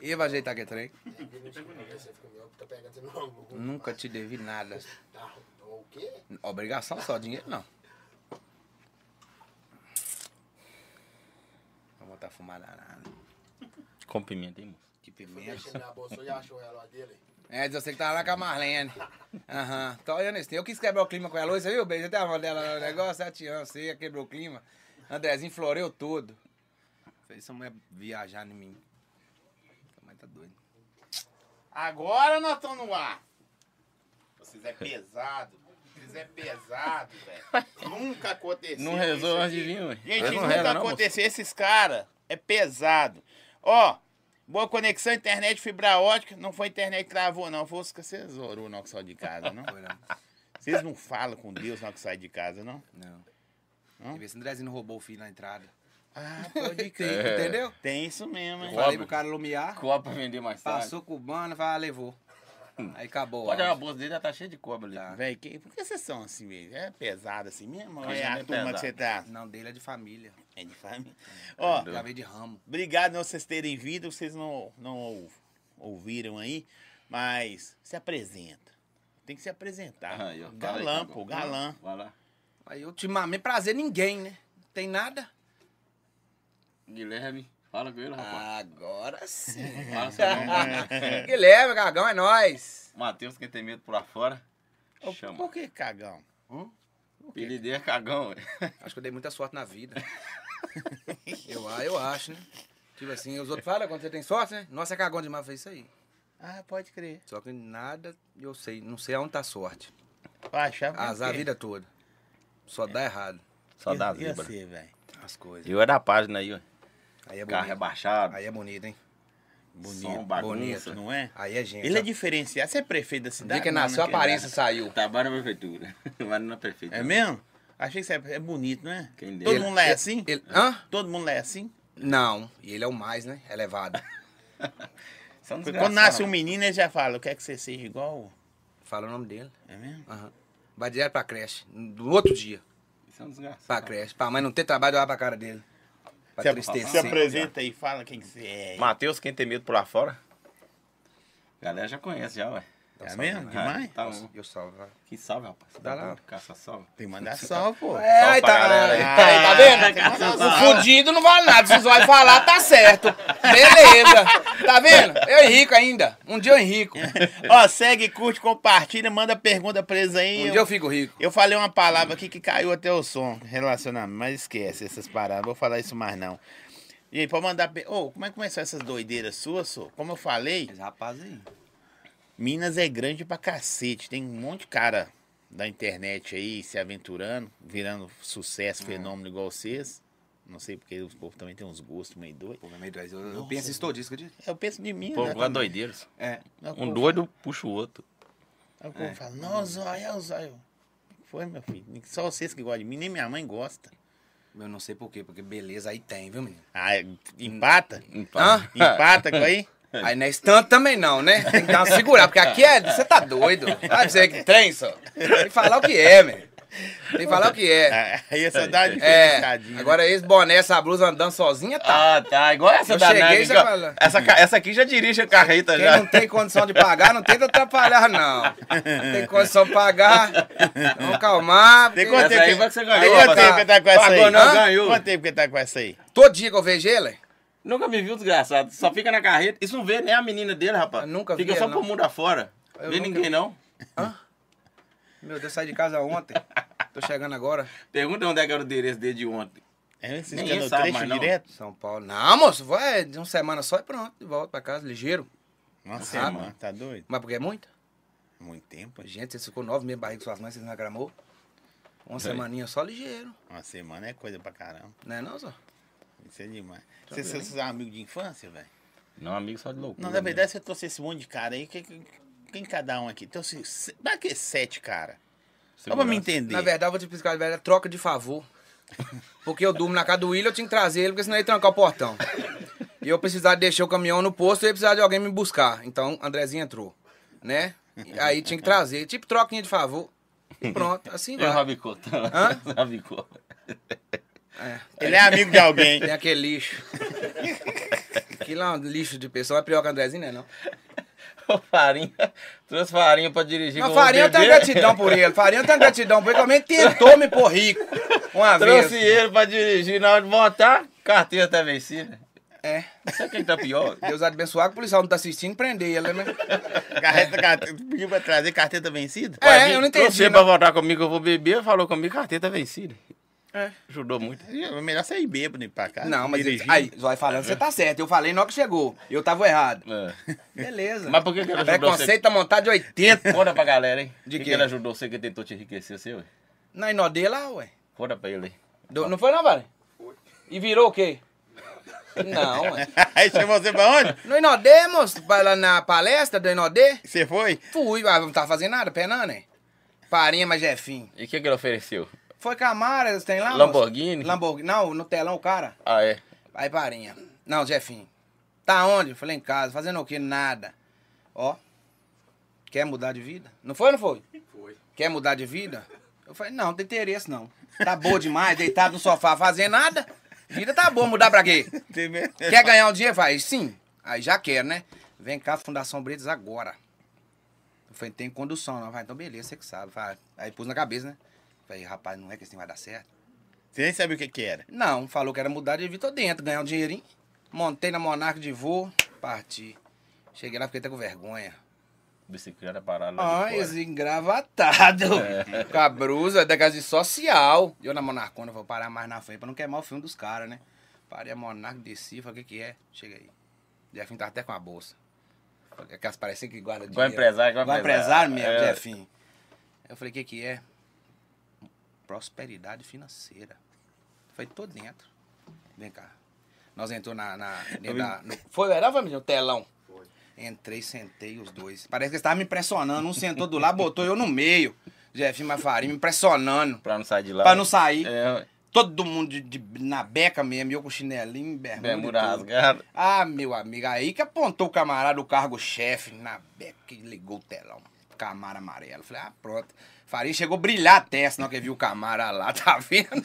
E vai ajeitar que trem? Tá. Nunca te devi nada. Tá, o quê? Obrigação só, dinheiro não. Vou botar fumada nada. Com pimenta, hein, moço? Que pimenta. mexendo na bolsa e achou ela lá dele. É, diz você que tava lá com a Marlene. Aham. Tô olhando isso. Eu quis quebrar o clima com ela hoje, você viu? Beijo até a mão dela no negócio, sete anos, você quebrou o clima. Andrezinho floreou tudo. Essa mulher viajar em mim. Essa mãe tá doida. Agora nós estamos no ar. Vocês é pesado. Vocês é pesado, velho. Nunca aconteceu. Não isso rezou antes aqui. de vir, ué. Gente, Não nunca não, aconteceu. Esses caras é pesado. Ó, boa conexão, internet, fibra ótica. Não foi internet que travou, não. Foi os que vocês orou não que saiu de casa, não? Foi não. Vocês não falam com Deus não que sai de casa, não? Não. Hã? E ver se o Andrezinho não roubou o filho na entrada. Ah, pode crer. Entendeu? Tem isso mesmo, hein? falei pro cara lumiar, Copa pra vender mais tarde. passou cubano, vai, levou. Aí acabou. Pode olhar a bolsa dele, já tá cheia de cobra ali. Tá. Velho, que- por que vocês são assim mesmo? É pesado assim mesmo? Ou é não a é turma pesado. que você tá? Não, dele é de família. É de família. Ó, Já veio de ramo. Obrigado não vocês terem vindo, vocês não, não ou- ouviram aí, mas se apresenta. Tem que se apresentar. Aí, galã, Cagão. pô, galã. Vai lá. Aí ultimamente prazer ninguém, né? Tem nada? Guilherme, fala com ele, rapaz. Agora sim. Fala seu nome. Guilherme, Gagão, é nóis. Matheus, quem tem medo por lá fora, Ô, chama. Por que cagão? Hum? O apelido é cagão, ué. Acho que eu dei muita sorte na vida. eu, ah, eu acho, né? Tipo assim, os outros falam quando você tem sorte, né? Nossa, é cagão demais fazer isso aí. Ah, pode crer. Só que nada eu sei, não sei aonde tá a sorte. Eu achava Azar a vida toda. Só dá errado Só E- dá e zebra. você, velho? as coisas. Eu é da página aí, ué. Aí é Carro rebaixado, Aí é bonito, hein? Bonito. som, bagunça. bonito. Não é? Aí é gente. Ele é diferenciado. Você é prefeito da cidade? dia que nasceu, a é aparência saiu. Trabalha na prefeitura. Não na prefeitura. É mesmo? Achei que você é é bonito, não é? Quem Todo mundo lá é Ele- assim? Ele, hã? Todo mundo é assim? Não. E ele é o mais, né? Elevado. Quando nasce um menino, ele já fala, eu quero que você seja igual. Fala o nome dele. É mesmo? Aham. Vai direto pra creche. No outro dia. Isso é um desgraçado. Pra creche. Pra mãe não ter trabalho olhar pra cara dele. Pra Se, se apresenta aí, fala quem que você é. Matheus, quem tem medo por lá fora? A galera já conhece já, ué. É mesmo? Ah, Demais? Tá bom. Eu salvo, vai. Que salve, rapaz. Dá tá lá. Caça salve. Tem que mandar salve, pô. É, aí pra tá, galera aí. aí, tá vendo? mandar O salve. fudido não vale nada. Se vai falar, tá certo. Beleza. Tá vendo? Eu Henrico ainda. Um dia eu Henrico. Ó, segue, curte, compartilha, manda pergunta pra eles aí. Um eu, dia eu fico rico. eu falei uma palavra aqui que caiu até o som, relacionamento, mas esquece essas palavras, vou falar isso mais não. E aí, pode mandar. Ô, como é que começou essas doideiras suas, sô? Como eu falei, Esse rapaz aí. Minas é grande pra cacete. Tem um monte de cara da internet aí se aventurando, virando sucesso, fenômeno igual vocês. Não sei porque os povo também tem uns gostos meio doidos. Pô, é meio doido. Eu, eu penso todo isso, acredito? Eu penso de mim, Pô, né? vai doideiros. É. O Um povo- doido puxa o outro. Aí o povo fala, não, Zóio, é o Zóio. O que Foi, meu filho. Só vocês que gostam de mim, nem minha mãe gosta. Eu não sei por quê, porque beleza aí tem, viu, menino? Ah, empata? Hã? Empata com aí? Aí não é esse tanto também não, né? Tem que dar uma segurada, porque aqui é. Você tá doido. Vai você que tem, só. Tem que falar o que é, menino. Tem que falar o que é. Ah, Aí essa dá uma É. Agora esse boné, essa blusa andando sozinha, tá. Ah, tá. Igual essa Eu da cheguei Nike. fala. Essa, essa aqui já dirige a carreta Quem já. não tem condição de pagar, não tenta atrapalhar, não. Não tem condição de pagar. Vamos calmar. Tem quanto tempo que você ganhou, quanto rapaz. tempo que tá com essa Pagou aí? não, Hã? ganhou. Quanto tempo que tá com essa aí? Todo dia que eu vejo ele, Nunca me viu, desgraçado. Só fica na carreta. Isso não vê nem a menina dele, rapaz. Eu nunca vi Fica só pro mundo afora. Eu Vê nunca ninguém, vi. não. meu Deus, saí de casa ontem. Tô chegando agora. Pergunta onde é que era o endereço dele de ontem. É, ficam ele no sabe trecho mais, não. direto? São Paulo. Não, moço, vai de uma semana só e pronto. De volta pra casa, ligeiro. Nossa, Ah, mano, tá doido? Mas porque é muito? Muito tempo. gente. Gente, você ficou nove meses barriga com suas mães, vocês não reclamou? Uma semaninha só ligeiro. Uma semana é coisa pra caramba. Não é não, só? Isso é demais. Vocês vocês são amigos de infância, velho? Não, amigo só de loucura. Não, na verdade, você trouxe esse monte de cara aí. que- que- Quem cada um aqui? Trouxe. se- Dá que sete cara. Só pra me entender. Na verdade, eu vou te explicar, verdade, é troca de favor. Porque eu durmo na casa do William, eu tinha que trazer ele, porque senão ele ia trancar o portão. E eu precisava deixar o caminhão no posto, eu ia precisar de alguém me buscar. Então, Andrezinho entrou, né? E aí tinha que trazer, tipo troquinha de favor. E pronto, assim Eu vai. rabicou. Hã? Rabicou. É, Ele é amigo de alguém. tem aquele lixo. Aquilo é um lixo de pessoa, é pior que o Andrezinho, né? Não. Ô, Farinha, trouxe farinha pra dirigir Não, Farinha bebê. gratidão por ele. Farinha tenho gratidão por ele. Também tentou me pôr rico. Uma Trouxe vez. ele pra dirigir na hora de voltar, carteira tá vencida. É. Sabe quem tá pior? Deus abençoar que o policial não tá assistindo, prender ele, né? Carreta, carteta, pediu pra trazer carteta vencida? É, eu não entendi. Trouxe não. pra voltar comigo, eu vou beber, falou comigo, carteira tá vencida. É. Ajudou muito. É melhor sair bêbado ir pra casa. Não, mas aí, vai falando, você tá certo. Eu falei na hora que chegou. Eu tava errado. É. Beleza. Mas por que, que ele ajudou você? Preconceito tá montado de 80. Conta pra galera, hein? De que quê? que ele ajudou você que tentou te enriquecer, seu? ué? Na Inodê lá, ué. Conta pra ele aí. Do- não foi não, Vale? E virou o quê? Não, ué. Aí chamou você pra onde? No Inodê, moço, lá na palestra do Inodê. Você foi? Fui, mas não tá fazendo nada, penando, né? Farinha, mas Jefinho. E o que, que ele ofereceu? Foi Camara, eles têm lá? moço? Lamborghini? Lamborghini. Não, no telão, o cara. Ah, é? Aí, Parinha. Não, Jefinho. Tá onde? Eu falei, em casa. Fazendo o quê? Nada. Ó. Quer mudar de vida? Não foi ou não foi? Foi. Quer mudar de vida? Eu falei, não, não tem interesse não. Tá boa demais, deitado no sofá, fazendo nada. Vida tá boa, mudar pra quê? Tem? Quer ganhar um dinheiro? Vai, sim. Aí já quero, né? Vem cá, Fundação Bretas, agora. Eu falei, tem condução, não. Vai, então beleza, você que sabe. Vai. Aí pus na cabeça, né? Falei, rapaz, não é que assim vai dar certo. Você nem sabia o que que era. Não, falou que era mudar de vida, tô dentro, ganhar um dinheirinho. Montei na Monarca de voo, parti. Cheguei lá, fiquei até com vergonha. Bicicleta parada lá Ai, de esse fora. engravatado. Com a brusa da casa de social. Eu na Monarcona vou parar mais na frente pra não queimar o filme dos caras, né? Parei a Monarca, desci, falei, o que que é? Chega aí. Jefinho tá até com a bolsa. Falei, Aquelas parecem que guarda Igual dinheiro. empresário, igual Igual empresário. empresário mesmo, É. Jefinho. Eu falei, o que que é? Prosperidade financeira. Falei, tô dentro. Vem cá. Nós entrou na... na, da- no- foi, era, família? No telão. Foi. Entrei, sentei os dois. Parece que eles estavam me impressionando. Um sentou do lado, botou eu no meio. Jefinho Mafarinho me impressionando. Pra não sair de lá. Pra não sair. É, Todo mundo de, de- na beca mesmo, eu com chinelinho, bermuda. bermuda rasgada. Ah, meu amigo, aí que apontou o camarada, o cargo-chefe, na beca e ligou o telão. Camara amarelo. Falei, ah, pronto. Farinha chegou a brilhar a testa na hora que viu o Camara lá, tá vendo?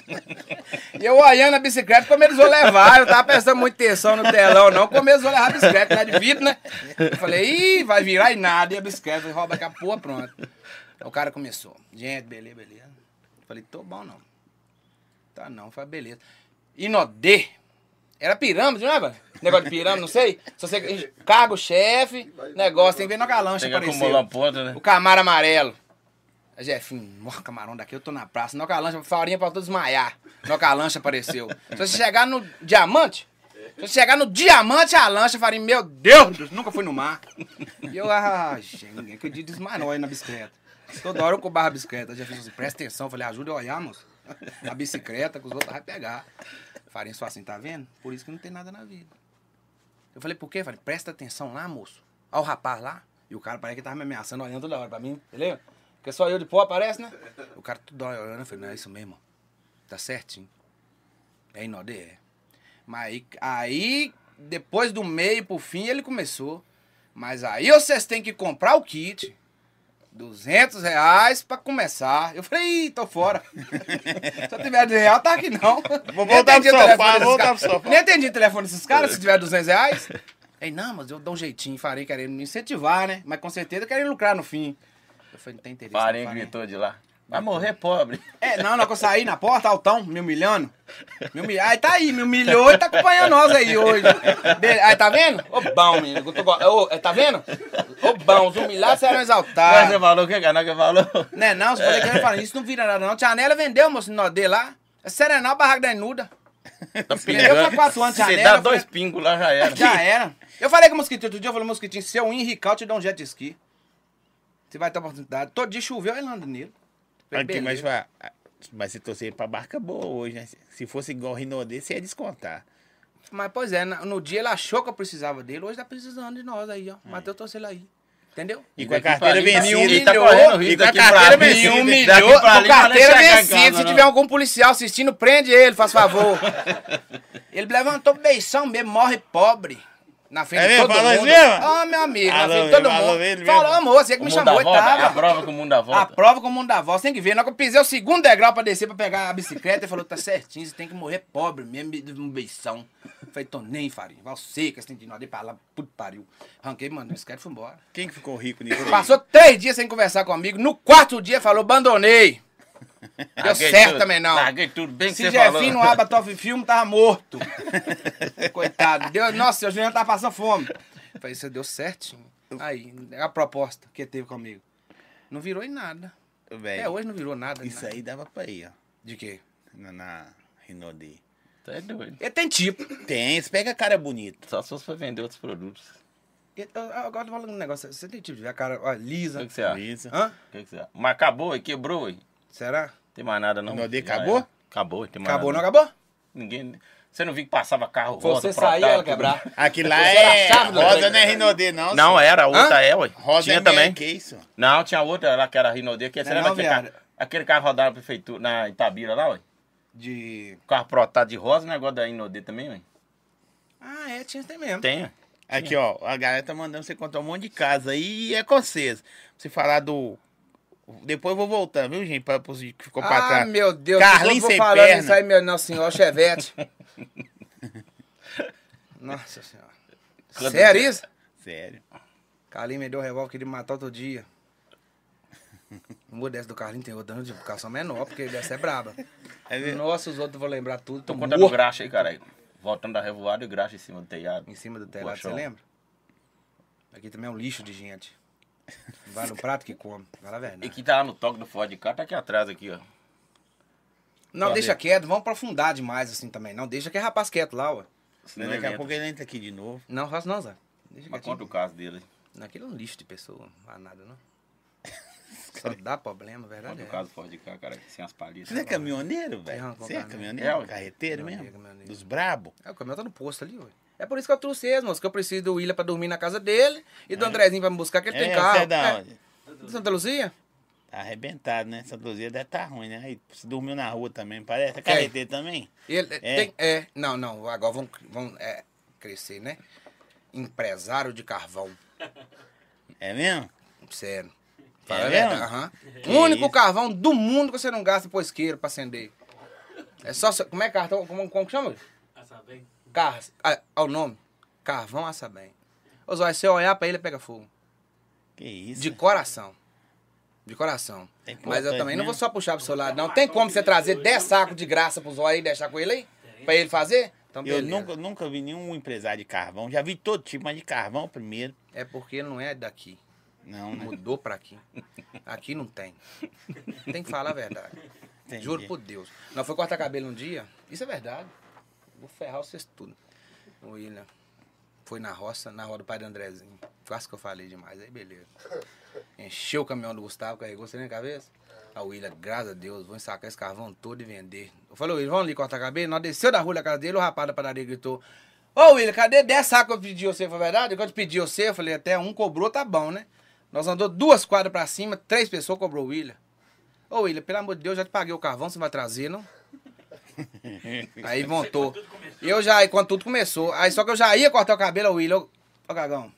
E eu olhando a bicicleta, como eles vão levar. Eu tava prestando muita atenção no telão, não. Como eles vão levar a bicicleta, tá de vidro, né? Eu falei, ih, vai virar e nada. E a bicicleta, falei, rouba a porra, pronto. Aí o cara começou. Gente, beleza, beleza. Eu falei, tô bom não. Tá não, falei, beleza. Inodê. Era pirâmide, não é, velho? Negócio de pirâmide, não sei. Se você. Cargo, chefe, negócio, tem que ver na galancha Tem que acumular né? O camaro amarelo. Aí, Jefinho, morra camarão daqui, eu tô na praça. Na hora que a lancha, farinha pra todo desmaiar. Na hora que a lancha apareceu. Se você chegar no diamante, se você chegar no diamante, a lancha, farinha, meu Deus, nunca fui no mar. E eu, ah, gente, ninguém acredita desmanou aí na bicicleta. Toda hora eu cobrava a bicicleta. Já fiz assim, presta atenção. Eu Falei, ajuda a olhar, moço. A bicicleta que os outros vai pegar. Farinha só assim, tá vendo? Por isso que não tem nada na vida. Eu falei, por quê? Falei, presta atenção lá, moço. Olha o rapaz lá. E o cara parece que tava me ameaçando, olhando toda hora pra mim, entendeu? Porque só eu de pó aparece, né? O cara tudo olhando, eu falei, não, é isso mesmo. Tá certinho. É Inodê, é. Mas aí, aí, depois do meio pro fim, ele começou. Mas aí vocês têm que comprar o kit. 200 reais pra começar. Eu falei, Ih, tô fora. Se eu tiver 200 reais, tá aqui não. Vou voltar pro sofá, desses voltar pro sofá. Nem atendi o telefone desses caras se tiver 200 reais. Ei, não, mas eu dou um jeitinho, farei querendo me incentivar, né? Mas com certeza querem lucrar no fim. Eu falei, não tem interesse. não, Farinha. gritou de lá. Vai morrer pobre. É, não, hora que eu saí na porta, altão, me humilhando. Me humilhando. Aí tá aí, me humilhou e tá acompanhando nós aí hoje. Aí tá vendo? Ô bom, menino. eu tô Ô, é, tá vendo? Ô bom, os humilhados serão Mas exaltados. você falou o que, cara? que falou? Né, não, você falei que eu falei, isso não vira nada não. Tia Anela vendeu, moço, no dele lá. É Serenal, barraco da Inuda. Tá Vendeu pra quatro anos, Você janela, dá dois pingos lá, já era. Já era. Eu falei com o Mosquitinho outro dia, eu falei, Mosquitinho, se eu ir em Rical, eu te dou um jet ski. Você vai ter oportunidade. Todo dia choveu, ele anda nele. Aqui, mas, vai- mas você torcer pra barca boa hoje, né? Se fosse igual o Rinodê, você ia descontar. Mas, pois é, no dia ele achou que eu precisava dele, hoje tá precisando de nós aí, ó. Matheus trouxe ele aí. Entendeu? E com a carteira vencida. Ele tá humilhou, correndo risco e com a daqui carteira pra ali, vencida. Humilhou, com não carteira vencida. Se tiver algum policial assistindo, prende ele, faz favor. ele levantou beição mesmo, morre pobre. Na frente É de todo Falou mundo. mesmo? Ah, meu amigo, na Falou frente de todo mundo. ele Falou, amor, você que me O você que me O mundo chamou e volta, é a tava. prova que o mundo dá A volta. prova com o mundo da voz, tem que ver. Na hora que eu pisei o segundo degrau pra descer pra pegar a bicicleta, ele falou, tá certinho, você tem que morrer pobre mesmo, de um beição. Falei, tô nem, farinha, vai seca, você tem que ir lá pra lá, puto pariu. Arranquei, mano, a bicicleta e fui embora. Quem que ficou rico nisso? Passou três dias sem conversar comigo, no quarto dia falou, abandonei. Deu Larguei certo tudo, também não. Larguei tudo, bem que Se falou. Jefinho no Abatoff Filme, tava morto. Coitado. Deu, nossa, o Juliano tava passando fome. Eu Falei, isso deu certinho. Aí, a proposta que teve comigo. Não virou em nada. É, hoje não virou nada. Isso nada. aí dava pra ir, ó. De quê? Na, na Rinode. Tá é doido. Ele tem tipo. Tem, você pega cara bonito. Só se fosse pra vender outros produtos. Ele- eu- eu Agora tô falando um negócio. Você tem tipo de ver a cara ó, O lisa. que, que você acha? Lisa. Hã? O que, que você acha? Mas acabou e quebrou, aí. Será? Tem mais nada não. Rinode Já acabou? era. Acabou, tem mais Acabou, não nada. acabou? Ninguém. Você não viu que passava carro rosa você sair ela protótipo? quebrar. Aqui lá era é. Rosa não é Rinode, não. Não, senhor. era, a outra Hã? é, ué. Rosa tinha é também. Que isso? Não, tinha outra lá que era Rinode, que Não você é lembra não, aquele carro, aquele carro rodado na prefeitura, na Itabira lá, ué? De. Carro protado de rosa, negócio da Rinode também, ué? Ah, é, tinha tem mesmo. Tem. Aqui, ó. A galera tá mandando você contar um monte de casa aí e é com vocês. Você falar do. Depois eu vou voltar, viu, gente? Pra, pra, que ficou pra Ah, trás. meu Deus. Carlinhos eu vou sem falando perna. isso aí, meu Nossa Senhora, Chevette. Nossa Senhora. Quando- Sério isso? Sério. Carlinhos me deu um revólver que ele me matar outro dia. Uma dessa do Carlinhos tem outra de educação menor, porque dessa é braba. É? Nossa, os outros eu vou lembrar tudo. Tô contando morto graxa aí, caralho. Voltando da revoada e o graxa em cima do telhado. em cima do telhado, você lembra? Aqui também é um lixo de gente. Vai no prato que come. Fala a E verdade. que tá lá no toque do Ford cá, tá aqui atrás, aqui, ó. Não, Cadê? deixa quieto, vamos aprofundar demais assim também. Não, deixa que é rapaz quieto lá, ué. Senão Daqui a pouco entra. ele entra aqui de novo. Não, faço não, Zé. Deixa Mas conta o caso dele. Aquilo é um lixo de pessoa, não faz nada, não. Só dá problema, verdade Conta o é. caso do Ford cá, cara, sem as palhas. Você é caminhoneiro, velho? Não, Você é caminhoneiro. caminhoneiro? É, ué. Carreteiro mesmo? caminhoneiro. Dos brabo? É, o caminhão tá no posto ali, ué. É por isso que eu trouxe eles, moço, que eu preciso do William pra dormir na casa dele e do Andrezinho pra me buscar, que ele tem É, carro. você é da onde? de Santa Luzia? Tá arrebentado, né? Santa Luzia deve estar ruim, né? Aí você dormiu na rua também, parece. É carreteiro também? Ele É. tem. É, não, não, agora vão, vão é, crescer, né? Empresário de carvão. É mesmo? Sério. É Fala a mesmo? aham. O único isso? carvão do mundo que você não gasta por isqueiro pra acender. É só. se- Como é cartão? Como, como que chama? Car, ah, é o nome. Carvão assa bem. Ô Zóia, se você olhar pra ele, pega fogo. Que isso? De coração. De coração. É Mas eu também não vou só puxar pro seu lado, não. Tem como você trazer 10 sacos de graça pro Zóia e deixar com ele aí? Pra ele fazer? Então, Eu nunca, nunca vi nenhum empresário de carvão. Já vi todo tipo, mas de carvão primeiro. É porque ele não é daqui. Não, né? Mudou pra aqui. Aqui não tem. Tem que falar a verdade. Entendi. Juro por Deus. Nós foi cortar cabelo um dia. Isso é verdade. Vou ferrar vocês tudo. O William foi na roça, na rua do pai do Andrezinho. Quase que eu falei demais. Aí, beleza. Encheu o caminhão do Gustavo, carregou você na cabeça. A William, graças a Deus, vou ensacar esse carvão todo e vender. Eu falei, William, vamos ali cortar cabelo? Nós desceu da rua da casa dele, o rapaz da padaria gritou. Ô, William, cadê 10 sacos que eu pedi você? Foi verdade? Quando eu pedi você, eu falei, até um cobrou, tá bom, né? Nós andou duas quadras pra cima, três pessoas cobrou o William. Ô, William, pelo amor de Deus, já te paguei o carvão, você vai trazer, não? Aí montou. E eu já, quando tudo começou, aí só que eu já ia cortar o cabelo, o William, ô, Cagão,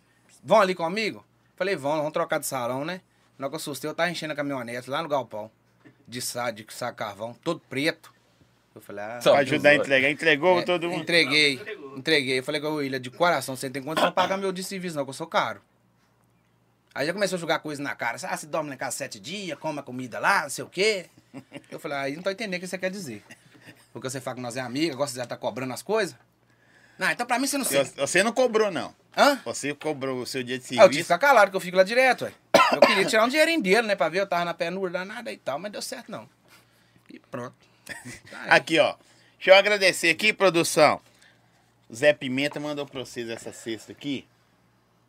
vão ali comigo? Falei, vão, vamos trocar de salão, né? Na hora que eu assustei, eu tava enchendo a caminhonete lá no galpão, de saco, de saco carvão, todo preto. Eu falei, ah... Só Pra ajudar a entregar. Entregou É, todo mundo. Entreguei, entreguei. Eu falei com o William, de coração, você não tem condição de pagar meu de serviço, não, que eu sou caro. Aí já começou a jogar coisa na cara. Ah, você dorme na casa sete dias, come a comida lá, não sei o quê. Eu falei, aí não tô entendendo o que você quer dizer. Porque você fala que nós é amiga, agora você já tá cobrando as coisas. Não, então pra mim você não sei. Você não cobrou, não. Hã? Você cobrou o seu dia de Ah, eu tive que serviço. ficar calado, que eu fico lá direto, ué. Eu queria tirar um dinheirinho dele, né, pra ver, eu tava na penura danada e tal, mas deu certo não. E pronto. Tá. Aqui, ó. Deixa eu agradecer aqui, produção. O Zé Pimenta mandou pra vocês essa cesta aqui.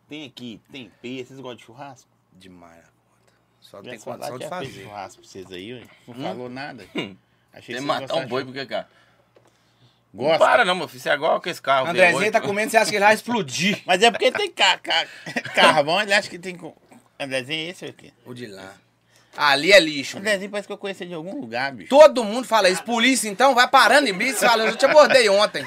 Tem aqui, tem peixe. Vocês gostam de churrasco? Demais a conta. Só Já tem condição que de fazer. Hum? churrasco pra vocês aí, ué. Não falou nada. Achei Tem que matar um boi, porque, cara. Gosta? Não para não, meu filho. Você é igual com esse carro. Andrezinho V8. tá comendo, você acha que ele vai explodir. Mas é porque tem ca ca carvão, ele acha que tem. com- Andrezinho é esse aqui. O de lá. Ali é lixo. Andrezinho parece que eu conheci de algum lugar, bicho. Todo mundo fala isso. Polícia, então, vai parando em blitz. Fala, eu te abordei ontem.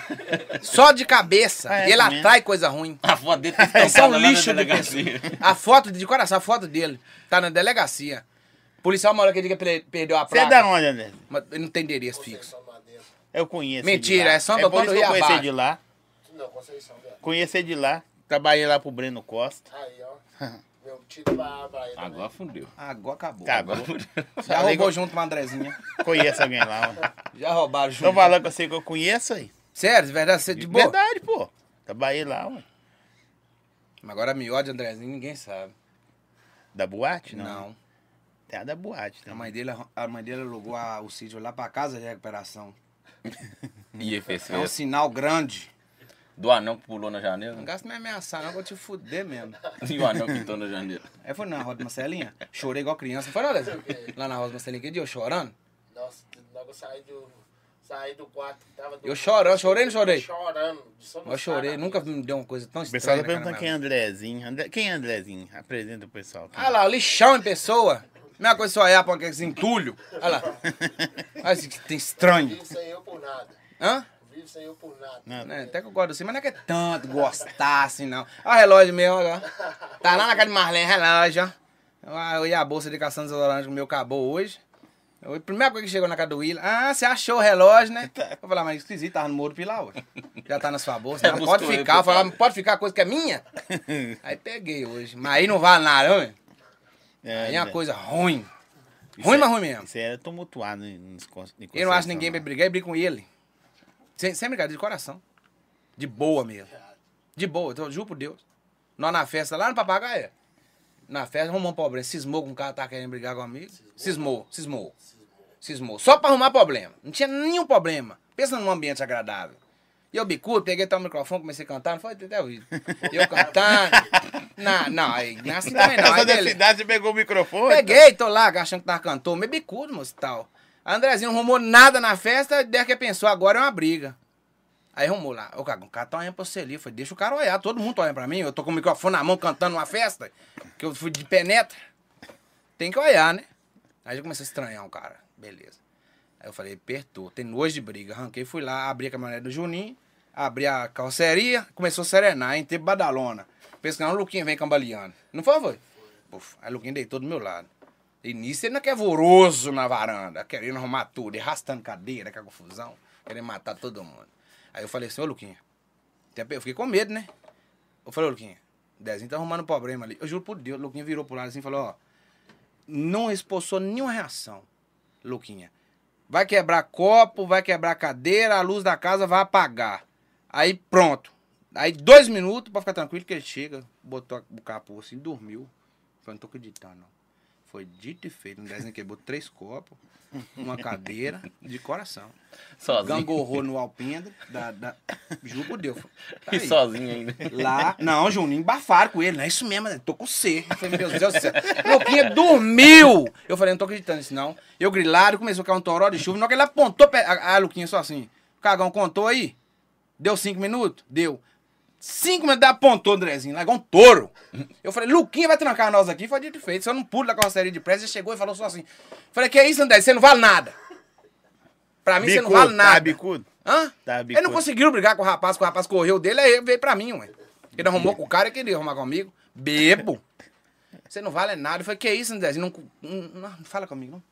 Só de cabeça. Ah, é e ele mesmo? atrai coisa ruim. A foto dele tá Isso é um lixo de delegacia. A foto, de coração, a foto dele. Tá na delegacia. Policial, uma hora que diga ele perdeu a Você é placa. da onde, André? Mas ele não tem endereço fixo. Eu conheço. Mentira, de lá. é São É por Antônio isso que eu conheci de lá. Não, Conceição, velho. Conheci de lá. Trabalhei lá pro Breno Costa. Aí, ó. Meu título pra, ele. Agora fundeu. Agora acabou. Acabou. Já roubou junto com a Andrezinha. Conheço alguém lá, mano. Já roubaram junto. Tô falando com você que eu conheço aí. Sério, de verdade, você de boa? Verdade, pô. Trabalhei lá, mano. Mas agora mió de Andrezinho ninguém sabe. Da boate? Não. Não. Tem a da boate. A Também. mãe dele, a mãe dele alugou a- o sítio lá pra casa de recuperação. E fez É um festa. sinal grande. Do anão que pulou na janela. Não gasta me ameaçar, não, que eu vou te fuder mesmo. E o anão que entrou na janela. Aí foi na Rosa Marcelinha, chorei igual criança. Foi, Lezinho? Lá na Rosa Marcelinha, que dia eu chorando? Nossa, logo eu saí do, saí do quarto. Tava do Eu chorando, chorei ou não chorei? Chorando. de Eu chorei, nunca me deu uma coisa tão O pessoal estranha. tá perguntando quem é Andrezinho. André- Quem é Andrezinho? Apresenta o pessoal. Ah lá, lixão em pessoa. Mesma coisa se olhar pra aqueles entulho. Olha lá. Olha esse que tem estranho. Vivo sem eu por nada. Hã? Vivo sem eu por nada. Não. É, até que eu gosto assim, mas não é que é tanto gostar assim, não. Olha o relógio meu, olha. Tá lá na casa de Marlene, relógio, ó. Eu e a bolsa de caçando desodorante que o meu acabou hoje. Eu, a primeira coisa que chegou na casa do Will, ah, você achou o relógio, né? Eu falei, ah, mas esquisito, tava no Moro Pilar, ué. Já tá na sua bolsa. É, Não, buscou pode ficar. Eu falei, ah, pode ficar a coisa que é minha? Aí peguei hoje. Mas aí não vale nada, ué. É, Aí é uma André. coisa ruim. Isso Ruim, é- mas ruim mesmo. Isso era tumultuado nos con- em Eu não acho ninguém pra não. brigar e brigo com ele. Sem, sem brincadeira, de coração. De boa mesmo. De boa, então, juro por Deus. Nós na festa lá no Papagaio. Na festa arrumou um problema. Cismou com um cara que tá querendo brigar comigo. Cismou, cismou. Cismou. Só pra arrumar problema. Não tinha nenhum problema. Pensa num ambiente agradável. E eu bicudo, peguei até o microfone, comecei a cantar, não foi até ouvido. Eu cantando. não, não, aí não é assim também não. Aí da cidade, você pegou o microfone? Peguei, tô lá, achando que tava cantor, meio bicudo, moço, e tal. A Andrezinho não arrumou nada na festa, desde que pensou, agora é uma briga. Aí arrumou lá. Ô, Cagão, o cara tá olhando pra você ali. Eu falei, deixa o cara olhar, todo mundo tá olhando pra mim. Eu tô com o microfone na mão cantando numa festa, que eu fui de penetra. Tem que olhar, né? Aí eu comecei a estranhar o cara. Beleza. Aí eu falei, apertou, tem nojo de briga. Arranquei, fui lá, abri a caminhonete do Juninho, abri a carroceria, começou a serenar, entrei badalona. Não, o Luquinha vem cambaleando. Não foi, foi? Puf, aí o Luquinha deitou do meu lado. E nisso ele não quer voroso na varanda, querendo arrumar tudo, arrastando cadeira, com a confusão, querendo matar todo mundo. Aí eu falei assim, ô Luquinha, eu fiquei com medo, né? Eu falei, ô Luquinha, Dezinho tá arrumando problema ali. Eu juro por Deus, o Luquinha virou pro lado assim e falou, ó, não expulsou nenhuma reação, Luquinha. Vai quebrar copo, vai quebrar cadeira, a luz da casa vai apagar. Aí pronto. Aí dois minutos pra ficar tranquilo que ele chega, botou o capô assim, dormiu. Falei, não tô acreditando, não. Foi dito e feito. Um desenho quebrou três copos, uma cadeira, de coração. Sozinho. Gangorrou no alpendre, da, da... juro por Deus. Tá E sozinho ainda. Lá, não, Juninho, embafaram com ele, não é isso mesmo, né? tô com C. Eu falei, meu Deus do céu. Louquinha dormiu. Eu falei, não tô acreditando nisso, não. Eu grilado, começou a cair um toró de chuva. Na hora que ele apontou, a, a Luquinha só assim, o cagão contou aí? Deu cinco minutos? Deu. Cinco minutos, apontou, Andrezinho, lá igual um touro. Eu falei, Luquinha vai trancar nós aqui. Foi dito feito. Se eu não pulo da carroceria de pressa, ele chegou e falou só assim. Falei, que é isso, André? Você não vale nada. Pra mim, você não Bicudo, vale nada. Tá bicudo? Hã? Tá, ele não bicudo. conseguiu brigar com o rapaz, que o rapaz correu dele, aí veio pra mim, ué. Ele arrumou com o cara e queria arrumar comigo. Bebo. Você não vale nada. Eu falei, que isso, Andrezinho? Não, não, não, fala comigo, não.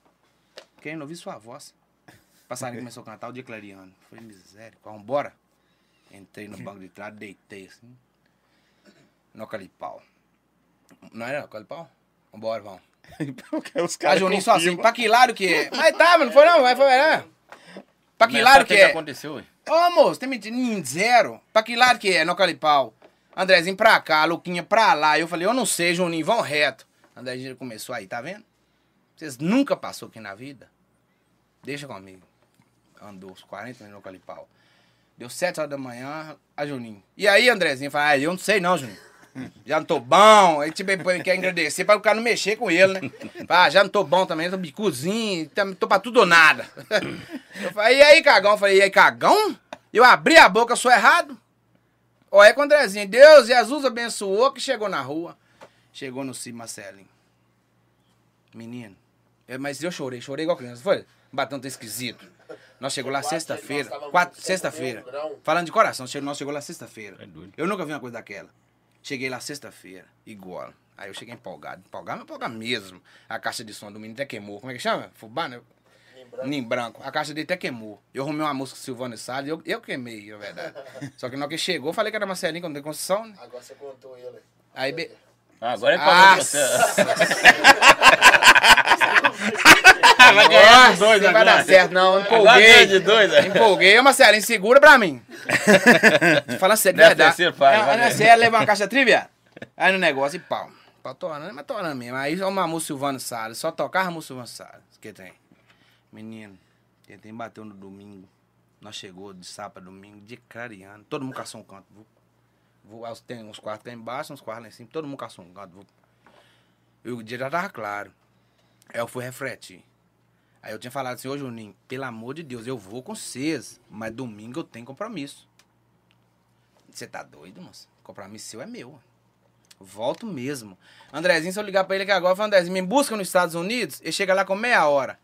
Querendo ouvir sua voz. Passarinho começou a cantar o dia clareando. Falei, miséria, vambora. Entrei no banco de trás, deitei assim. No calipau. Não era calipau? Vambora, vamos. Porque os A caras Juninho só assim, pra que lado que é? Mas tava, não foi não, mas foi, é. Pra que Mas lado sabe que o é? aconteceu, ué? Ô, moço, tem mentindo em zero. Pra que lado que é? No Calipau. Andrezinho pra cá, Luquinha pra lá. Eu falei, eu não sei, Juninho, vão reto. Andrezinho começou aí, tá vendo? Vocês nunca passou aqui na vida? Deixa comigo. Andou uns 40 minutos no Calipau. Deu 7 horas da manhã, a Juninho. E aí, Andrezinho? Falei, ah, eu não sei não, Juninho. Já não tô bom. Aí, tipo, ele quer agradecer pra o cara não mexer com ele, né? Ah, já não tô bom também, tô bicuzinho, tam- tô pra tudo ou nada. Eu falei, e aí, cagão? Eu falei, e aí, cagão? Eu abri a boca, sou errado? Olha com o Andrezinho. Deus, Jesus abençoou que chegou na rua. Chegou no Cid Marcelinho. Menino, É, mas eu chorei, chorei igual criança. Foi? Batão tá esquisito. Nós chegou lá sexta-feira. quatro- Sexta-feira. Falando de coração, chegou- nós chegou lá sexta-feira. É doido. Eu nunca vi uma coisa daquela. Cheguei lá sexta-feira, igual. Aí eu cheguei empolgado. Empolgado, mas empolgado mesmo. A caixa de som do menino até queimou. Como é que chama? Fubá, né? Nem branco. Nem branco. A caixa dele até queimou. Eu arrumei uma música com Silvano Salles, eu, eu queimei, na verdade. Só que na hora que chegou, eu falei que era Marcelinho quando tem construção. né? Agora você contou ele. Aí, be... Ah, agora é Ah, pra você. Vai ganhar de dois não vai agora. dar certo, não. Agora Empolguei. de dois, né? Empolguei. Marcelinho, segura pra mim. Fala sério, Dez verdade. terceiro, pai, Não, vai não é sério, leva uma caixa trivia. Aí no negócio e pau. Pau torando, mas torando mesmo. Aí o Mamu Silvano Salles, só tocava Mamu Silvano Salles. Que tem? Menino, quem tem bateu no domingo. Nós chegou de sábado a domingo, de clareando. Todo mundo caçou um canto. Viu? Tem uns quartos lá embaixo, uns quartos lá em cima. Todo mundo caçou um canto. Viu? E o dia já tava claro. Aí eu fui refletir. Aí eu tinha falado assim, ô Juninho, pelo amor de Deus, eu vou com vocês, mas domingo eu tenho compromisso. Você tá doido, moço? Compromisso seu é meu. Volto mesmo. Andrezinho, se eu ligar pra ele aqui agora, eu falo, Andrezinho, me busca nos Estados Unidos, ele chega lá com meia hora.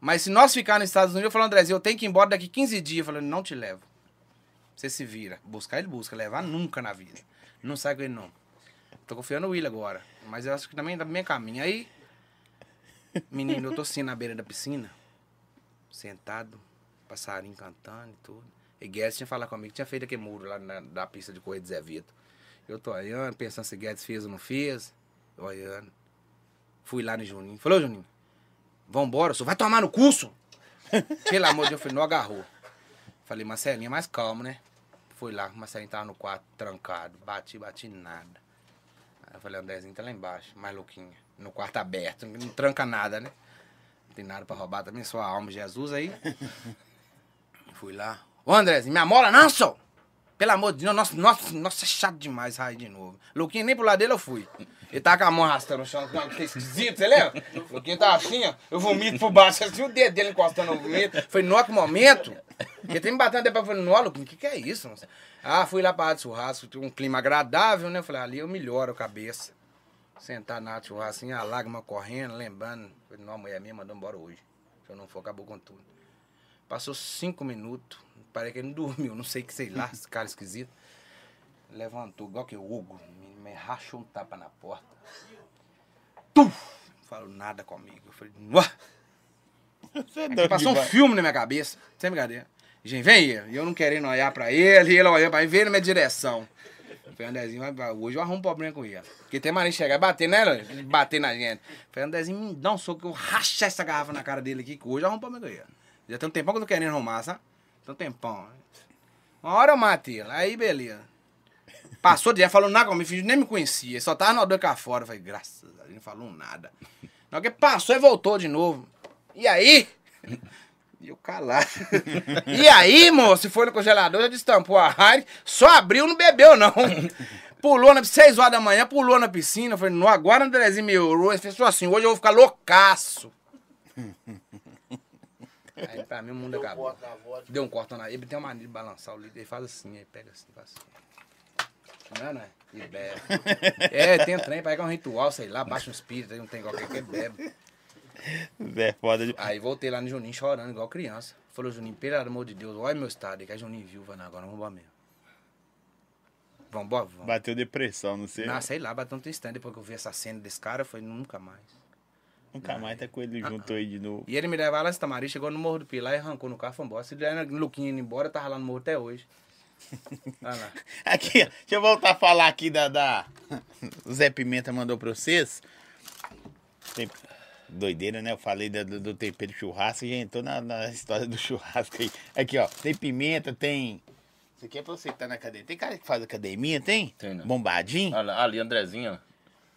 Mas se nós ficar nos Estados Unidos, eu falo, Andrezinho, eu tenho que ir embora daqui 15 dias. Eu falo, não te levo. Você se vira. Buscar ele busca, levar nunca na vida. Não sai com ele, não. Tô confiando no Will agora. Mas eu acho que também tá bem caminho. Aí, menino, eu tô assim na beira da piscina, sentado, passarinho cantando e tudo. E Guedes tinha falado comigo, tinha feito aquele muro lá na, da pista de corrida de Zé Vito. Eu tô olhando, pensando se Guedes fez ou não fez. Eu olhando. Fui lá no Juninho. Falou, Juninho, vambora, senhor vai tomar no curso. Pelo amor de Deus, eu falei, não agarrou. Falei, Marcelinho, mais calmo, né? Fui lá, Marcelinho tava no quarto, trancado. Bati, bati, nada. Aí eu falei, Andrezinho tá lá embaixo, mais louquinha. No quarto aberto, não tranca nada, né? Não tem nada pra roubar também, só a alma de Jesus aí. Fui lá. Ô, Andrezinho, me amola não, só. Pelo amor de Deus, nossa, nossa, nossa, é chato demais raio de novo. Louquinho, nem pro lado dele eu fui. Ele tá com a mão arrastando no chão, que esquisito, você lembra? Louquinho tá assim, ó, eu vomito por baixo, assim, o dedo dele encostando no vomito. Foi no que momento. Ele tem me batendo depois, falei, não, Louquinho, o que que é isso? Ah, fui lá pra de churrasco, um clima agradável, né? Eu falei, ali eu melhoro a cabeça. Sentar na churrasco, assim, a lágrima correndo, lembrando. Falei, não, a mulher minha mandou embora hoje. Se eu não for, acabou com tudo. Passou cinco minutos, parece que ele não dormiu, não sei que, sei lá, esse cara esquisito. Levantou, igual que o Hugo, me, me rachou um tapa na porta. Tum! Falou nada comigo. Eu falei, Uá! É passou um filme na minha cabeça, sem brincadeira. Gente, vem aí. E eu não querendo olhar pra ele, e ele olhando pra mim, veio na minha direção. Andrezinho, vai- hoje eu arrumo problema com ele. Porque tem maneira chegar e bater, né? Ele Bater na gente. Andrezinho, me dá um soco que eu rachar essa garrafa na cara dele aqui, que hoje eu arrumo problema com ele. Já tem um tempão que eu tô querendo arrumar, sabe? Tem um tempão. Uma hora eu matei. Aí, beleza. Passou de dia, falou nada comigo, nem me conhecia. Só tava no cá fora. Falei, graças a Deus, não falou nada. Na hora que passou, ele voltou de novo. E aí? E eu calado. E aí, moço, foi no congelador, já destampou a rádio, só abriu, não bebeu, não. Pulou na 6 horas da manhã, pulou na piscina. Falei, não, agora Andrezinho me orou. Ele fez assim, hoje eu vou ficar loucaço. Aí pra mim o mundo Deu acabou. corte na vodka. Deu um cortão na. Ele tem uma mania de balançar o líder. Ele faz assim, aí pega assim, faz assim. Não é, não é? E bebe. É, tem trem, pega um ritual, sei lá, baixa um espírito, aí não tem qualquer que bebe. É foda de... Aí voltei lá no Juninho chorando, igual criança. Falou, Juninho, pelo amor de Deus, olha meu estado que a Juninho viu, vai, não, agora vamos embora mesmo. Vambora, vamos. Bateu depressão, não sei. Não, sei lá, bateu um tristão. Depois que eu vi essa cena desse cara, eu falei, nunca mais. Nunca mais tá com ele junto aí de novo. E ele me levava lá em Tamari, chegou no Morro do Pilar e arrancou no carro foi embora. Se ele era Luquinha indo embora, tava lá no morro até hoje. Olha lá. Aqui, deixa eu voltar a falar aqui da. da... O Zé Pimenta mandou pra vocês. Tem... Doideira, né? Eu falei do, do tempero churrasco e já entrou na, na história do churrasco aí. Aqui, ó. Tem pimenta, tem. Isso aqui é pra você que tá na academia. Tem cara que faz academia, tem? Tem, né? Bombadinho? Olha ali, Andrezinho.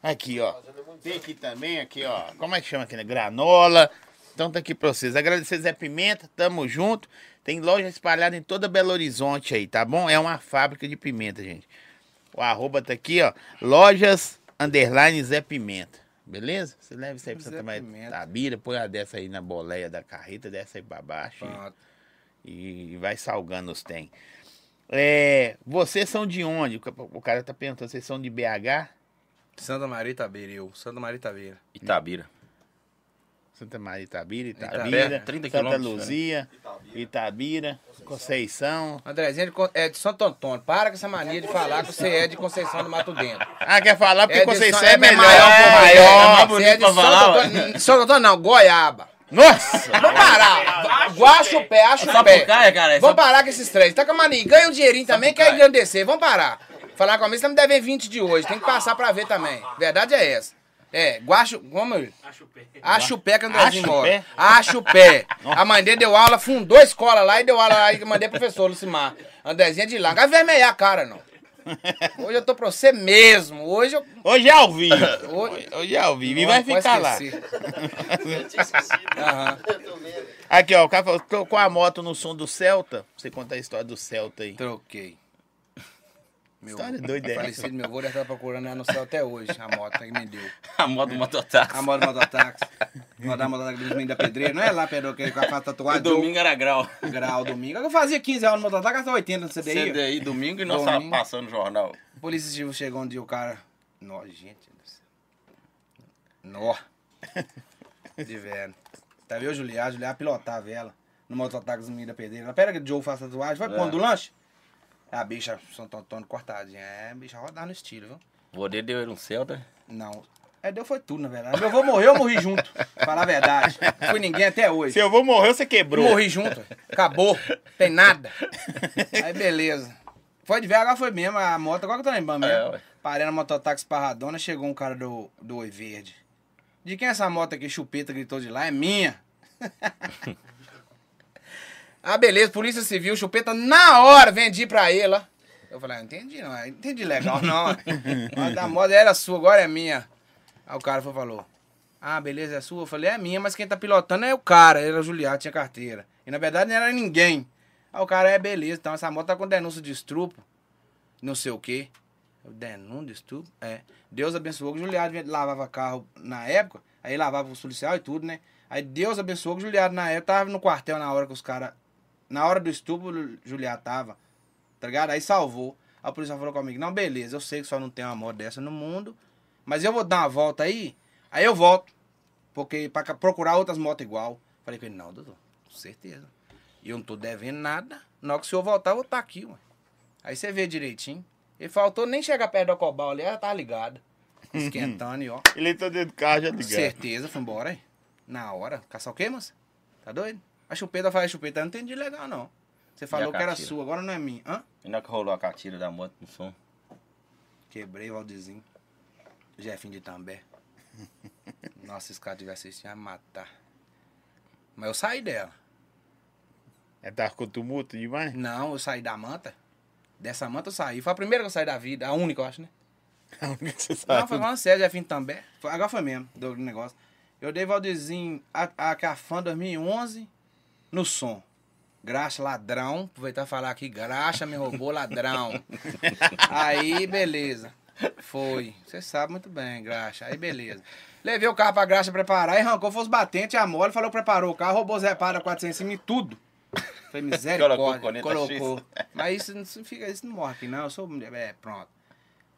Aqui, ó. Tem aqui também, aqui, ó. Como é que chama aqui, né? Granola. Então tá aqui pra vocês. Agradecer Zé Pimenta, tamo junto. Tem loja espalhada em toda Belo Horizonte aí, tá bom? É uma fábrica de pimenta, gente. O arroba tá aqui, ó. Lojas underline Zé Pimenta. Beleza? Você leva isso aí pra Zé Santa Maria Pimenta. Tabira, põe a dessa aí na boleia da carreta, dessa aí pra baixo. e- Pronto. e vai salgando os tem. É, vocês são de onde? O cara tá perguntando, vocês são de BH? Santa Maria Itabeira, eu. Santa Maria Itabeira. Itabira. Santa Maria Itabira, Itabira, 30 Santa quilômetros, Luzia, Itabira, Conceição. Andrezinho é de é Santo Antônio. Para com essa mania de falar que você é de Conceição do Mato Dentro. Ah, quer falar porque É Conceição São- é é melhor. maior, é pô, maior. é é de bonito pra falar, Santo Antônio. Santo Antônio não, Goiaba. Nossa! Vamos parar. Guacha o pé, acha o pé. Cara. é Vamos só- parar com esses três. Tá com a mania. Ganha um dinheirinho também, quer engrandecer. Vamos parar. Falar com a minha, você me devendo 20 de hoje. Tem que passar pra ver também. Verdade é essa. É, guacho. Como. Acho o pé que o Andrezinho Acho o mora. pé? Acho o pé. A mãe dele deu aula, fundou a escola lá e deu aula lá e mandei professor Lucimar. Andrezinho é de lá. Não vai vermelhar a cara, não. Hoje eu tô pra você mesmo. Hoje eu. Hoje é ao vivo. Hoje- Hoje é ao vivo. E vai ficar lá. esquecer. Eu tinha esquecido. Aham. Eu tô vendo. Aqui, ó, o cara falou, trocou a moto no som do Celta. Você conta a história do Celta aí. Troquei. Meu História doida é essa? falecido meu avô deve estar procurando ela no céu até hoje, a moto que me deu. A moto do mototáxi. A moto do mototáxi. Rodar a mototáxi do domingo da pedreira. Não é lá, Pedro, que faz O tatuagem. domingo era grau. Grau, domingo. Eu fazia 15 reais no mototáxi, gastava 80 no CDI. CDI, domingo e nós Domingo. tava passando jornal. O polícia civil chegou um dia, o cara... Nó, gente do céu. Nó. De velho. Tá vendo o Juliá? Juliá pilotava ela no mototáxi do domingo da pedreira. Ela, Pera que o Joe faz tatuagem. Vai É. quando do lanche? A bicha, Santo Antônio cortadinha. É, bicha rodar no estilo, viu? Dele deu ele um Celta. Não. É, deu foi tudo, na verdade. Meu avô morreu, eu morri junto. Falar a verdade. Não fui ninguém até hoje. Se eu vou morrer, você quebrou. Morri junto. Acabou. Tem nada. Aí, beleza. Foi de ver, agora foi mesmo. A moto, agora que eu tô lembrando mesmo. É, ué. Parei na mototáxi Parradona, chegou um cara do, do Oi Verde. De quem é essa moto aqui? Chupeta gritou de lá. É minha. ah, beleza. Polícia Civil, chupeta na hora, vendi pra ele, ó. Eu falei, ah, não entendi não. Não entendi legal, não. Mas a moto era sua, agora é minha. Aí o cara foi, falou, ah, beleza, é sua? Eu falei, é minha, mas quem tá pilotando é o cara. Era o Juliado, tinha carteira. E na verdade não era ninguém. Aí o cara, é beleza, então essa moto tá com denúncia de estupro. Não sei o quê. Eu, denúncia de estupro? É. Deus abençoou que o Juliado lavava carro na época. Aí lavava os policial e tudo, né? Aí Deus abençoou que o Juliado na época tava no quartel na hora que os caras... Na hora do estupro, o Juliado tava. Tá ligado? Aí salvou. Aí o policial falou comigo, não, beleza, eu sei que só não tem uma moto dessa no mundo, mas eu vou dar uma volta aí, aí eu volto. Porque pra ca- procurar outras motos igual. Falei com ele, não, doutor, com certeza. E eu não tô devendo nada. Na hora que o senhor voltar, eu vou estar aqui, ué. Aí você vê direitinho. Ele faltou nem chegar perto do Cobal ali, ela tava ligada. Esquentando e ó. Ele entrou dentro do carro já Com ligado. certeza, foi embora aí. Na hora. Caçar o quê, moça? Tá doido? A chupeta faz chupeta, eu não entendi legal, não. Você falou que era sua, agora não é minha. Hã? E na que rolou a catira da moto no som. Quebrei o Valdezinho. Jefinho de També. Nossa, se esse cara tivesse assistindo, ia matar. Mas eu saí dela. É, tava com tumulto demais? Não, eu saí da manta. Dessa manta eu saí. Foi a primeira que eu saí da vida. A única, eu acho, né? Você Não, sabe. foi falando sério, Jefinho de També. Agora foi mesmo, do negócio. Eu dei Valdezinho a, a Cafã 2011 no som. Graxa, ladrão. Aproveitar e falar aqui, graxa me roubou, ladrão. Aí, beleza. Foi. Você sabe muito bem, graxa. Aí, beleza. Levei o carro pra graxa preparar e arrancou, foi os batentes, a mole, falou preparou o carro, roubou os reparos 400 em cima e tudo. Foi misericórdia. Colocou. Mas isso, não- fica, isso não morre aqui, não. Eu sou. É, pronto.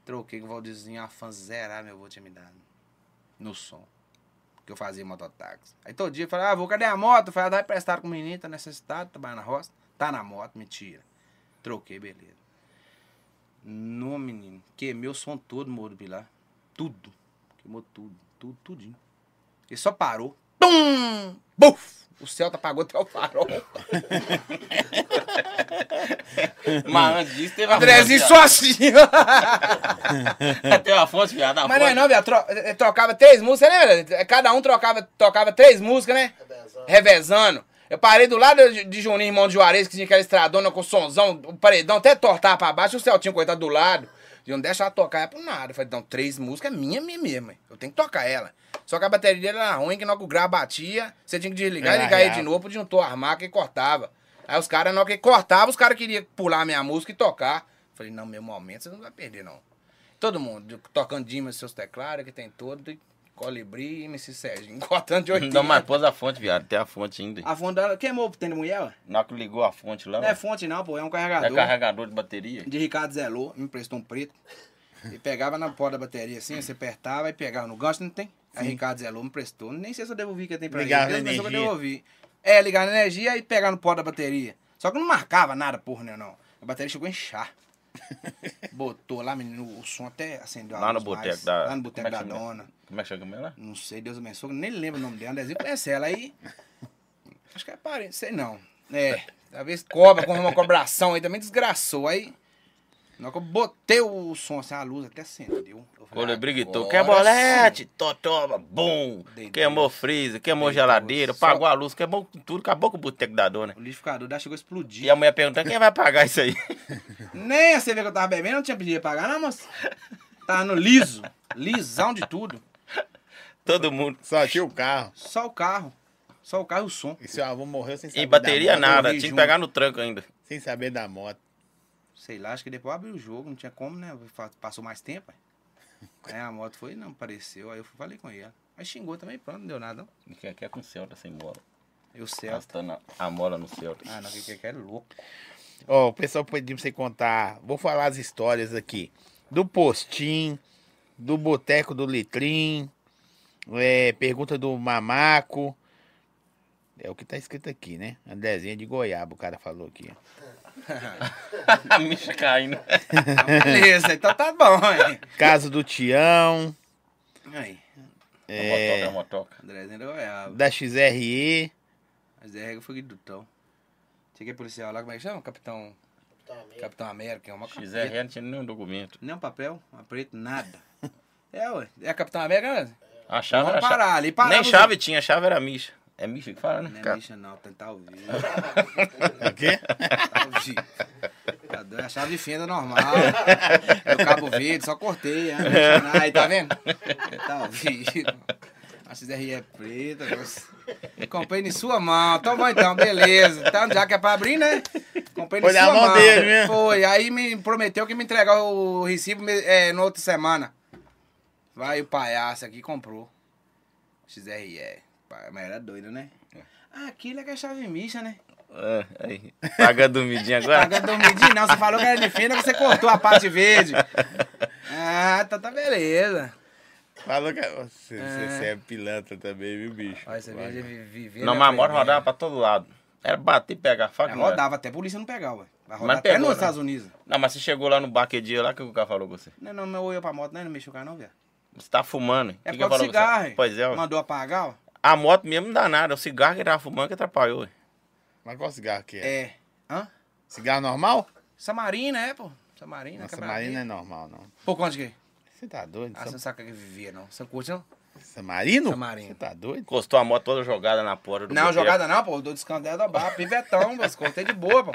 Troquei com o Valdezinho, a fã zerar, meu avô tinha me dado. No som. Que eu fazia mototáxi. Aí todo dia eu falava, ah, vou, cadê a moto? Falei, ah, dá emprestado com o menino, tá necessitado, trabalha na roça. Tá na moto, mentira. Troquei, beleza. No menino, queimei o som todo, Moro Pilar. Tudo. Queimou tudo, tudo, tudinho. Ele só parou. Pum! Buf! O Celta apagou até o farol. Mas antes disso teve a Andrezinho só assim. Teve a fonte, viado. Mas não é não, viado. Tro- eh, trocava três músicas, né, velho? Cada um trocava, tocava três músicas, né? Revezando. Revezando. Eu parei do lado de, de Juninho, irmão de Juarez, que tinha aquela estradona com sonzão, o paredão até tortar pra baixo, o Celtinho, coitado, do lado. E não deixa ela tocar é por nada. Eu falei, então, três músicas é minha, minha mesmo. hein? Eu tenho que tocar ela. Só que a bateria dele era ruim, que na hora que o grau batia, você tinha que desligar e Era ligar ele de novo, disjuntor a marca e cortava. Aí os caras, na hora que cortava, os caras queriam pular a minha música e tocar. Falei, não, meu momento você não vai perder, não. Todo mundo, tocando Dimas, seus teclados, que tem todo, e Colibri e MC Serginho, cortando de 80. Não, mas pôs a fonte, viado. Tem a fonte ainda. A fonte dela queimou o tênis mulher, ué? Na hora que ligou a fonte lá, Não é fonte não, pô, é um é carregador. carregador de bateria. De Ricardo Zelô, me emprestou um preto. E pegava na porta da bateria assim, você apertava e pegava no gancho, não tem? Aí Sim. Ricardo Zelou me prestou. Nem sei se eu devolvi que eu tenho pra Ligava ele. na que eu energia. É, ligar na energia e pegar no pó da bateria. Só que não marcava nada, porra, né, não. A bateria chegou a inchar. Botou lá, menino, o som até acendeu a Lá no boteco da- Lá no boteco é da dona. Como é que chama ela? Não sei, Deus abençoe, nem lembro o nome dela. Andezinho conhece ela aí. Acho que é parente, sei não. É, talvez cobra, com uma cobração aí também desgraçou. Aí, na hora que eu botei o som assim, a luz até acendeu. Eu falei, Colibri gritou, agora quer bolete? sim. Tó, toma, bum. Queimou freezer, queimou Deitou. geladeira, Só- pagou a luz, queimou tudo, acabou com o boteco da dona. O liquidificador da chegou a explodir. E a mulher perguntando, quem vai pagar isso aí? Nem a cerveja que eu tava bebendo, não tinha pedido pra pagar, não, moço. Tava no liso. Lisão de tudo. Todo mundo. Só tinha o carro. Só o carro. Só o carro e o som. E seu avô morreu sem saber E bateria da moto. nada, tinha que pegar no tranco ainda. Sem saber da moto. Sei lá, acho que depois abriu o jogo, não tinha como, né? Passou mais tempo. Aí a moto foi, não apareceu. Aí eu falei com ele. Aí xingou também, pronto, não deu nada. não. Quer, quer com o Celta sem bola. E o Celta. Gastando a- mola no Celta. Ah, não, que que que é louco. Ó, o pessoal pediu pra você contar. Vou falar as histórias aqui. Do postim, do boteco do Litrim, é, pergunta do Mamaco. É o que tá escrito aqui, né? Andrezinha de Goiaba, o cara falou aqui. A micha caindo. Beleza, então tá bom, hein? Caso do Tião, Aí, É... A motoca, Andrezinho da Goiaba. da XRE. Mas é, eu fui Dutão. Cheguei policial lá, como é que chama? Capitão, Tá mesmo. Capitão América, é uma a motoca. capeta. XR não tinha nenhum documento. Nem um papel, uma preto, nada. É, ué. É Capitão América, né? A chave Vamos era parar ali, parar Nem chave tinha, a chave era micha. É micha que fala, né? Não é bicha não, tentar ouvir. O quê? Tentar ouvir. Tá doido, A chave de fenda normal. Meu cabo verde, só cortei. né? Aí, tá vendo? Tá ouvindo. A XRE é preta. Comprei em sua mão. Tá bom então, beleza. Então, já que é pra abrir, né? Comprei Foi em sua mão mão. dele mesmo. Foi. Aí me prometeu que me entregar o recibo é, na outra semana. Vai o palhaço aqui e comprou. XRE. Mas era doido, né? Ah, aquilo é que é chave micha, né? É, aí. Paga dormidinha agora. Paga dormidinho, não. Você falou que era de fenda, você cortou a parte verde. Ah, tá, tá beleza. Falou que você, você é pilantra também, viu, bicho? Olha, você vê, viver. Não, mas a moto rodava pra todo lado. Era bater e pegar faca. É, era. rodava até a polícia não pegar, ué. Vai rodar Mas até pegou, nos né? Estados Unidos. Não, mas você chegou lá no baquedia lá, que o cara falou com você? Não, não, meu olho pra moto, não, não mexeu o carro, não, velho. Você tá fumando. hein? É por causa ele do cigarro? Pois é, ó. Mandou apagar, ó. A moto mesmo não dá nada. O cigarro que ele tava fumando que atrapalhou. Mas qual cigarro que é? É. Hã? Cigarro normal? Samarina, é, pô. Samarina, Nossa, quebradeira. Marina é normal, não. Pô, quanto de quê? Você tá doido? Ah, você não sabe o que vivia, não. Você não curte, não? Samarino? Samarino. Você tá doido? Encostou a moto toda jogada na porta do Não, boteco. jogada não, pô. Eu dou descandela da barra. Pivetão, mas contei de boa, pô.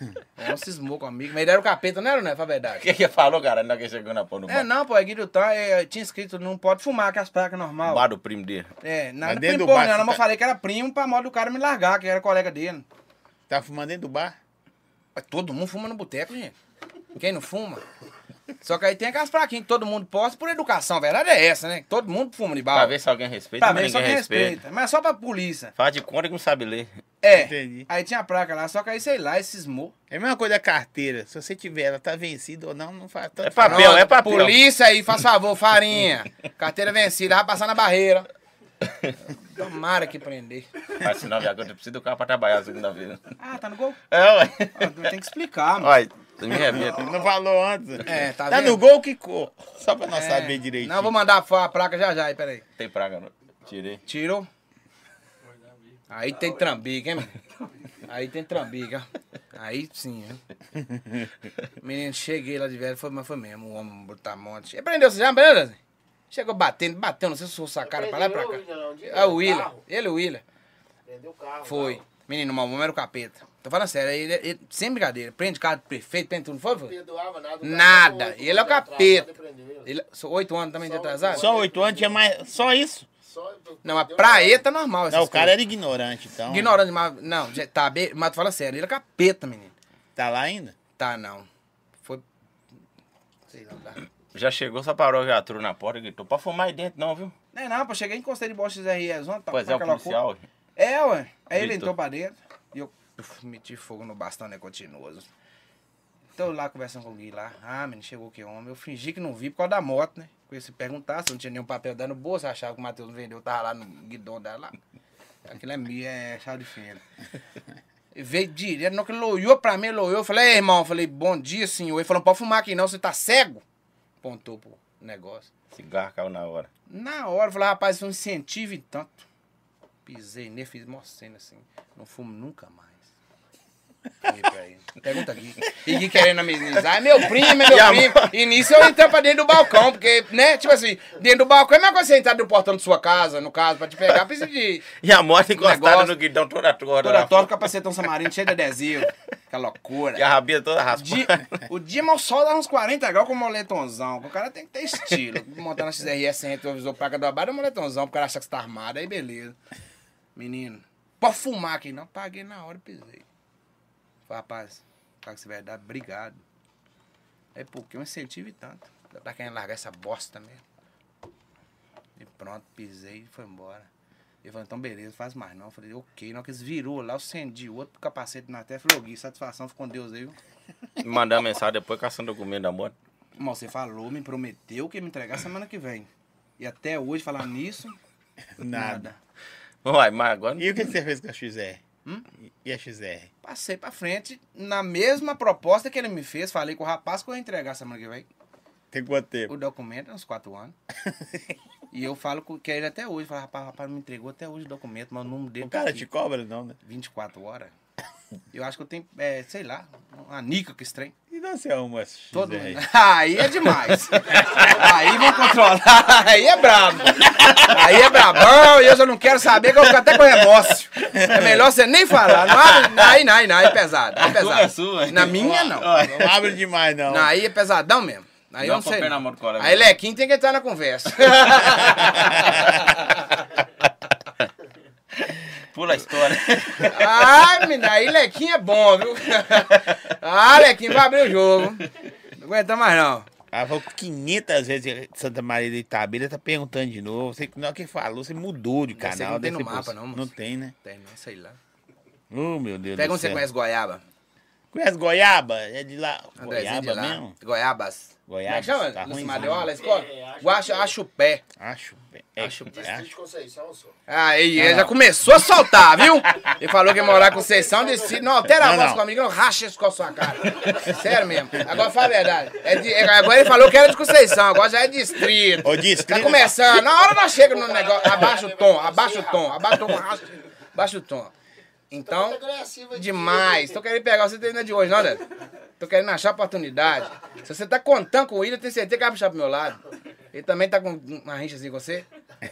Não cismou comigo. Mas ele era o capeta, não era, não é? Pra O verdade. que que falou, cara? Ainda que ele chegou na porta do É, bar. não, pô. É Guilhutão, é, tinha escrito não pode fumar com as placas normal. bar do primo dele. É, não era dentro primo do porra, bar, não, mas eu tá- falei que era primo pra modo do cara me largar, que era colega dele. Tá fumando dentro do bar? Mas todo mundo fuma no boteco, gente. Quem não fuma? Só que aí tem aquelas plaquinhas que todo mundo posta por educação. A verdade é essa, né? Todo mundo fuma de Pra bala. ver se alguém respeita, Pra ver ninguém quem respeita. respeita. Mas só pra polícia. Faz de conta que não sabe ler. É. Entendi. Aí tinha a placa lá, só que aí, sei lá, esse cismou. É a mesma coisa da carteira. Se você tiver, ela tá vencida ou não, não faz tanto. É papel, é papel. Polícia aí, faz favor, farinha. Carteira vencida, vai passar na barreira. Tomara que prender. Mas senão, viado, eu preciso do carro pra trabalhar a segunda vez. Ah, tá no gol? É, ué. Ah, Tem que explicar, mano. Olha, me arrebenta. Não falou antes. É, tá Tá vendo? no gol que cor. Só pra nós É. saber direitinho. Não, vou mandar a a placa já já aí, peraí. Tem praga, não. Tirei. Tirou. Aí tem trambique, hein, mano? Aí tem trambique, ó. Aí sim, hein? Menino, cheguei lá de velho, foi, mas foi mesmo, o homem botar monte. Ele prendeu você já, beleza? Chegou batendo, bateu, não sei se foi sacaram pra lá e pra cá. É o Willa, ele o Willa. Prendeu o carro. Foi. Menino, o homem era o capeta. Tô falando sério, ele, ele- sem brincadeira, prende carro do prefeito, prende tudo, não foi? Não perdoava nada. cara Nada. oito Ele é o capeta. ele. Oito anos também de Só atrasado? Só oito anos tinha mais. Só isso? Só- Não, mas pra nada. ele tá normal. Não, o cara coisas. era ignorante, então. Ignorante demais. Não, já tá bem, mas tu fala sério, ele é capeta, menino. Tá lá ainda? Tá, não. Foi. Sei lá. Tá. Já chegou, só parou a viatura na porta e gritou. Pode fumar aí dentro, não, viu? Não, é não, pô, cheguei, encostei de bosta XRE, zona, tá, Pois é, o policial. cor. É, ué. Aí ele entrou pra dentro e meti fogo no bastão, né, continuoso. Tô lá conversando com o Gui lá. Ah, menino, chegou que homem. Eu fingi que não vi por causa da moto, né? Porque se perguntar se não tinha nenhum papel dando no bolso, achava que o Matheus não vendeu, tava lá no guidão dela lá. Aquilo é meu, é chave de fenda. Ele veio direto, não que ele olhou pra mim, ele olhou, eu falei, ei, irmão, eu falei, bom dia, senhor. Ele falou, não pode fumar aqui não, você tá cego? Apontou pro negócio. Cigarro caiu na hora. Na hora, eu falei, rapaz, foi um incentivo e tanto. Pisei nele, fiz mó cena assim. Não fumo nunca mais. Pergunta aqui. E Gui querendo amenizar. É meu primo, é meu E a primo. E nisso eu entrei pra dentro do balcão, porque, né, tipo assim, dentro do balcão é a mesma coisa você entrar no portão da sua casa, no caso, pra te pegar, precisa de E a moto encostada Negócio. no guidão toda torta. toda torta, capacetão samarino cheio de adesivo. Que loucura. E a rabinha toda O raspada. o dia mal sol dá uns 40 graus com moletomzão. O cara tem que ter estilo. Montar na XRS sem retrovisor, placa do abado é moletomzão, pro cara achar que você tá armado, aí beleza. Menino, pode fumar aqui não. Paguei na hora e pisei. Falei, rapaz, fala que você vai dar, obrigado. É porque eu incentivo e tanto. Tá querendo largar essa bosta mesmo. E pronto, pisei e foi embora. Ele falou, então beleza, faz mais não. Eu falei, ok. Na hora que eles virou lá, eu acendi o outro capacete na testa. Falei, Gui, satisfação, ficou com Deus aí. viu? Me mandar uma mensagem depois caçando documento da moto. Irmão, você falou, me prometeu que ia me entregar semana que vem. E até hoje, falar nisso, Nada. nada. Uai, mas agora. E o que que você fez com a XR? Hum? E a XR? Passei pra frente, na mesma proposta que ele me fez, falei com o rapaz que eu ia entregar semana que vem. Tem quanto tempo? O documento é uns quatro anos. e eu falo com que ele até hoje. Falo, rapaz, o rapaz me entregou até hoje o documento, mas o número dele O tá cara aqui. te cobra, não, né? 24 horas. Eu acho que eu tenho, é, sei lá, uma nica que estranho. E não você arruma XR? Todo mundo. Aí é demais. Aí vão controlar. Aí é brabo. Aí é brabão e eu já não quero saber que eu fico até com remorso. É melhor você nem falar. Não abre, aí não, aí não, aí é pesado. Aí é pesado. é sua. Na minha não. Não abre demais, não. Não, aí é pesadão mesmo. Aí eu não sei. pé não. colega. Aí Lequinho tem que entrar na conversa. Pula a história. ah, menina, aí Lequinho é bom, viu? ah, Lequinho vai abrir o jogo. Não aguenta mais não. Ela falou 500 vezes Santa Maria de Itabira, tá perguntando de novo. Você, na hora que falou, você mudou de canal. não tem no mapa, não, moço. Não tem, né? Tem, não, sei lá. Oh, meu Deus Pega do onde você céu. conhece Goiaba. Conhece Goiaba? É de lá. Andrezinho Goiaba de lá. mesmo? Goiabas. Goiabas, Como é que chama? tá Lúcio ruimzinho. Madeola, a escola? É, acho- acho o pé. Acho. É, Acho bem. é, Distrito de Conceição, só. Aí, ele já começou a soltar, viu? Ele falou que ia morar com Conceição desse. Não, altera a voz comigo, não racha isso com a sua cara. Sério mesmo. Agora fala a verdade. É de- é- agora ele falou que era de Conceição, agora já é distrito. Ô, distrito- Tá começando. Na hora nós chegamos no negócio. Abaixa o tom, abaixa o tom, abaixa o tom, abaixa o tom. Então, aqui. demais. Tô querendo pegar você ainda de hoje, não, Neto? Tô querendo achar oportunidade. Se você tá contando com o William, eu tenho certeza que vai puxar pro meu lado. Ele também tá com uma rincha assim com você.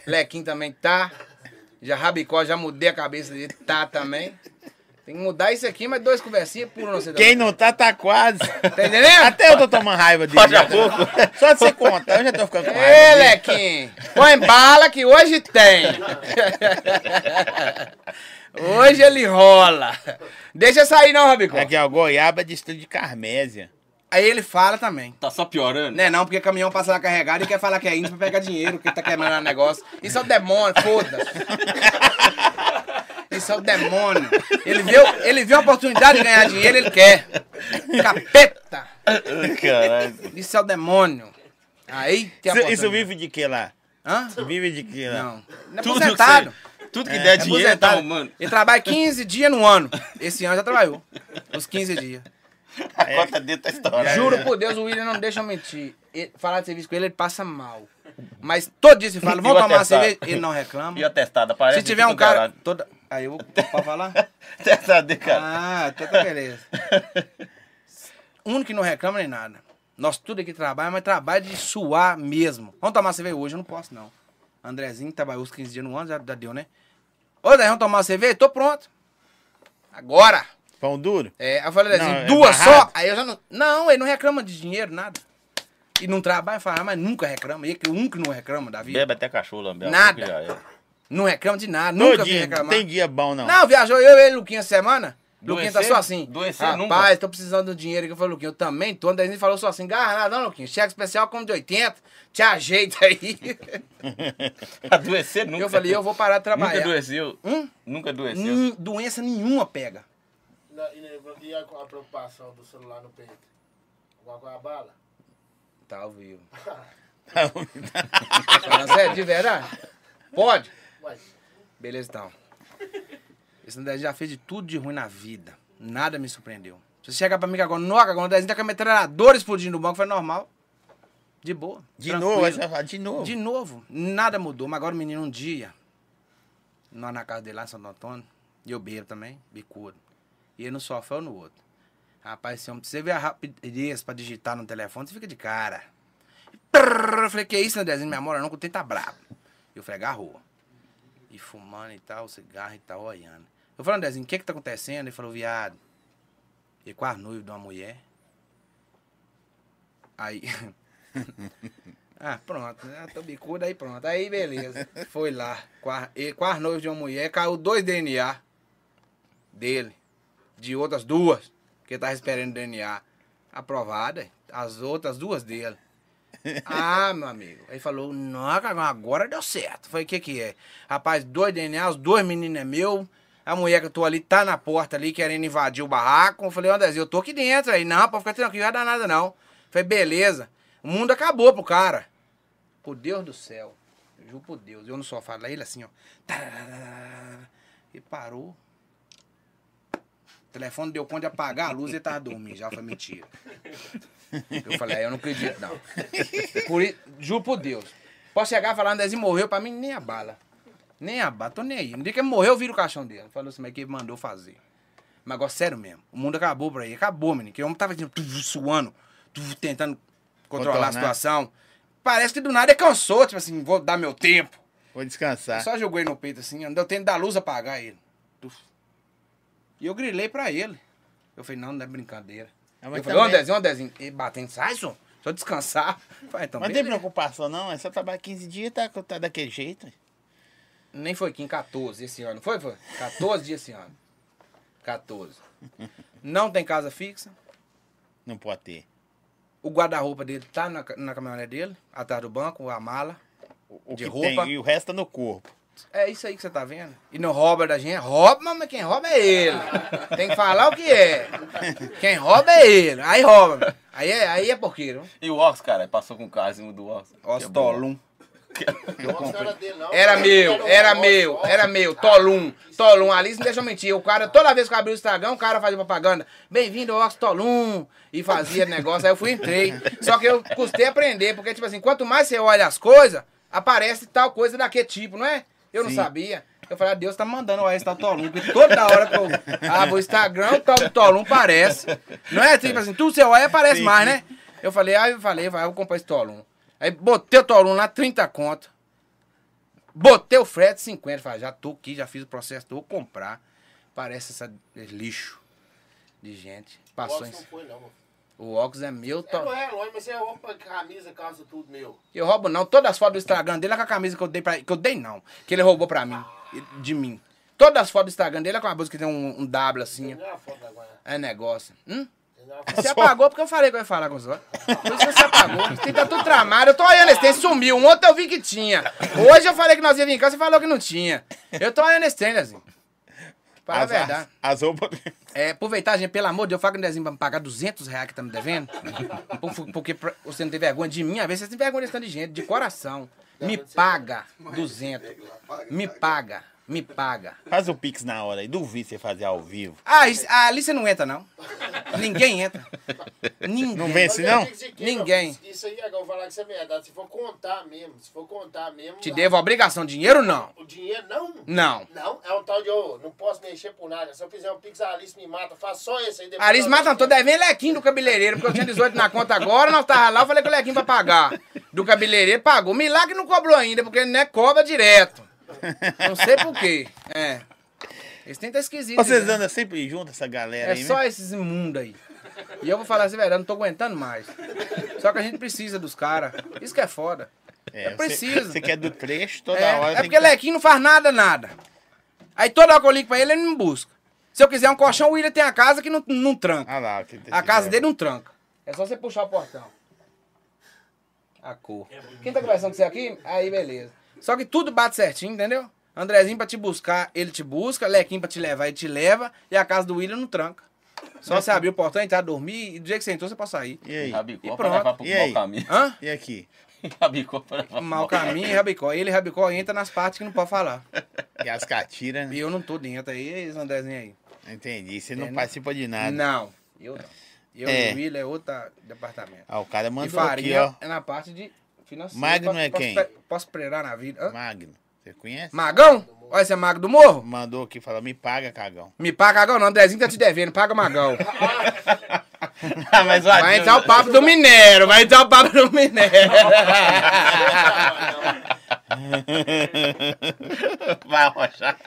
Lequinho também tá. Já Rabicó, já mudei a cabeça dele, tá também. Tem que mudar isso aqui, mas dois conversinhas pulam você Quem não tá, tá quase. Tá entendendo? Até eu tô tomando raiva dele. Pode a pouco. Só de você contar, eu já tô ficando com raiva. Ê. Lequinho, põe bala que hoje tem. Hoje ele rola. Deixa sair não, Rabicó. Aqui, ó, Goiaba é distrito de Carmésia. Aí ele fala também. Tá só piorando? Né, não, porque caminhão passa lá carregado e quer falar que é índio pra pegar dinheiro, que tá quebrando o negócio. Isso é o demônio, foda-se. Isso é o demônio. Ele viu, ele viu a oportunidade de ganhar dinheiro, ele quer. Capeta. Caralho. Isso é o demônio. Aí tem a Isso, isso oportunidade. vive de que lá? Hã? Vive de que lá? Não. Ele é Tudo que, aposentado. Tudo que der É dinheiro, tá arrumando. Ele trabalha 15 dias no ano. Esse ano já trabalhou. Os 15 dias. A conta dele tá estourada. Juro por Deus, o William não deixa eu mentir. Ele- falar de serviço com ele, ele passa mal. Mas todo dia se fala, vamos tomar uma atestado? cerveja, ele não reclama. E a testada, parece Se tiver um cara. garado. Toda... Aí eu vou. Pode falar? Testada, cara. Ah, então tá beleza. O único que não reclama nem nada. Nós tudo aqui trabalha, mas trabalha de suar mesmo. Vamos tomar cerveja hoje? Eu não posso, não. Andrezinho trabalhou os 15 dias no ano, já, já deu, né? Ô, Zé, vamos tomar uma cerveja? Tô pronto. Agora. Pão duro? É, aí eu falei assim, Não, é duas só? barrado. Aí eu já não. Não, ele não reclama de dinheiro, nada. E não trabalha, fala, ah, mas nunca reclama. Ele que o único que não reclama da vida. Bebe até cachorro, lambe. Nada. É. Não reclama de nada, Todo nunca vi dia, reclamar. não tem dia bom, não. Não, viajou eu e ele, Luquinha, essa semana. Luquinha tá só assim. Adoecer Rapaz, nunca. tô precisando do dinheiro que eu falei, Luquinha, eu também tô. Daí ele falou só assim, garra nada, não, Luquinha. Cheque especial como de 80, te ajeita aí. Adoecer nunca. eu falei, eu vou parar de Nunca trabalhar. adoeceu. Hum? Nunca adoeceu. Hum, doença nenhuma pega. E, a, a preocupação do celular no peito? Com a bala. Tá ao vivo. Falando sério, de verdade? Pode? Ué, Beleza, então. Esse Andrezinho já fez de tudo de ruim na vida. Nada me surpreendeu. Se você chegar pra mim agora, nossa, agora o Andrezinho tá com a metralhadora explodindo no banco, foi normal. De boa. De tranquilo. novo, de novo. De novo. Nada mudou. Mas agora o menino um dia, nós na casa dele lá em Santo Antônio, e eu bebo também, bicudo. E ele no sofá ou no outro. Rapaz, homem, você vê a rapidez pra digitar no telefone, você fica de cara. Eu falei, que isso, Andrezinho? Minha mora não, que o tempo tá brabo. Eu falei, agarrou. E fumando e tal, cigarro e tal, olhando. Eu falei, Andrezinho, o que que tá acontecendo? Ele falou, viado. Ele quase noivo de uma mulher. Aí. ah, pronto. Ah, tô bicudo, aí pronto. Aí, beleza. Foi lá. Ele quase noivo de uma mulher. Caiu dois DNA dele. De outras duas. Que tava esperando DNA. Aprovada. As outras duas dele. Ah, meu amigo. Aí falou, não, agora deu certo. Falei, o que que é? Rapaz, dois DNA, os dois meninos é meu. A mulher que eu tô ali tá na porta ali querendo invadir o barraco. Eu falei, Andrezinho, eu tô aqui dentro. Aí, não, pode ficar tranquilo, não vai dar nada não. Falei, beleza. O mundo acabou pro cara. Por Deus do céu. Eu juro por Deus. Eu no sofá lá, ele assim, ó. E parou. O telefone deu conta de apagar a luz e tava dormindo. Já foi mentira. Eu falei, "Ah, eu não acredito, não. Por, juro por Deus. Posso chegar falando, Andrezinho morreu, pra mim nem a bala. Nem a bala, tô nem aí. No dia que ele morreu, eu viro o caixão dele. Falou assim, mas que ele mandou fazer. Mas agora, sério mesmo, o mundo acabou por aí. Acabou, menino. Que o homem tava tu, suando, tentando controlar a situação. Parece que do nada ele cansou, tipo assim, vou dar meu tempo. Vou descansar. Só jogou ele no peito assim, deu tempo da luz apagar ele. E eu grilei pra ele. Eu falei, não, não é brincadeira. Ah, eu falei, ô também- Andezinho, ô Andezinho, ele batendo, sai, só, só descansar. Eu Falei, então, Mas não tem preocupação, não. É só trabalhar 15 dias, tá, tá daquele jeito. Nem foi aqui em 14 esse ano. Foi, foi? 14 dias esse ano. 14. Não tem casa fixa. Não pode ter. O guarda-roupa dele tá na, na caminhonete dele, atrás do banco, a mala. O, o De que roupa. tem, e o resto tá no corpo. É isso aí que você tá vendo. E não rouba da gente. Rouba, mas quem rouba é ele. Tem que falar o que é. Quem rouba é ele. Aí rouba. Aí é, aí é porqueiro. E o Ox, cara, passou com o carro em cima do Ox. Ostolum. não era meu, era meu, era meu. Tolum, Tolum. Alice não deixa eu mentir. O cara, toda vez que eu abri o Instagram, o cara fazia propaganda. Bem-vindo ao Tolum. E fazia negócio. Aí eu fui entrei. Só que eu custei aprender, porque, tipo assim, quanto mais você olha as coisas, aparece tal coisa daquele tipo, não é? Eu não Sim. sabia. Eu falei, ah, Deus tá mandando o tal Tolum. Porque toda hora que eu abro o Instagram, o tal do Tolum aparece. Não é? Tipo assim, tudo você olha aparece Sim, mais, né? Eu falei, aí eu falei, vai, eu vou comprar esse Tolum. Aí botei o Tolum lá, 30 conto. Botei o frete 50. Falei, já tô aqui, já fiz o processo, vou comprar. Parece essa esse lixo de gente. O Passou Ross em... não foi, não. mano. O óculos é meu. É, não To... é longe, mas é roupa, camisa, calça, tudo meu. Eu roubo não. Todas as fotos do Instagram dele é com a camisa que eu dei pra Que eu dei não. Que ele roubou pra mim. De mim. Todas as fotos do Instagram dele é com a blusa que tem um, um W assim. Uma foto Guaiana. É negócio. Hum? Uma Você apagou porque eu falei que eu ia falar com você. Por isso que você apagou. Você tá tudo tramado. Eu tô olhando esse trem, sumiu. Um outro eu vi que tinha. Hoje eu falei que nós ia vir cá, você falou que não tinha. Eu tô olhando esse trem, assim. Para a verdade. As, as roupas. É, aproveitar, gente, pelo amor de Deus, fala com o Nezinho pra me pagar 200 reais que tá me devendo. Por- Porque você não tem vergonha de mim, às vezes você tem vergonha desse tanto de gente, de coração. Me paga 200. Me paga, me paga. Faz o Pix na hora aí. Duvido você fazer ao vivo. Ah, isso, ah, ali você não entra, não. Ninguém entra. Ninguém. Não vence, não? eu que, Ninguém. Isso aí, agora eu vou falar que isso é verdade. Se for contar mesmo, se for contar mesmo. Te a- devo a obrigação, dinheiro não. O dinheiro não? Não. Não, é um tal de, ô, não posso mexer por nada. Se eu fizer um pix, a Alice me mata. Faz só esse aí. depois Alice eu- Mata, tô devendo lequinho do cabeleireiro, porque eu tinha 18 na conta agora, nós tava lá, eu falei que o lequinho pra pagar. Do cabeleireiro pagou. Milagre não cobrou ainda, porque né, cobra direto. Não sei por quê. É. Esse tem tá esquisito. Vocês né? andam sempre junto, essa galera É aí, só né? esses imundos aí. E eu vou falar assim, velho, eu não tô aguentando mais. Só que a gente precisa dos caras. Isso que é foda. É, eu preciso. Você, quer do trecho toda É, hora. é porque que... Lequinho não faz nada, nada. Aí toda hora que eu ligo pra ele, ele não busca. Se eu quiser um colchão, o William tem a casa que não, não tranca. Ah lá, que A casa dele não tranca. É só você puxar o portão. A cor. Quem tá conversando com você aqui? Aí, beleza. Só que tudo bate certinho, entendeu? Andrezinho pra te buscar, ele te busca. Lequinho pra te levar, ele te leva. E a casa do William não tranca. Só você abrir o portão, entrar, dormir, e do jeito que você entrou, você pode sair. E aí? Rabicó E pra pronto. levar pro E mau aí? caminho. Hã? E aqui? Rabicó pra levar pro Mau caminho e Rabicó. Ele e Rabicó entra nas partes que não pode falar. E as catiras, né? E eu não tô dentro aí, esse Andrezinho aí. Entendi. Você não É, participa de nada. Não, eu não. Eu É. e o William é outro departamento. Ah, o cara E mandou aqui, farinha ó. é na parte de financeiro. Magno é quem? Posso pregar na vida. Hã? Magno. Você conhece? Magão? Olha, você é mago do morro? Mandou aqui, falou, me paga, cagão. Me paga Magão não, Andrezinho tá te devendo, paga Magão. Ah, mas Vai entrar o papo do minério, vai entrar o papo do minério. Vai arrochar.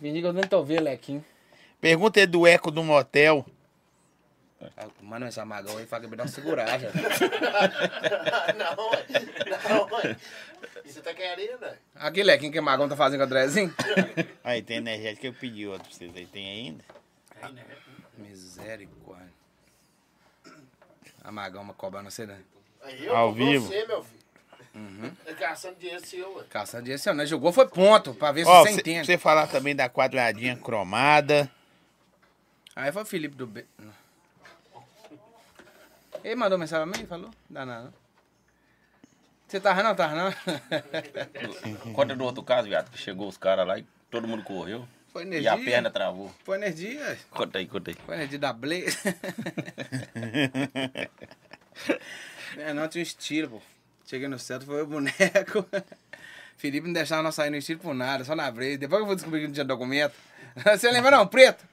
Fingi que eu nem tô vendo, Lequinho. Pergunta é do eco do motel. Manda essa Magão aí, fala que me dá uma segurada. não, não, ué. E você tá querendo, né? Aqui, Lequinho, que o Magão tá fazendo com o Andrezinho. Aí, tem energético que eu pedi outro pra vocês aí. Tem ainda? Misericórdia. A Magão uma cobrando você, né? Aí eu Ao vivo. você, meu filho. É caçando dinheiro seu, ué. Caçando dinheiro, seu, né? Jogou foi ponto, pra ver se você cê- entende. você falar também da quadradinha cromada. Aí foi o Felipe do B. Ele mandou mensagem pra mim? Falou? Dá nada. não. Você tava não, tava não? Conta do outro caso, viado, que chegou os caras lá e todo mundo correu. Foi E energia. a perna travou. Foi energia. Conta aí, conta aí. Foi energia da Blaze. é, não, tinha um estilo, pô. Cheguei no centro, foi o boneco. Felipe não deixava nós sair no estilo por nada, só na Blaze. Depois que eu vou descobrir que não tinha documento. Você lembra não, preto?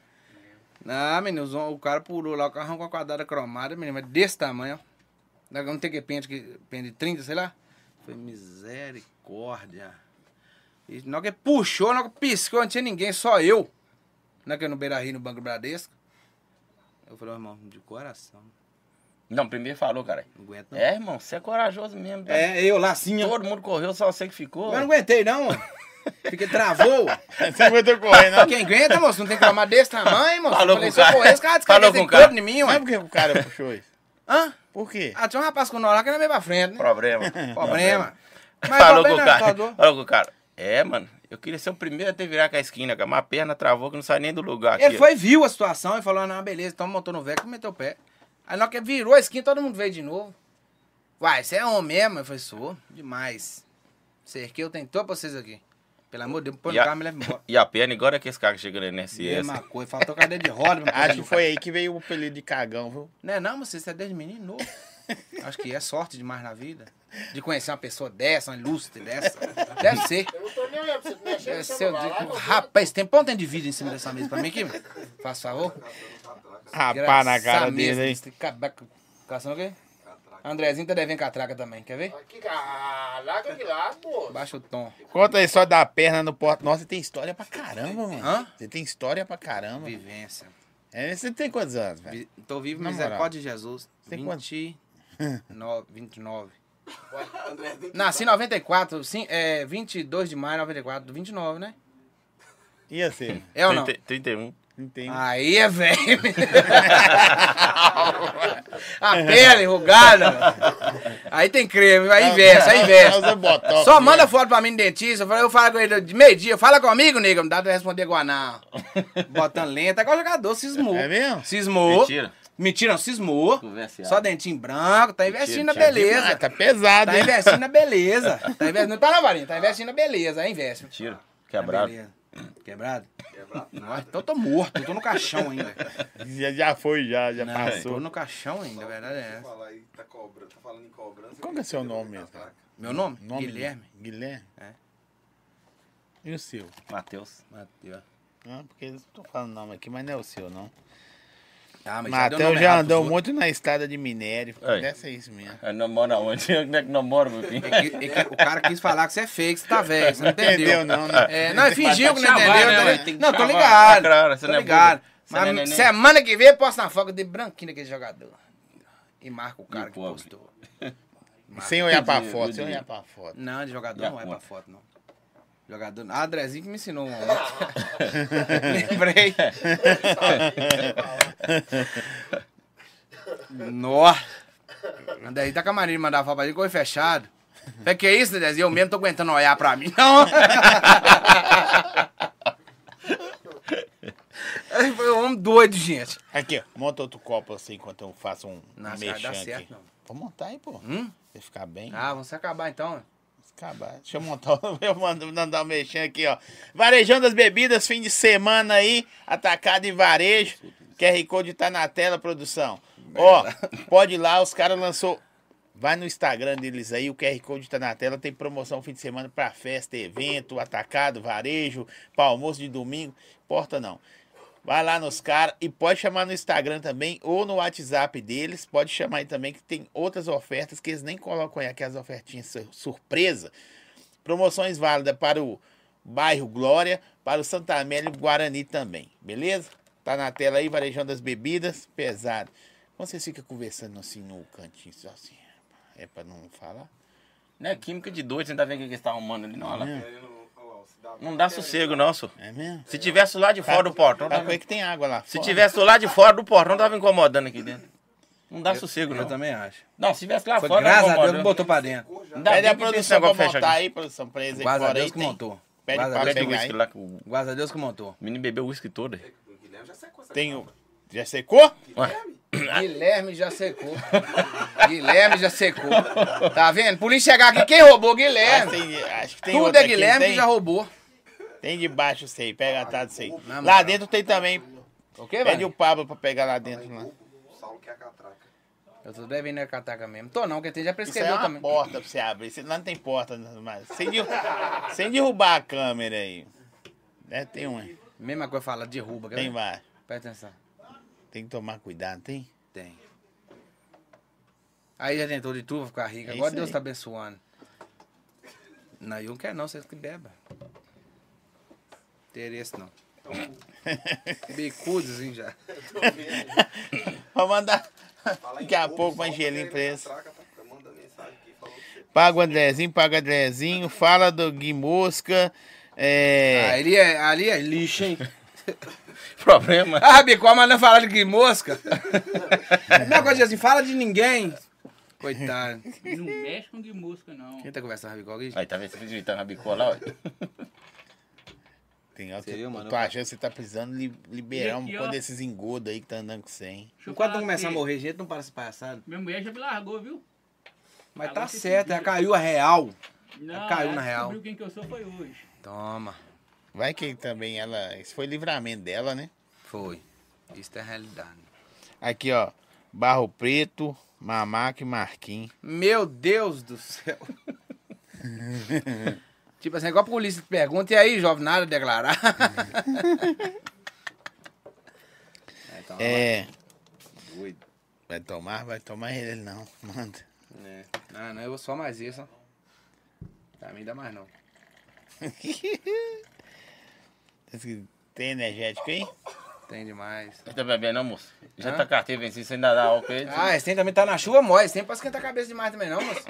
Não, menino, o cara pulou lá, o carrão com a quadrada cromada, menino, mas desse tamanho, ó. Não tem que pente, que pente 30, sei lá. Foi misericórdia. E na que puxou, na hora que piscou, não tinha ninguém, só eu. Na que no Beira Rio, no Banco Bradesco. Eu falei, "Ô, irmão, de coração, Não, primeiro falou, cara. não aguento não. É, irmão, você é corajoso mesmo. tá? É, eu lá ó. Todo mundo correu, só você que ficou. Eu não aguentei não, Fiquei travou. Você aguentou correndo, não? Quem aguenta, moço? Não tem que tomar desse tamanho, moço. Falou eu falei, com o eu cara. correr, esse cara Falou com o cara. em mim, ué. por que o cara puxou isso? Hã? Por quê? Ah, tinha um rapaz com nó lá que era meio pra frente, né? Problema. Problema. Mas Falou com o cara. Falou com o cara. É, mano, eu queria ser o primeiro a ter virar com a esquina, cara. Mas a perna travou que não sai nem do lugar. aqui, Ele ó. foi, viu a situação e falou, não, beleza, então montou no veco e meteu o pé. Aí na hora que virou a esquina, todo mundo veio de novo. Uai, você é homem mesmo? Eu falei, sou, demais. Cerquei, eu tenho tudo pra vocês aqui. Pelo amor de Deus, põe no carro e me leva embora. E a perna, agora que esse cara que chega no NSS. Mesma coisa, faltou cadeira de roda. Acho que foi aí que veio o apelido de cagão, viu? Não é não, mas você é desde menino novo. Acho que é sorte demais na vida. De conhecer uma pessoa dessa, uma ilustre dessa. Deve ser. Eu não tô nem olhando pra você mexer Deve ser. lá, Eu, eu rapaz, tem ponto de vídeo em cima dessa mesa pra mim aqui? Faz favor. Rapaz na cara dele cabeco- Caçando o quê? Andrezinho tá devendo catraca também, quer ver? Ah, larga de lado, pô. Baixa o tom. Conta aí só da perna no porto. Nossa, você tem história pra caramba, mano. Hã? Você tem história pra caramba. Vivência. É, você tem quantos anos, velho? Tô vivo, misericórdia de Jesus. Tem quanto? 29. 29. Nasci em 94, sim, é 22 de maio de 94, 29, né? E você? É ou não? 30 31. Aí é velho. A pele enrugada. Aí tem creme, aí investe, aí botox, Só né? manda foto pra mim no dentista. Eu falo com ele de meio-dia. Fala comigo, nega. Não dá pra responder igual não. Botando lenta. É igual jogador, cismou. É mesmo? Cismou. Mentira. Mentira, não, cismou. Conversa Só dentinho branco. Tá investindo na Mentira, beleza. Ah, tá pesado, Tá hein? investindo na beleza. Tá investindo. Tá na varinha, tá investindo na beleza. Aí investe. Mentira. Na Quebrado. Quebrado? Quebrado. Nossa, então eu tô morto, eu tô no caixão ainda. Já, já foi, já, já Não, passou. tô no caixão ainda, a verdade é essa. Falar aí, tá cobrando, tá falando em cobrança. Qual que é seu nome mesmo? Meu nome? Nome Guilherme. Guilherme? É. E o seu? Matheus. Mateus. Ah, porque eu tô falando nome aqui, mas não é o seu, não. Ah, mas Matheus já errado andou muito na estrada de minério. Aí. Deve ser isso mesmo. É, namora onde? Onde é que namora, meu filho? É que- é que o cara quis falar que você é fake, você tá velho, você não entendeu. Entendeu, não, né? É, não, ele fingiu que não entendeu. chavar, né, tá- Não, tô ligado. Claro, você tô não é ligado. não é Mas semana que vem eu posto uma foto de branquinho daquele jogador. E marca o cara E que pobre? postou. Sem olhar pra foto, sem olhar pra foto. Não, de jogador não é pra foto, não. Jogador. Ah, Andrezinho que me ensinou um. Lembrei. Nossa. Andrezinho tá com a de mandar foto pra ele olho fechado. Falei, que isso, Andrezinho? Eu mesmo tô aguentando olhar pra mim, não. Foi, O homem doido, gente. Aqui, ó. Monta outro copo assim enquanto eu faço um Não, mexão vai dar aqui. certo, não. Vou montar aí, pô. Hum? Vai ficar bem. Ah, vamos se acabar então. Acabar. Deixa eu montar, eu mando mandar um mexão aqui, ó. Varejão das bebidas, fim de semana aí, atacado em varejo. QR Code tá na tela, produção. Ó, pode ir lá, os caras lançou. Vai no Instagram deles aí, o QR Code tá na tela, tem promoção fim de semana pra festa, evento, atacado, varejo, pra almoço de domingo, importa não. Vai lá nos caras e pode chamar no Instagram também ou no WhatsApp deles. Pode chamar aí também que tem outras ofertas que eles nem colocam aí, aquelas ofertinhas sur- surpresa. Promoções válidas para o bairro Glória, para o Santa Amélia e o Guarani também, beleza? Tá na tela aí, Varejão das Bebidas, pesado. Quando vocês ficam conversando assim no cantinho, só assim, é pra não falar? Não é química de doido, você tá vendo o que eles tá arrumando ali, não, olha lá. Querendo, olha lá, se dá- Não dá sossego, não, senhor. É mesmo? Se tivesse lá de fora do portão, Tá tava... que tem água lá se tivesse lá de fora do portão, tava incomodando aqui dentro. Não dá sossego, Eu não. também acho. Não, se tivesse lá Foi fora, graças não a Deus que botou pra dentro. Ainda Pede a produção pra montar fechado. aí, produção, pra eles Graças a fora Deus aí que montou. Pede Graças a pra Deus Bebe que o pegar aí. lá, o Graças a Deus que montou. menino bebeu o uísque todo aí. O Guilherme já secou essa Tem o... Já secou? Ué, Guilherme já secou. Guilherme já secou. Tá vendo? Polícia chegar aqui, quem roubou? Guilherme. que tem, acho que tem Tudo é Guilherme que já roubou. Tem debaixo isso aí, pega atrás aí. Na Lá dentro tem também. O quê, Pede o Pablo pra pegar lá dentro. Lá. O Saulo quer a catraca. Eu tô devendo a cataca mesmo. Tô não, porque tem já Isso aí é prescreveu uma também. porta pra você abrir. Isso Lá não tem porta mais. Sem, derru- sem derrubar a câmera aí. É, tem uma. Mesma coisa fala, derruba. Tem vários. Presta atenção. Tem que tomar cuidado, tem? Tem. Aí já tentou de tudo ficar rico. É Agora Deus aí. tá abençoando. Não, eu não quero não, vocês que bebam. Interesse não. Bicudos, hein, já. Vou mandar. Daqui a pouco um Angelim você- Paga o Andrezinho, paga o Andrezinho. Fala do Gui Mosca. É. Ah, ali é, ali é lixo, hein? problema. Ah, Bicó, mas não fala de que mosca. Não, coisa assim, fala de ninguém. Coitado. Não mexe com de música, não. Quem tá conversando com Bicó aqui? Aí, tá vendo? Você fica gritando na bicola, ó. Tem viu, eu mano? tô achando que você tá precisando li- liberar um pouco desses engodos aí que tá andando com você, hein? Enquanto não começar a morrer, gente, não para esse palhaçado. Minha mulher já me largou, viu? Mas tá você certo, se já vira. caiu a real. Não, caiu ela na real. quem que eu sou foi hoje. Toma. Vai que também ela. Isso foi livramento dela, né? Foi. Isso é a realidade. Aqui, ó. Barro Preto, Mamaco e Marquinhos. Meu Deus do céu. tipo assim, igual a polícia te pergunta, e aí, jovem, nada a declarar? então, É. doido. Vai tomar? Vai tomar ele não. Manda. É. Não, não, eu vou só mais isso. ó. Pra mim dá mais não. Esse- Tem energético aí? Tem demais. Você tá bebendo, não, moço? Já Hã? tá carteira vencida, você ainda dá álcool aí? Ah, esse tem também tá na chuva, mó. Esse tem pra esquentar a cabeça demais também não, moço.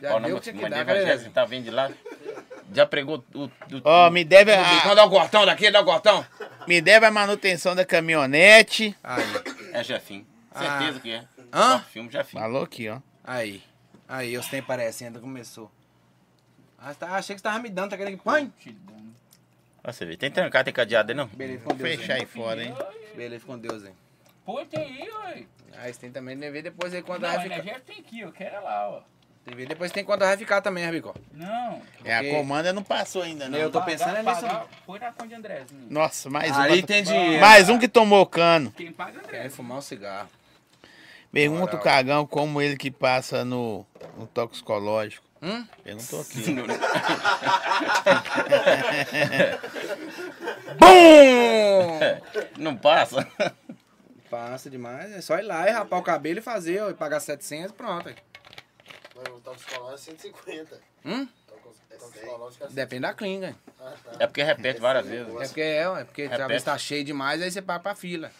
Já Ó, não, deu o moço, que tinha que dar, evangelho, você tá vindo de lá? Já pregou o... Ó, me deve, Quando a, dá o cortão daqui, dá o cortão. me deve a manutenção da caminhonete. Aí, É Jefinho. Ah. Certeza que é. Hã? Ó, Filme Jefinho. Falou aqui, ó. aí. Aí, os tem parecendo, começou. Ah, tá, achei que você tava me dando, tá querendo que põe? Ó, você vê. Tem trancado, tem cadeado aí, não? Beleza, com Deus. Fechar aí fora, hein? Beleza, com Deus, hein. Pô, tem aí, ué. Ah, esse tem também, tem ver depois aí quando Não, vai a ficar. energética tem aqui, eu quero lá, ó. Tem ver depois tem quando vai ficar também, Rabicó. Não. É, a comanda não passou ainda, não. Eu tô pensando é nisso. Põe na conta de Andrézinho. Nossa, mais um. Pra- tem dinheiro. Mais um que tomou cano. Quem paga André. Querem fumar um cigarro. Pergunta o cagão como ele que passa no, no toxicológico. Hum? Perguntou aqui. BUM! Não passa? Passa demais, é só ir lá e rapar o cabelo e fazer, ó, e pagar 700, pronto. aí. Mas o toxicológico é 150. Hum? É Depende da clínica. Ah, tá. É porque repete várias vezes. É porque é, é porque Repete. talvez tá cheio demais, aí você paga pra fila.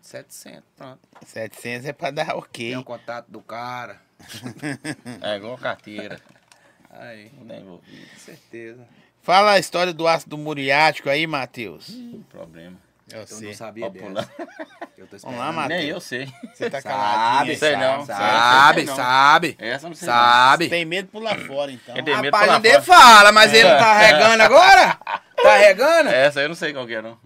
700, pronto. 700 é pra dar ok. Tem o contato do cara. É igual carteira. Aí, Não dá envolvido. com certeza. Fala a história do ácido muriático aí, Matheus. Problema. Eu Eu sei. não sabia Ó, dessa. pular. Eu tô Vamos lá, esperando. Matheus. Nem eu sei. Você tá Sabe, caladinho aí, sei não. Sabe, não. sabe, Essa eu não sei. sabe. Tem medo de pular fora, então. Tenho medo de Rapaz, pular não fora. fala, mas ele tá regando agora? Tá regando? Essa eu não sei qual que é, não.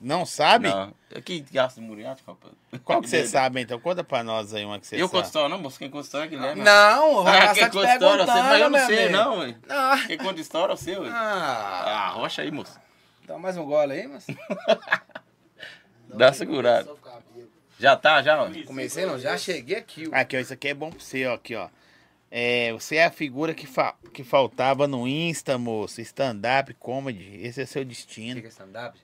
Não sabe? Não. É que gasta muriático, rapaz. Qual que você sabe, então? Conta pra nós aí uma que você Eu sabe. conto história, não, moço. Quem conta história é Guilherme. Não, o Ah, quem te conta história, você, mas eu não sei, amigo. não, ué. Ah, Quem conta história é você, ué. ah, Ah, rocha aí, moço. dá mais um gole aí, mas... Dá bêbado. Já tá, já, ué. Comecei, não, já cheguei aqui. ó. Aqui, ó, isso aqui é bom pra você, ó, aqui, ó. É, você é a figura que, fa- que faltava no Insta, moço. Stand-up, comedy. Esse é seu destino. que é stand-up?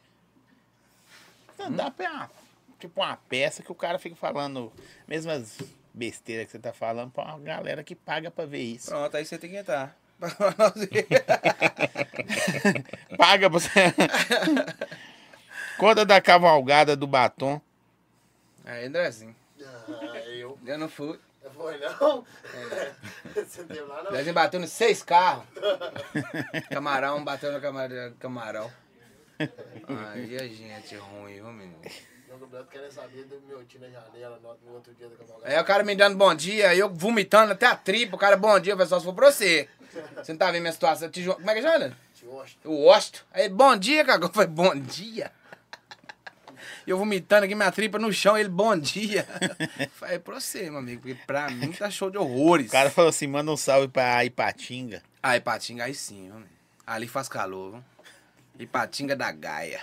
Stand-up é uma, tipo uma peça que o cara fica falando mesmas besteiras que você tá falando pra uma galera que paga pra ver isso. Pronto, aí você tem que entrar. Paga pra você. Conta da cavalgada do batom. aí, Andrezinho. Ah, eu. Eu não fui. Não foi, não? Você não teve lá, não? Andrezinho bateu nos seis carros. Camarão bateu no camar- camarão. Aí a gente ruim, viu, menino? Não, o Beto querendo saber do meu tio na janela no, no outro dia da cavalgada. Aí o cara me dando bom dia, eu vomitando até a tripa, o cara, bom dia, pessoal, se for pra você. Você não tá vendo minha situação? Como é que chama? O Osto. Aí, bom dia, cagou. Eu falei, bom dia. E eu vomitando aqui minha tripa no chão, ele, bom dia. Falei, pra você, meu amigo, porque pra mim tá show de horrores. O cara falou assim: manda um salve pra Ipatinga. Ah, Ipatinga, aí sim, viu? Ali faz calor, viu? Ipatinga da Gaia.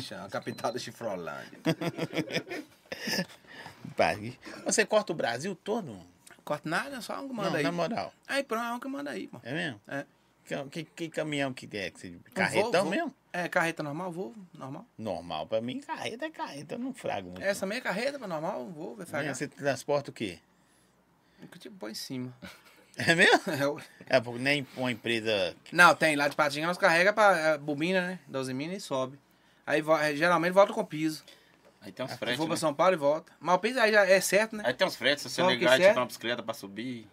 Chama, capital da Chifrolândia. Você corta o Brasil todo? Corta nada, só um que manda Não, aí. na moral. Aí, pronto, é um que manda aí, pô. É mesmo? É. Que, que, que caminhão que é? Que você- Um Carretão Volvo. mesmo? É, carreta normal, Volvo, normal. Normal. Pra mim, carreta é carreta. Eu não frago muito. Essa meia carreta, pra normal, Volvo, Né? falar. Você transporta o quê? Que tipo põe em cima. É mesmo? É, porque nem uma empresa. Não, tem, lá de Patinga nós carrega pra é, bobina, né? 12 minas e sobe. Aí é, geralmente volta com piso. Aí tem uns fretes. pra né? São Paulo e volta. Mas o piso aí já é certo, né? Aí tem uns fretes, se você Só ligar e certo? tiver uma bicicleta pra subir.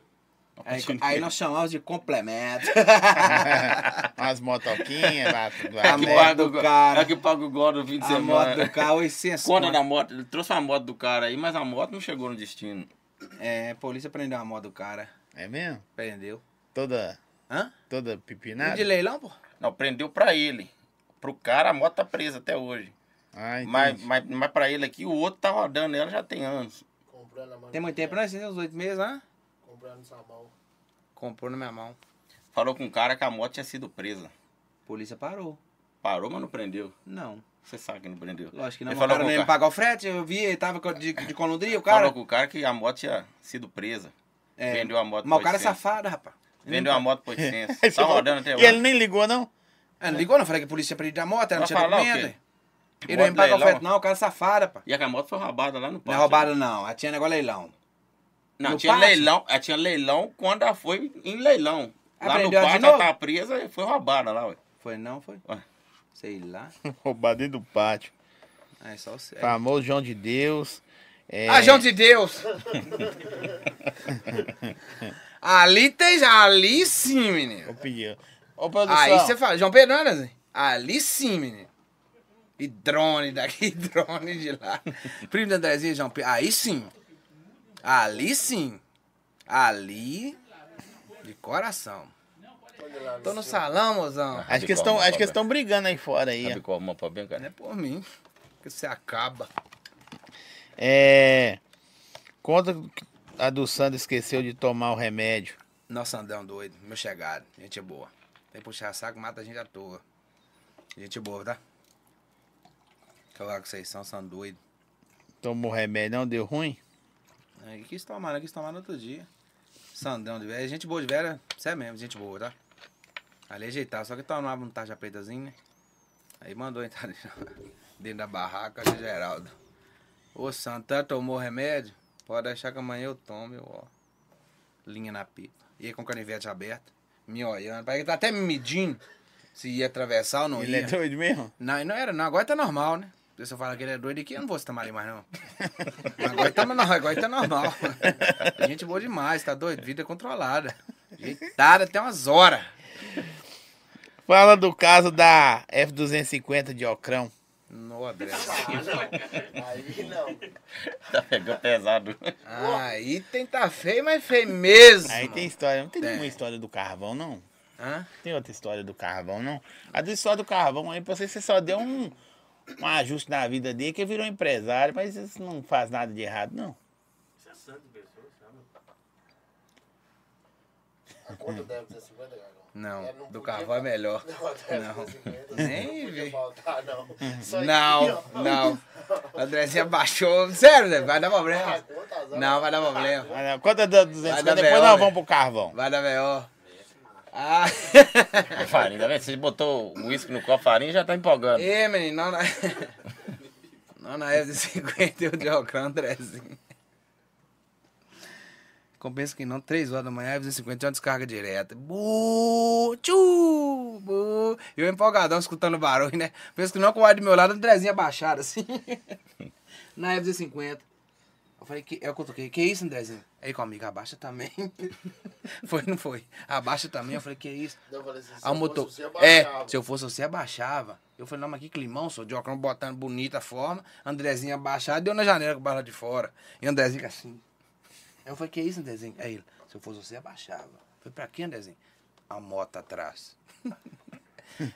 Aí, aí nós chamamos de complemento. umas motoquinhas. lá- lá- A É que moto paga do o- cara. É que paga o gol do fim de A semana. moto do carro, 800 Conta conto. da moto. Ele trouxe uma moto do cara aí, mas a moto não chegou no destino. É, a polícia prendeu a moto do cara. É mesmo? Prendeu. Toda, Hã? toda Não pipinada? de leilão, pô? Não, prendeu pra ele. Pro cara, a moto tá presa até hoje. Ah, Mas, entendi. mas, mas pra ele aqui, o outro tá rodando ela já tem anos. Comprou ela, mano. Tem muito tempo, né? Tem uns oito meses, hã? Comprou ela no Samão. Comprou na minha mão. Falou com o cara que a moto tinha sido presa. polícia parou. Parou, mas não prendeu. Não. Você sabe que não prendeu. Lógico que não. Ele falou cara com não o ia pagar o frete, eu vi, ele tava de, de colundria, o cara. Falou com o cara que a moto tinha sido presa. É, Vendeu a moto Mas o cara é 800. safado, rapaz. Ele Vendeu não- a moto por 800. Aí você tá rodando até E hoje. ele nem ligou, não? Ah, não ligou, não. Falei que a polícia prendia a moto, ela não tinha documento. Ele não ia me pagar o Moto frete, leilão? não. O cara é safado, rapaz. E a moto foi roubada lá no Não pátio. é roubado, não. Ela tinha negócio leilão. Não, No tinha pátio? leilão. Ela tinha leilão quando ela foi em leilão. Lá no prendeu ela de pátio ela tava presa e foi roubada lá, ué. Foi não, foi? Ué. Sei lá. Roubado dentro do pátio. É só o sério. Famoso João de Deus. É, Ah, João de Deus! ali tem. Ali sim, menino. Pedi. Ô, produção. Aí você fala, João Pedro, não é, Nanzinho? Ali sim, menino. E drone daqui, drone de lá. Primo da Andrezinha, João Pedro. Aí sim. Ali sim. Ali. De coração. Tô no salão, mozão. Acho que eles estão acho que eles estão brigando aí fora aí. Sabe qual uma pra bem, Não cara? é por mim. Que você acaba. É. Conta que a do Sandro esqueceu de tomar o remédio. Nosso Andão doido, meu chegado. Gente boa. Tem puxar saco, mata a gente à toa. Gente boa, tá? Falar que vocês são, são doidos. Tomou remédio, não deu ruim? Aí quis tomar, né? Quis tomar no outro dia. Sandão de velho. Gente boa de velho, sério mesmo, gente boa, tá? Ali ajeitava, só que tomava um tarja pretazinho, né? Aí mandou entrar dentro da barraca de Geraldo. Ô Santana tomou remédio? Pode deixar que amanhã eu tomo, eu, ó. Linha na pipa. Ia com o canivete aberto, me olhando. Parece que tá até me medindo se ia atravessar ou não Ele ia. é doido mesmo? Não, não era, não. Agora tá normal, né? Se eu falar que ele é doido aqui, eu não vou se tomar ali mais, não. Agora tá, não, agora tá normal. Gente boa demais, tá doido? Vida controlada. Ajeitada até umas horas. Fala do caso da F-250 de Ocrão. No André. Aí não. Tá pegando pesado. Aí tem tá feio, mas feio mesmo. Aí tem história. Não tem Tem. nenhuma história do carvão, não? Hã? Tem outra história do carvão, não? A do história do carvão aí, pra você, você só deu um, um ajuste na vida dele, que ele virou empresário, mas isso não faz nada de errado, não. Isso é santo de pessoa, sabe? A conta deve ser 50 reais. Não, É, do podia carro é melhor. Não, Não. 50. Nem não vi. faltar, não. Não, não. A Andrezinha baixou. Sério, Zé, vai dar problema. conta, azar. Não, vai dar problema. Ah, não, da 250, dar depois B.O., nós né? vamos pro carvão. Vai dar melhor. Ah. Farinha, tá vendo? Você botou o uísque no copo farinha já tá empolgando. Ê, menino, não na. Não na F-50 eu de Ocrã, Andrezinho. Compensa que não, 3 horas da manhã, F-50 é uma descarga direta. Bu, tchu, bu. Eu empolgadão escutando o barulho, né? Penso que não com o ar do meu lado, Andrezinha baixada assim. Na F-50. Eu falei, que, eu cutuquei, que isso, Andrezinho? Aí comigo, abaixa também. foi, não foi? Abaixa também. Eu falei, que isso? Eu falei se o eu motor. fosse você, É, baixava. se eu fosse você, abaixava. Eu falei, não, mas que climão, sou de óculos botando bonita a forma. Andrezinho abaixado, deu na janela com o bala de fora. E Andrezinho assim. Aí eu falei, que isso, Andrezinho? Aí ele, se eu fosse você, abaixava. Eu falei, pra que, Andrezinho? A moto atrás.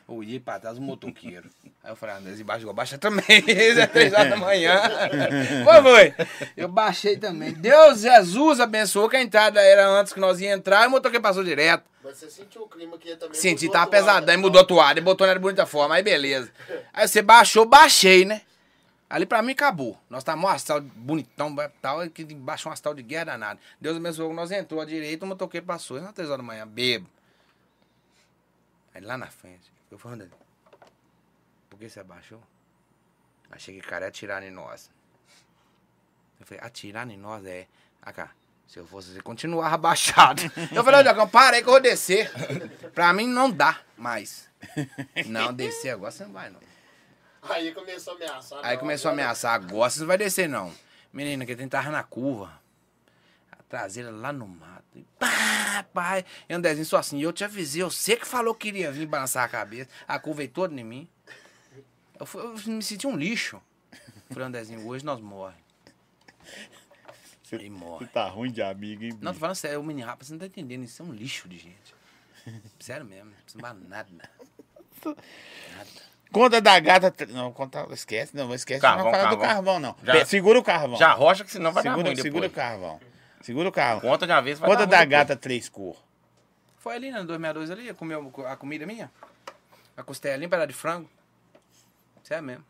Eu ia pra trás, o motoqueiro. Aí eu falei, ah, Andrezinho, baixa, baixa também. Isso é três horas da manhã. Foi, foi. Eu baixei também. Deus, Jesus abençoou que a entrada era antes que nós ia entrar e o motoqueiro passou direto. Mas você sentiu o clima que ia também. Senti, tava pesadão mudou a toalha, e botou na bonita forma, aí beleza. Aí você baixou, baixei, né? Ali pra mim acabou. Nós tá um astral bonitão, tal, que baixou um astral de guerra danado. Deus abençoou nós entrou à direita, o motoqueiro passou, às três horas da manhã, bebo. Aí lá na frente, eu falei, por que você abaixou? Achei que cara ia atirar em nós. Eu falei, atirar em nós é. Ah, cá, se eu fosse você, continuava abaixado. Eu falei, Diogão, para aí que eu vou descer. Pra mim não dá mais. Não, descer agora você não vai, não. Aí começou a ameaçar. Aí não, começou a agora- ameaçar, agora você não vai descer, não. Menina, que ele tava na curva. A traseira lá no mato. E pá, pai. E Andrezinho só assim, eu te avisei, eu sei que falou que iria vir balançar a cabeça. A curva veio toda em mim. Eu, fui- eu me senti um lixo. Falei, Andrezinho, hoje nós morremos. Aí morre. tá ruim de amigo, hein, Não, tô falando sério, o mini rapaz, você não tá entendendo, isso é um lixo de gente. Sério mesmo, não precisa mais nada. Nada. Conta da gata. Não, conta. Esquece, não, esquece Carvão, não falar do carvão. não. Já- Segura o carvão. Já rocha que senão vai dar segura, ruim depois. segura o carvão. Segura o carvão. Conta de uma vez vai Conta dar da ruim depois. gata três cor. Foi ali na 262 ali, comeu a comida minha. A costelinha, um pedaço de frango. Sério mesmo.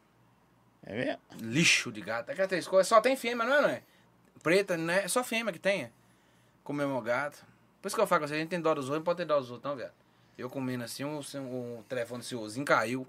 É mesmo? Lixo de gato. Aquela três cores, só tem fêmea, não é, não é? Preta, né? É só fêmea que tem. Comeu meu gato. Por isso que eu falo com você, a gente tem dó dos outros, não pode ter dó dos outros, não, velho. Eu comendo assim, um, um telefone senhorzinho caiu.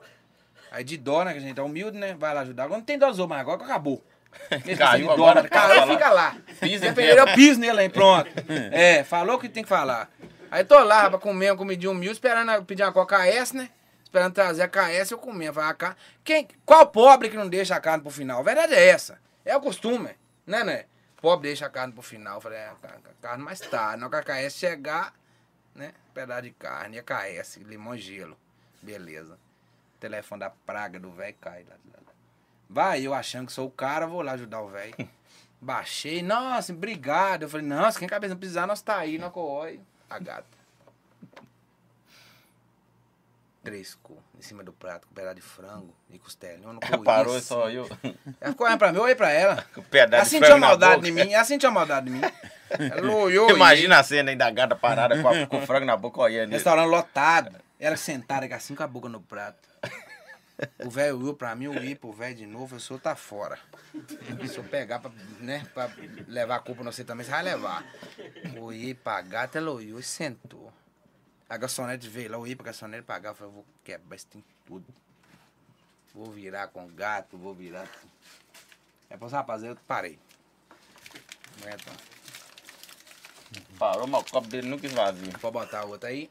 Aí de dó, né? Que a gente é humilde, né? Vai lá ajudar. Agora não tem dó dos outros, mas agora acabou. Caiu assim, de agora? Caiu, fica lá. Pisa eu piso nele aí, pronto. É, falou o que tem que falar. Aí tô lá, rapaz, comendo uma comidinha humilde, esperando pedir uma coca KS, né? Esperando trazer a KS, eu comia. Falei, a carne. Quem, qual pobre que não deixa a carne pro final? A verdade é essa. É o costume, né, né? Pobre deixa a carne pro final. Falei, é, a ca- a carne mais tarde. Na hora que a KS chegar, né? Pedaço de carne, a KS, limão e gelo. Beleza. Telefone da praga do velho cai lá, lá, lá. Vai, eu achando que sou o cara, vou lá ajudar o velho. Baixei, nossa, obrigado. Eu falei, nossa, quem cabeça não precisar, nós tá aí, na coói. A gata. Três cor em cima do prato, com pedaço de frango e costelinha. Eu não comi Parou isso. só eu. Ela ficou olhando pra mim, eu olhei pra ela. Com o pedaço Ela de sentiu maldade de mim, ela sentiu a maldade de mim. Ela olhou. Imagina a cena aí da gata parada com, a- com o frango na boca olhando. Restaurante lotado. Ela sentada assim com a boca no prato. O velho olhou pra mim, eu olhei pro velho de novo, eu sou tá fora. Se eu pegar pra, né, pra levar a culpa não sei também, você vai levar. Olhei pra gata, ela olhou e sentou. A garçonete veio lá, eu olhei pra garçonete pagar, eu falei, vou quebrar esse tem tudo. Vou virar com gato, vou virar. com- É pra rapaz, eu parei. Aguenta. Parou, mas o copo dele nunca esvazia. Pode botar a outra aí.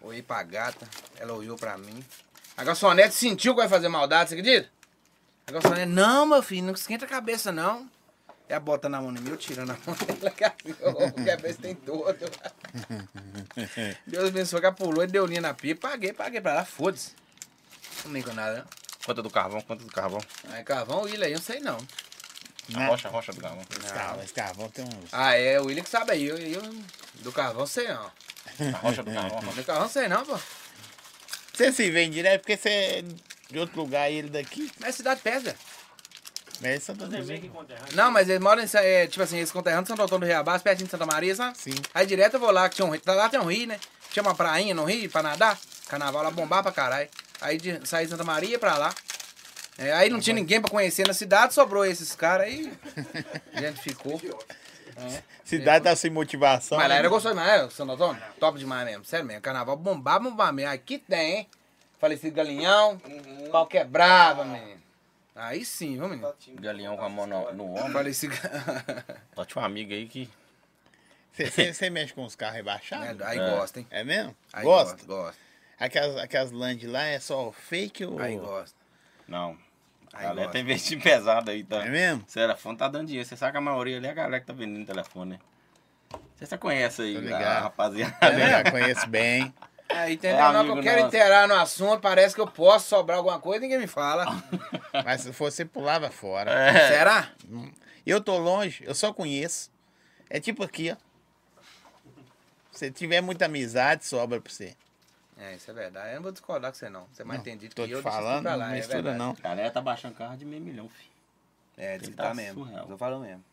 Olhei pra gata, ela olhou pra mim. A garçonete sentiu que vai fazer maldade, você acredita? A garçonete, não, meu filho, não esquenta a cabeça, não. Ela bota na mão de mim, eu tirando a mão dela, que assim, o cabeça tem todo. Deus abençoe que ela pulou e deu linha na pia. Paguei, paguei pra ela, foda-se. Não nem com nada, não. Conta do carvão, conta do carvão. Aí, carvão, o William aí, eu não sei não. A Né? rocha, a rocha do carvão. Esse carvão, esse carvão tem uns. Ah, é, o William que sabe aí. Eu, eu do carvão sei não. A rocha do carvão. a rocha. Do carvão sei não, pô. Você se vende direto porque você de outro lugar e ele daqui. Mas é cidade velho. Mas é que conterrâneo. Não, mas eles moram em, é, tipo assim, eles conterrâneos de Santo Antônio do Reabás, pertinho de Santa Maria, sabe? Sim. Aí direto eu vou lá, que tinha um rio, lá tem um rio, né? Tinha uma prainha no rio pra nadar, carnaval lá bombar pra caralho. Aí de, saí de Santa Maria pra lá. É, aí não tinha ninguém pra conhecer na cidade, sobrou esses caras aí. A gente ficou. Cidade tá sem motivação. Mas lá né? era gostoso demais, né, Santo Antônio? Top demais mesmo, sério mesmo. Carnaval bombar, bombar mesmo. Aqui tem, hein? Falecido galinhão, pau quebrava, menino. Aí sim, viu, menino? Galinhão com a mão no, no ombro. Falecido. Só tinha um amigo aí que. Você mexe com os carros rebaixados? aí É. gosta, hein? É mesmo? Aí gosta? Gosta, gosta. Aquelas, aquelas land lá é só fake ou. Aí gosta. Não. A galera gosta. tá investindo pesado aí, tá? É mesmo? Telefone tá dando dinheiro. Você sabe que a maioria ali é a galera que tá vendendo telefone, né? Você já conhece aí, a rapaziada. Eu já conheço bem. Aí, entendeu? É hora que eu quero inteirar no assunto, parece que eu posso sobrar alguma coisa, ninguém me fala. Mas se fosse, pulava fora. É. Será? Eu tô longe, eu só conheço. É tipo aqui, ó. Se tiver muita amizade, sobra pra você. É, isso é verdade. Eu não vou discordar com você, não. Você é mais Não, entendido Tô que te eu. falando, pra não lá, é mistura verdade. não. A galera tá baixando carro de meio milhão, filho. É, diz que Tá tá mesmo. surreal. Tô falando mesmo.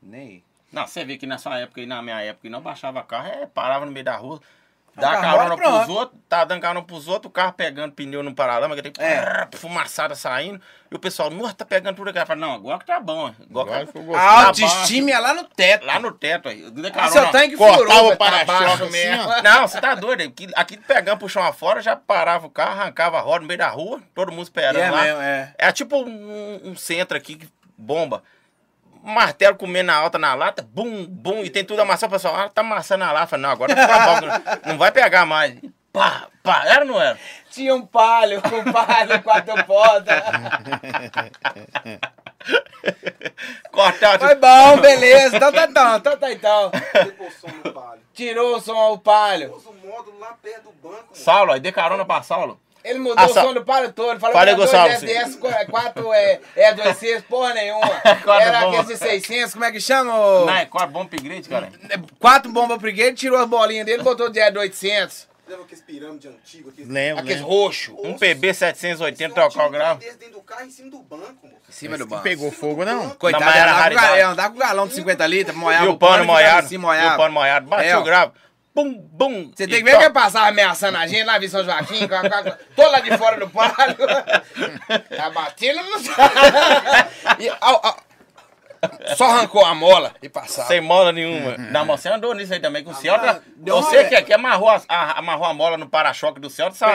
Nem aí. Não, você vê que na sua época e na minha época, e não baixava carro, é, parava no meio da rua, Dava carro carona é pronto. pros outros, tava dando carona pros outros, o carro pegando pneu no paralama, que tem É. fumaçada saindo, e o pessoal, nossa, tá pegando tudo aqui. Falei, não, agora que tá bom. Agora, Agora que ficou A autoestima é lá no teto. Lá no teto aí. Ah, carona, seu tanque furou, o tá para-choque baixo assim. Não, você tá doido. Aqui, aqui pegando pro chão afora, já parava o carro, arrancava a roda no meio da rua, todo mundo esperando É lá. mesmo, é. É tipo um, um centro aqui que bomba. Martelo comendo na alta na lata, bum, bum, e tem tudo amassado. O pessoal, ah, tá amassando a lata. Fala, Não, agora bom, não vai pegar mais. Pá, pá, era ou não era? Tinha um palio, um palio, quatro portas. Cortar. Foi bom, beleza. Então tá então, então tá então. Depois o som no palio. Tirou o som o palio. Pôs o módulo lá perto do banco, mano. Saulo, aí dê carona pra Saulo. Ele mudou Ah, o som do palio todo. Ele falou Falei que o era Saulo, dois SDS, 4 é, é 26, porra nenhuma. Era aqueles de 600, como é que chama? Não, é quatro bom upgrade, cara. Quatro bombas brigade, tirou as bolinhas dele, botou de 800. Lembra aqueles pirâmides antigos? Aqueles... Lembro, Aqueles lembro. roxo. Um PB 780 Esse trocar o grau. Dentro do carro em cima do banco, moço. Em cima do Não banco. pegou fogo, não? Coitado, Não, com, raridade. ga- é, andava com galão de 50 litros, moiava E o pano assim, E o moiava. pano molhado. Bate É, ó. o gravo. Bum, bum. Você tem que ver que eu passava ameaçando a gente lá em São Joaquim, com a, com a, tô lá de fora do palio. Tá batendo no. e, au, au, só arrancou a mola e passava. Sem mola nenhuma. Não, mas você andou nisso aí também com o Celta. deu uma Você que aqui amarrou a, a- amarrou a mola no para-choque do Celta, o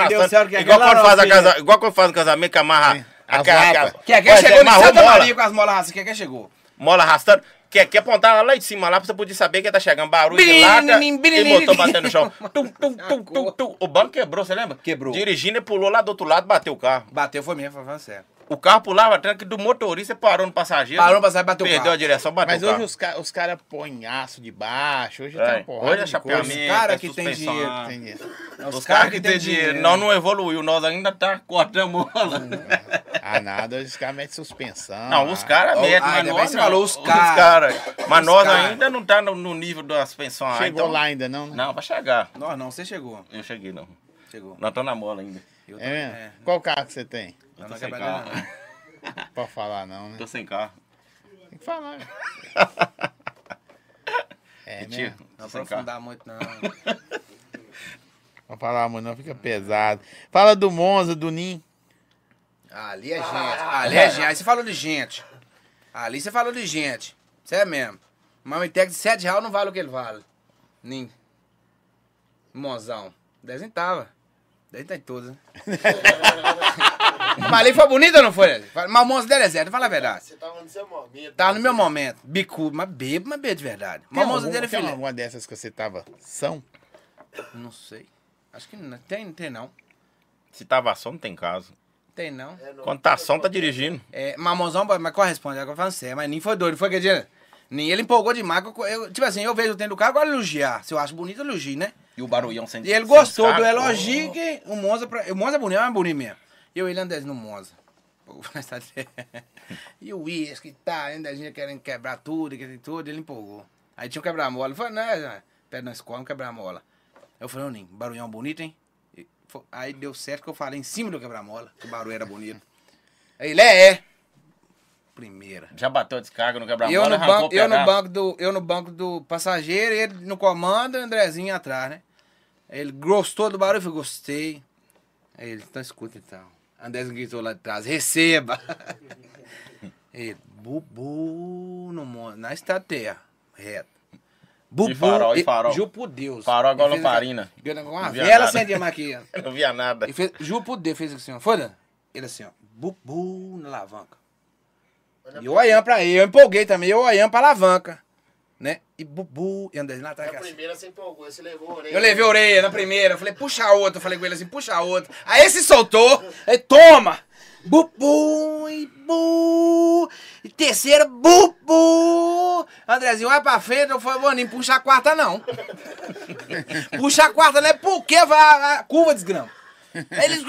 é igual, quando faz a casa, igual quando faz um casamento que amarra aquela- Que é que Pois chegou de amarrou Santa mola, Maria com as molas assim, que é que chegou? mola arrastando. Que que apontava lá de cima lá pra você poder saber que tá chegando barulho de lata e motor batendo no chão. Tum, tum, tum, tum, tum. O banco quebrou, você lembra? Quebrou. Dirigindo e pulou lá do outro lado, bateu o carro. Bateu, foi mesmo, foi falando sério. O carro pulava tanto que do motorista parou no passageiro. Parou pra sair, bateu o Perdeu carro. a direção, bateu Mas o hoje carro. os, ca os caras põem aço de baixo, hoje É, tá uma porrada hoje é chapeamento, cara é que tem suspensão. dinheiro, Entendi. Os, caras que tem dinheiro. Nós não evoluiu, nós ainda tá cortando mola. Ah, nada, hoje os caras metem suspensão. Não, os caras metem, ah, mas nós você não. falou os Os cara. caras. Mas Os nós cara. ainda não tá no, no nível da suspensão. ah, Chegou então- lá ainda, não? né? Não, vai chegar. Não, não, você chegou. Eu cheguei, não. Chegou. Nós estamos na mola ainda. Eu É mesmo? é. Qual carro que você tem? Não, tô não sem carro. não. Pode falar não, né? Tô sem carro. Tem que falar. É, Tio, né? Não tô carro. aprofundar muito, não. Não falar muito não, fica pesado. Fala do Monza, do Nin. Ali é gente. Ali é gente. Aí você falou de gente. Ali você falou de gente. Sério mesmo. Uma Mamitec de 7 reais não vale o que ele vale. Nem. Mozão. Desenho tava. Desenho tá em todos, né? Mas ali foi bonita ou não foi? Mas o Monza dele é zero, fala a verdade. Você tava no seu momento. Tava no meu momento. Bicudo, mas bebo, mas bebo de verdade. Mas Tem o alguma, dele é tem filé. alguma dessas que você tava são? Não sei. Acho que não. Tem, tem não. Se tava som, não tem caso. Tem não. É, não. Quando tá som, tá dirigindo. É, Mamãozão, mas corresponde, agora falando sério, mas nem foi doido, foi acreditando? Nem ele empolgou demais. eu- eu- tipo assim, eu vejo o tempo do carro, agora elugiar. Se eu acho bonito, elogio, né? E o barulhão sem E ele gostou do elogio que o Monza, pra- o Monza é bonito, mas é bonito mesmo. E eu ele andando no Monza. Pô, tá- e o uísque tal, ainda a gente querendo quebrar tudo, que tudo, ele empolgou. Aí tinha um quebrar-mola. Ele falou, não, não, pede na escola, um quebrar-mola. Eu falei, Ninho, barulhão bonito, hein? Aí deu certo que eu falei em cima do quebra-mola, que o barulho era bonito. Aí ele é, é. Primeira. Já bateu a descarga no Eu quebra-mola, no, banco, eu, no banco do, eu no banco do passageiro, ele no comando, o Andrezinho atrás, né? Ele gostou do barulho, eu falei, gostei. Aí ele, então escuta então. Andrezinho gritou lá de trás, receba. ele, bubu no, na estrada terra, reto. Bubu, E farol, e farol? Juro por Deus. Farol igual lamparina. Uma vela acendia mais aqui. ó. Eu não via nada. Ele fez, juro por Deus, fez assim, ó. Foi, Dan? Ele assim, ó. Bubu na alavanca. E eu olhando pra ele, eu empolguei também, eu olhando pra alavanca. Né? E bubu, e Andrezinho lá atrás. Na assim. primeira você empolgou, você levou a orelha. Eu levei a orelha na primeira, falei, puxa a outra. Eu falei com ele assim, puxa a outra. Aí esse soltou, aí toma! Bubu, e bu, e terceira, bubu. Andrezinho, vai pra frente, eu falei, Boninho, puxa a quarta não. puxa a quarta não é porque vai a curva desgrama. Eles,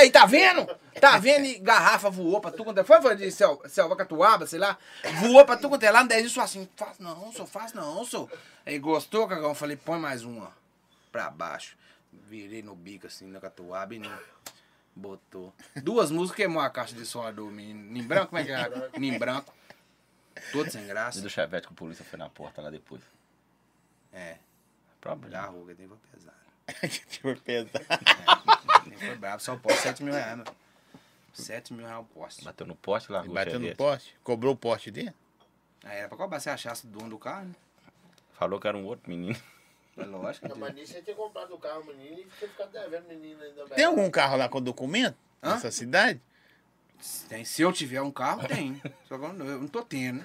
aí, tá vendo? Tá vendo? E garrafa voou pra tu quanto é. Foi, foi de Sel, Selva Catuaba, sei lá. Voou pra tu quanto é lá. Andrezinho só assim, faz não, sou, faz não, sou. Aí gostou, cagão? Falei, põe mais uma pra baixo. Virei no bico assim, na catuaba e não. Botou. Duas músicas queimou a caixa de som do menino. Em branco, como é que é? Em branco. Todo sem E graça. do chevette que a polícia foi na porta lá depois. É, Problema. da ruga, tem foi pesado. Pesado. Nem foi bravo, só o poste, 7 mil reais, meu. 7 mil reais o poste. Bateu no poste, largou o Bateu no poste. Cobrou o poste dele? Aí era pra cobrar se achasse o dono do carro, né? Falou que era um outro menino. É lógico. Não, mas nisso você tinha comprado o carro, o menino, e tinha ficado devendo o menino ainda. Tem algum carro lá com documento? Hã? Nessa cidade? Tem, se eu tiver um carro, tem. Só que eu não, eu não tô tendo,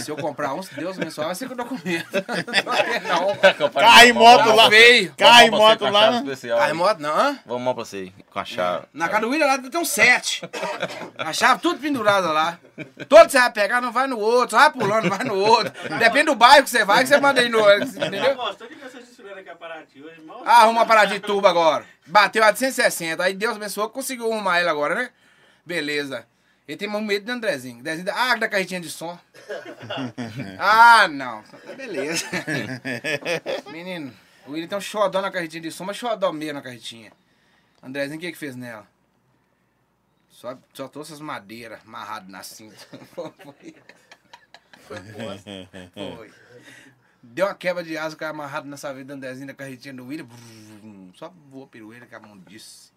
se eu comprar um, se Deus abençoar, vai ser com documento. Não tô tendo, não. Carro e moto lá. Carro e pra moto a lá. aí. moto, não? Vamos mostrar pra você com a chave. Na casa do William lá tem um sete. A chave tudo pendurada lá. Todo que você vai pegar, não vai no outro, só vai pulando, vai no outro. Depende do bairro que você vai, que você manda aí no outro. Entendeu? A? Mal Ah, arruma uma parada de tubo agora. Bateu a de 160. Aí Deus abençoou, conseguiu arrumar ele agora, né? Beleza. Ele tem muito medo do Andrezinho. Andrezinho, ah, da carretinha de som. ah, não. Beleza. Menino, o William tem um xodó na carretinha de som, mas xodó mesmo na carretinha. Andrezinho, o que que fez nela? Só, só trouxe as madeiras amarradas na cinta. Foi. Foi. Deu uma quebra de asa, o cara amarrado nessa vez do Andrezinho da carretinha do William. Só voou pirueira com a mão disse.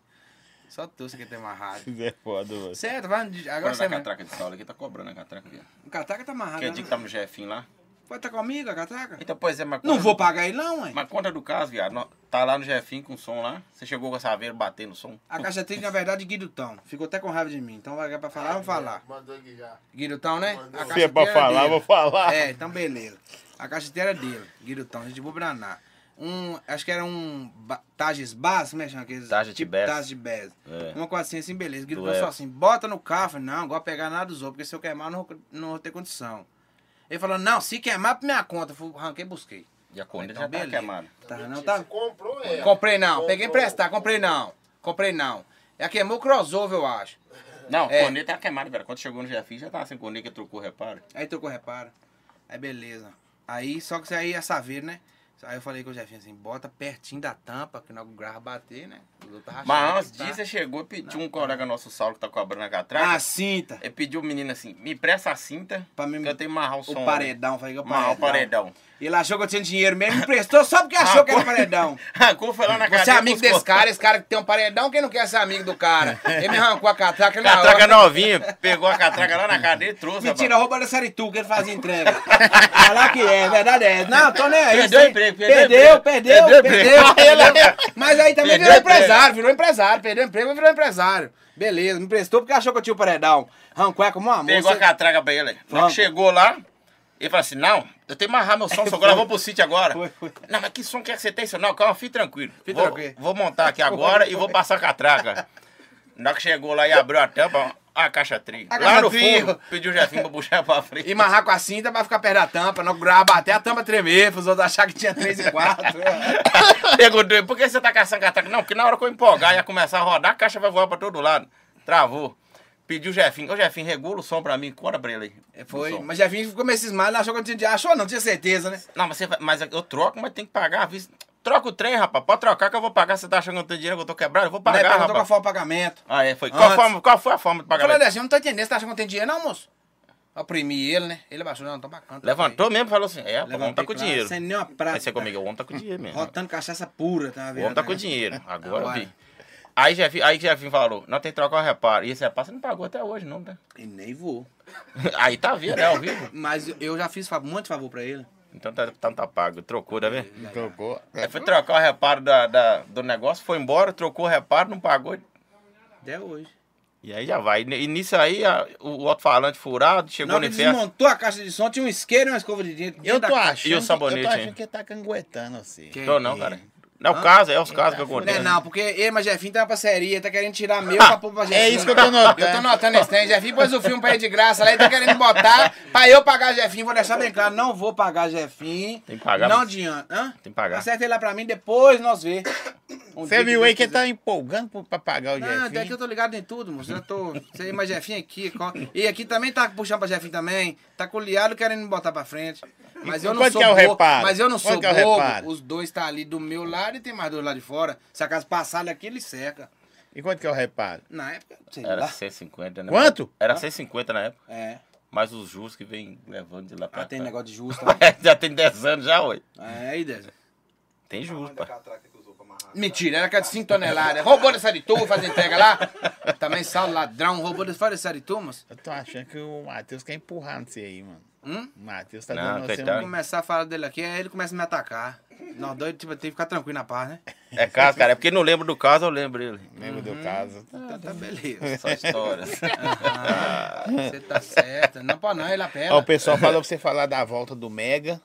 Só trouxe que tem amarrado. Isso é foda, mano. Certo, vai. Agora Agora você vai. catraca de sol aqui, tá cobrando a catraca, viu? O catraca tá amarrado. Que é né? dia que tá no jefinho lá. Pode estar comigo, a catraca? Então, pois é, mas Não vou do- pagar ele, não, ué. Mas conta do caso, viado. Tá lá no jefinho com o som lá. Você chegou com a saveira bater no som. A caixa triste, na verdade, Guidutão. Ficou até com raiva de mim. Então vai pra falar, vamos falar. Mandou aqui já. Guidutão, né? Mandou. A Se é pra caixeteira falar, dele. vou falar. É, então beleza. A caixeteira é dele, Guidutão, gente de Braná. Um, acho que era um Tages Bass, como é que chama aqueles? Tages de tipo Bass. Tages de Bass. É. Uma coisa assim, assim, beleza. Só F. assim, bota no carro. Falei, não, agora pegar nada dos outros, porque se eu queimar, não, vou- não vou ter condição. Ele falou, não, se queimar pra minha conta. Eu fui, arranquei e busquei. E a corneta Então, já tá beleza. queimada. Tá, não, tá... Você comprou ela. Comprei não, peguei Comprou. emprestar, comprei não. Comprei não. Ela queimou o crossover, eu acho. Não, a É. corneta tá queimada, velho. Quando chegou no jefinho, já tava sem corneta, que trocou reparo. Aí trocou reparo. Aí beleza. Aí, só que isso aí é saber, né? Aí eu falei com o Jefinho assim, bota pertinho da tampa, que não grava bater, né? Mas antes tá? disso, você chegou e pediu um colega nosso, Saulo, que tá cobrando a catraca. Ah, cinta. Ele pediu o menino assim, me presta a cinta, Pra mim, que eu tenho que amarrar o som. o paredão. Falei que o Amarrar o paredão. paredão. Ele achou que eu tinha dinheiro mesmo, me emprestou só porque achou que era paredão. Arrancou, foi lá na Você é cadeia. amigo desse cara, esse cara que tem um paredão, quem não quer ser amigo do cara? Ele me arrancou a catraca na Catraca hora. novinha, pegou a catraca lá na cadeia e trouxe. Mentira, rouba da Saritu, que ele fazia entrega. Falar que é, verdade é. Não, tô nem aí. Perdeu o emprego, perdeu perdeu, perdeu, Perdeu perdeu. Mas aí também virou empresário, virou empresário. Perdeu o emprego, virou empresário. Beleza, me emprestou porque achou que eu tinha o paredão. Arrancou é como uma Pegou a moça. catraca pra ele. Chegou lá, ele falou assim: não, eu tenho que amarrar meu som, só vou pro sítio agora. Foi, foi. Não, mas que som que é que você tem? Isso? Não, calma, fique tranquilo. Fique vou, tranquilo. vou montar aqui agora e vou passar a catraca. Na hora que chegou lá e abriu a tampa, a caixa tri. A Lá no fundo, pediu o Jefinho pra puxar pra frente. E amarrar com a cinta pra ficar perto da tampa, não grava, bater a tampa tremer, pros outros acharem que tinha 3 e 4. Perguntou, por que você tá caçando catraca? Não, porque na hora que eu empolgar e ia começar a rodar, a caixa vai voar pra todo lado. Travou. Pediu o Jefinho. Ô, Jefinho, regula o som pra mim, conta pra ele aí. Foi, O som. mas vim ficou meio cismado, achou que eu tinha. Achou não, tinha certeza, né? Não, mas, você mas eu troco, mas tem que pagar a vista. Troca o trem, rapaz. Pode trocar que eu vou pagar. Você tá achando que eu não tenho dinheiro, que eu tô quebrado? Eu vou é pagar, qual rapaz. foi o pagamento. Ah, é, foi. Qual, forma, qual foi a forma de Eu falei, pagamento? Alessio, eu não tô entendendo. Você tá achando que não tem dinheiro, não, moço? Eu oprimi ele, né? Ele abaixou, não, tô bacana. tá Levantou mesmo e falou assim: é, o homem tá com claro, dinheiro. Sem nenhuma prata. Aí você comigo, o homem tá com dinheiro mesmo. Rotando cachaça pura, tá O vendo? homem tá com dinheiro. Agora eu Agora. vi. Aí aí Jefinho falou, não tem que trocar o reparo. E esse reparo você não pagou até hoje, não, né? E nem vou. Aí tá vendo, é ao vivo. Mas eu já fiz muito favor pra ele. Então tá, então tá pago. Trocou, tá vendo? Trocou. Aí foi trocar o reparo da, da- do negócio, foi embora, trocou o reparo, não pagou. Até hoje. E aí já vai. E nisso aí, a- o alto-falante furado, chegou no inferno. desmontou a caixa de som, tinha um isqueiro e uma escova de dentro. Eu tô da achando, E o sabonete, eu tô achando hein? que ele tá canguetando você. Que- Tô não, cara. Não é o caso, é os casos que Não é acontecem. não, porque ele, mas Jefinho tem uma parceria, tá querendo tirar meu pra pôr pra Jefinho. É isso que eu tô notando. Eu tô notando esse trem. Jefinho pôs o filme pra ele de graça lá, ele tá querendo botar pra eu pagar Jefinho. Vou deixar bem claro, não vou pagar Jefinho. Tem que pagar, Não adianta. Hã? Tem que pagar. Acerta ele lá pra mim, depois nós vê. Um Você viu aí que ele tá empolgando pra pagar o Não, até que eu Jefinho? tô ligado em tudo, moço. Eu tô. Você mas Jefinho aqui. co- E aqui também tá puxando pra Jefinho também. Tá com o liado querendo me botar pra frente. Mas eu não Quanto sou que é o bobo. reparo? Mas eu não Quanto sou que é o bobo. reparo? Os dois tá ali do meu lado e tem mais dois lá de fora. Se a casa passar daqui, ele seca. E quanto que é o reparo? Na época, sei Era lá. 150, né? Quanto? Era 150 na época. É. Mas os juros que vem levando de lá pra Ah, tem cá. negócio de justo. já tem 10 anos já, ué. É, aí, Dez. Tem juros, Tamanho da pai. Mentira, era aquela de 5 toneladas. Roubou dessa de tu, fazer entrega lá. Também sal ladrão, roubou dessa dessa de tu, moço. Eu tô achando que o Matheus quer empurrar você aí, mano. Hum? O Matheus tá Não, dando você coitado. Vou começar a falar dele aqui, aí ele começa a me atacar. Nós dois, tipo, tem que ficar tranquilo na paz, né? É caso, cara. É porque não lembro do caso, eu lembro ele. um. Lembra do caso? Então tá beleza. Só histórias. Ah, Você tá certo. Não pode não, ele apela. Ó, o pessoal falou pra você falar da volta do Mega.